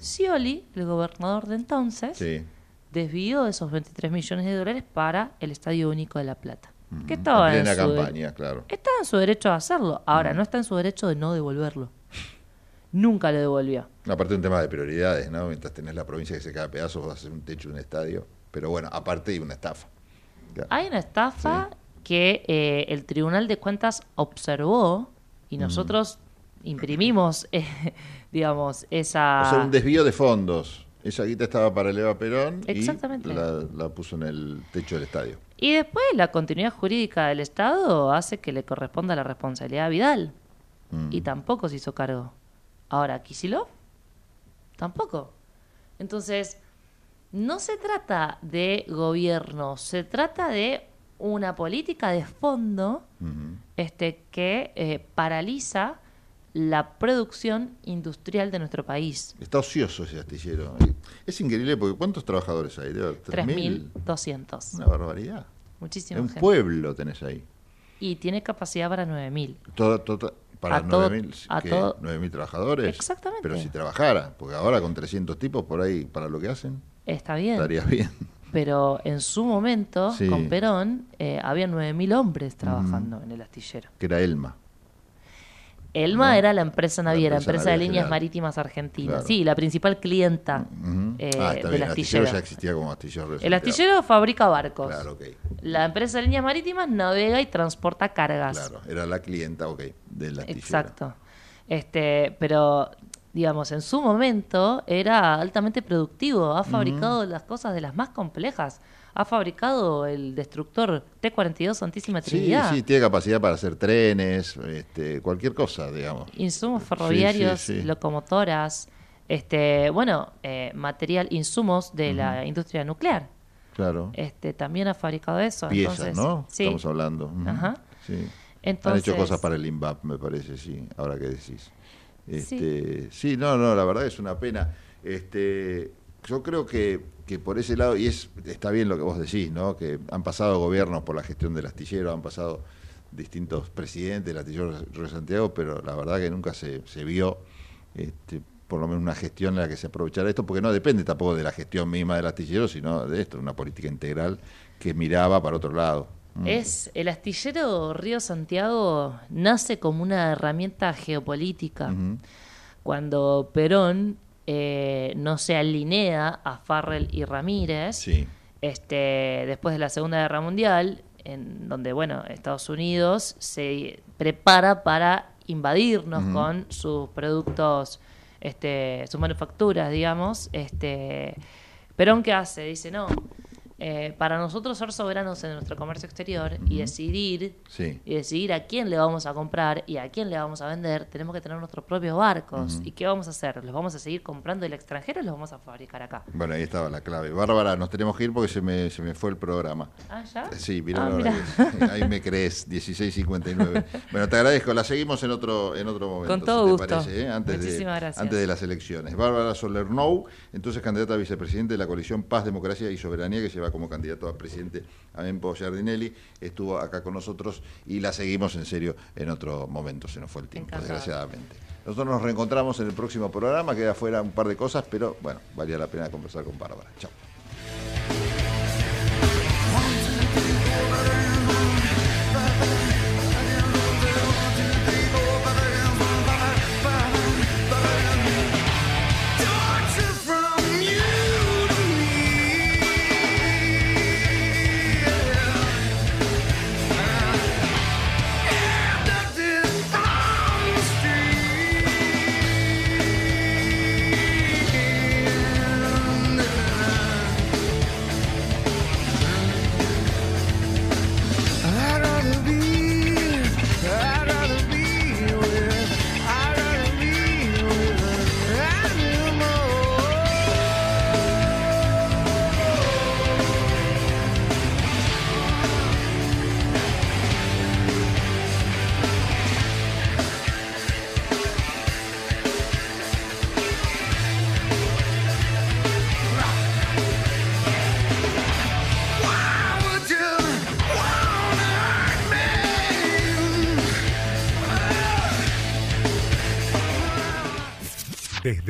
[SPEAKER 29] Scioli, el gobernador de entonces,
[SPEAKER 4] Sí.
[SPEAKER 29] desvió esos 23 millones de dólares para el Estadio Único de La Plata. Que
[SPEAKER 4] En
[SPEAKER 29] estaba en,
[SPEAKER 4] plena
[SPEAKER 29] su,
[SPEAKER 4] campaña, claro.
[SPEAKER 29] estaba en su derecho a hacerlo. Ahora, no está en su derecho de no devolverlo. Nunca lo devolvió.
[SPEAKER 4] Aparte un tema de prioridades, ¿no? Mientras tenés la provincia que se cae a pedazos, vas a hacer un techo de un estadio. Pero bueno, aparte hay una estafa. Claro.
[SPEAKER 29] Hay una estafa que eh, el Tribunal de Cuentas observó y nosotros imprimimos, eh, [LAUGHS] digamos, esa...
[SPEAKER 4] O sea, un desvío de fondos. Esa guita estaba para el Eva Perón
[SPEAKER 29] Exactamente.
[SPEAKER 4] y la, la puso en el techo del estadio.
[SPEAKER 29] Y después la continuidad jurídica del Estado hace que le corresponda la responsabilidad a Vidal.
[SPEAKER 4] Mm.
[SPEAKER 29] Y tampoco se hizo cargo. Ahora, Kisilov, tampoco. Entonces, no se trata de gobierno, se trata de una política de fondo este, que eh, paraliza la producción industrial de nuestro país.
[SPEAKER 4] Está ocioso ese astillero. Es increíble porque ¿cuántos trabajadores hay? Debe haber 3.000.
[SPEAKER 29] 3.200.
[SPEAKER 4] Una barbaridad.
[SPEAKER 29] Muchísima
[SPEAKER 4] Un
[SPEAKER 29] gente.
[SPEAKER 4] pueblo tenés ahí.
[SPEAKER 29] Y tiene capacidad para 9.000.
[SPEAKER 4] Todo, todo- para
[SPEAKER 29] A todo-
[SPEAKER 4] 9.000
[SPEAKER 29] a
[SPEAKER 4] ¿qué?
[SPEAKER 29] todo-
[SPEAKER 4] 9.000 trabajadores.
[SPEAKER 29] Exactamente.
[SPEAKER 4] Pero si trabajara, porque ahora con 300 tipos por ahí, para lo que hacen,
[SPEAKER 29] Está bien.
[SPEAKER 4] estaría bien.
[SPEAKER 29] Pero en su momento,
[SPEAKER 4] Sí.
[SPEAKER 29] con Perón, eh, había 9.000 hombres trabajando en el astillero.
[SPEAKER 4] Que era Elma.
[SPEAKER 29] Elma
[SPEAKER 4] No.
[SPEAKER 29] era la empresa naviera,
[SPEAKER 4] empresa
[SPEAKER 29] empresa, de líneas
[SPEAKER 4] general.
[SPEAKER 29] marítimas argentinas.
[SPEAKER 4] Claro.
[SPEAKER 29] Sí, la principal clienta
[SPEAKER 4] Ujú.
[SPEAKER 29] eh,
[SPEAKER 4] ah, está
[SPEAKER 29] del
[SPEAKER 4] bien. El astillero
[SPEAKER 29] astillero.
[SPEAKER 4] ya existía como astillero.
[SPEAKER 29] El astillero fabrica barcos.
[SPEAKER 4] Claro, ok.
[SPEAKER 29] La empresa de líneas marítimas navega y transporta cargas.
[SPEAKER 4] Claro, era la clienta, ok, del astillero.
[SPEAKER 29] Exacto. Este, pero digamos, en su momento era altamente productivo, ha fabricado las cosas de las más complejas. Ha fabricado el destructor T-42 Santísima
[SPEAKER 4] Sí,
[SPEAKER 29] Trinidad.
[SPEAKER 4] sí, tiene capacidad para hacer trenes, este, cualquier cosa, digamos.
[SPEAKER 29] insumos ferroviarios,
[SPEAKER 4] Sí, sí, sí.
[SPEAKER 29] locomotoras, este, bueno, eh, material, insumos de la industria nuclear.
[SPEAKER 4] Claro.
[SPEAKER 29] Este, también ha fabricado eso.
[SPEAKER 4] Piezas,
[SPEAKER 29] entonces,
[SPEAKER 4] ¿no?
[SPEAKER 29] Sí.
[SPEAKER 4] Estamos hablando.
[SPEAKER 29] Ajá.
[SPEAKER 4] Sí. Han
[SPEAKER 29] Entonces-
[SPEAKER 4] hecho cosas para el INVAP, me parece, sí, ahora que decís. Este, sí. no, no, la verdad es una pena. Este, yo creo que, que por ese lado, y es está bien lo que vos decís, ¿no? Que han pasado gobiernos por la gestión del astillero, han pasado distintos presidentes del astillero de Santiago, pero la verdad que nunca se, se vio este, por lo menos una gestión en la que se aprovechara esto, porque no depende tampoco de la gestión misma del astillero, sino de esto, una política integral que miraba para otro lado. Mm.
[SPEAKER 29] Es el astillero Río Santiago nace como una herramienta geopolítica. Cuando Perón eh, no se alinea a Farrell y Ramírez,
[SPEAKER 4] Sí.
[SPEAKER 29] este, después de la Segunda Guerra Mundial, en donde bueno, Estados Unidos se prepara para invadirnos con sus productos, este, sus manufacturas, digamos, este, Perón qué hace? Dice no. Eh, para nosotros ser soberanos en nuestro comercio exterior y decidir
[SPEAKER 4] Sí.
[SPEAKER 29] y decidir a quién le vamos a comprar y a quién le vamos a vender, tenemos que tener nuestros propios barcos. ¿Y qué vamos a hacer? ¿Los vamos a seguir comprando del extranjero o los vamos a fabricar acá?
[SPEAKER 4] Bueno, ahí estaba la clave. Bárbara, nos tenemos que ir porque se me, se me fue el programa.
[SPEAKER 29] Ah, ¿ya?
[SPEAKER 4] Sí, mirá
[SPEAKER 29] Ah,
[SPEAKER 4] la
[SPEAKER 29] mirá.
[SPEAKER 4] es. Ahí me crees, 16.59. [LAUGHS] bueno, te agradezco. La seguimos en otro, en otro momento.
[SPEAKER 29] Con todo
[SPEAKER 4] si te
[SPEAKER 29] gusto.
[SPEAKER 4] parece, ¿eh? antes, de,
[SPEAKER 29] Muchísimas gracias.
[SPEAKER 4] antes de las elecciones. Bárbara Solernou, entonces candidata a vicepresidente de la coalición Paz, Democracia y Soberanía, que lleva como candidato a presidente a Mempo Giardinelli. Estuvo acá con nosotros y la seguimos en serio en otro momento. Se nos fue el tiempo, desgraciadamente. Nosotros nos reencontramos en el próximo programa. Queda fuera un par de cosas, pero bueno, valía la pena conversar con Bárbara. Chao.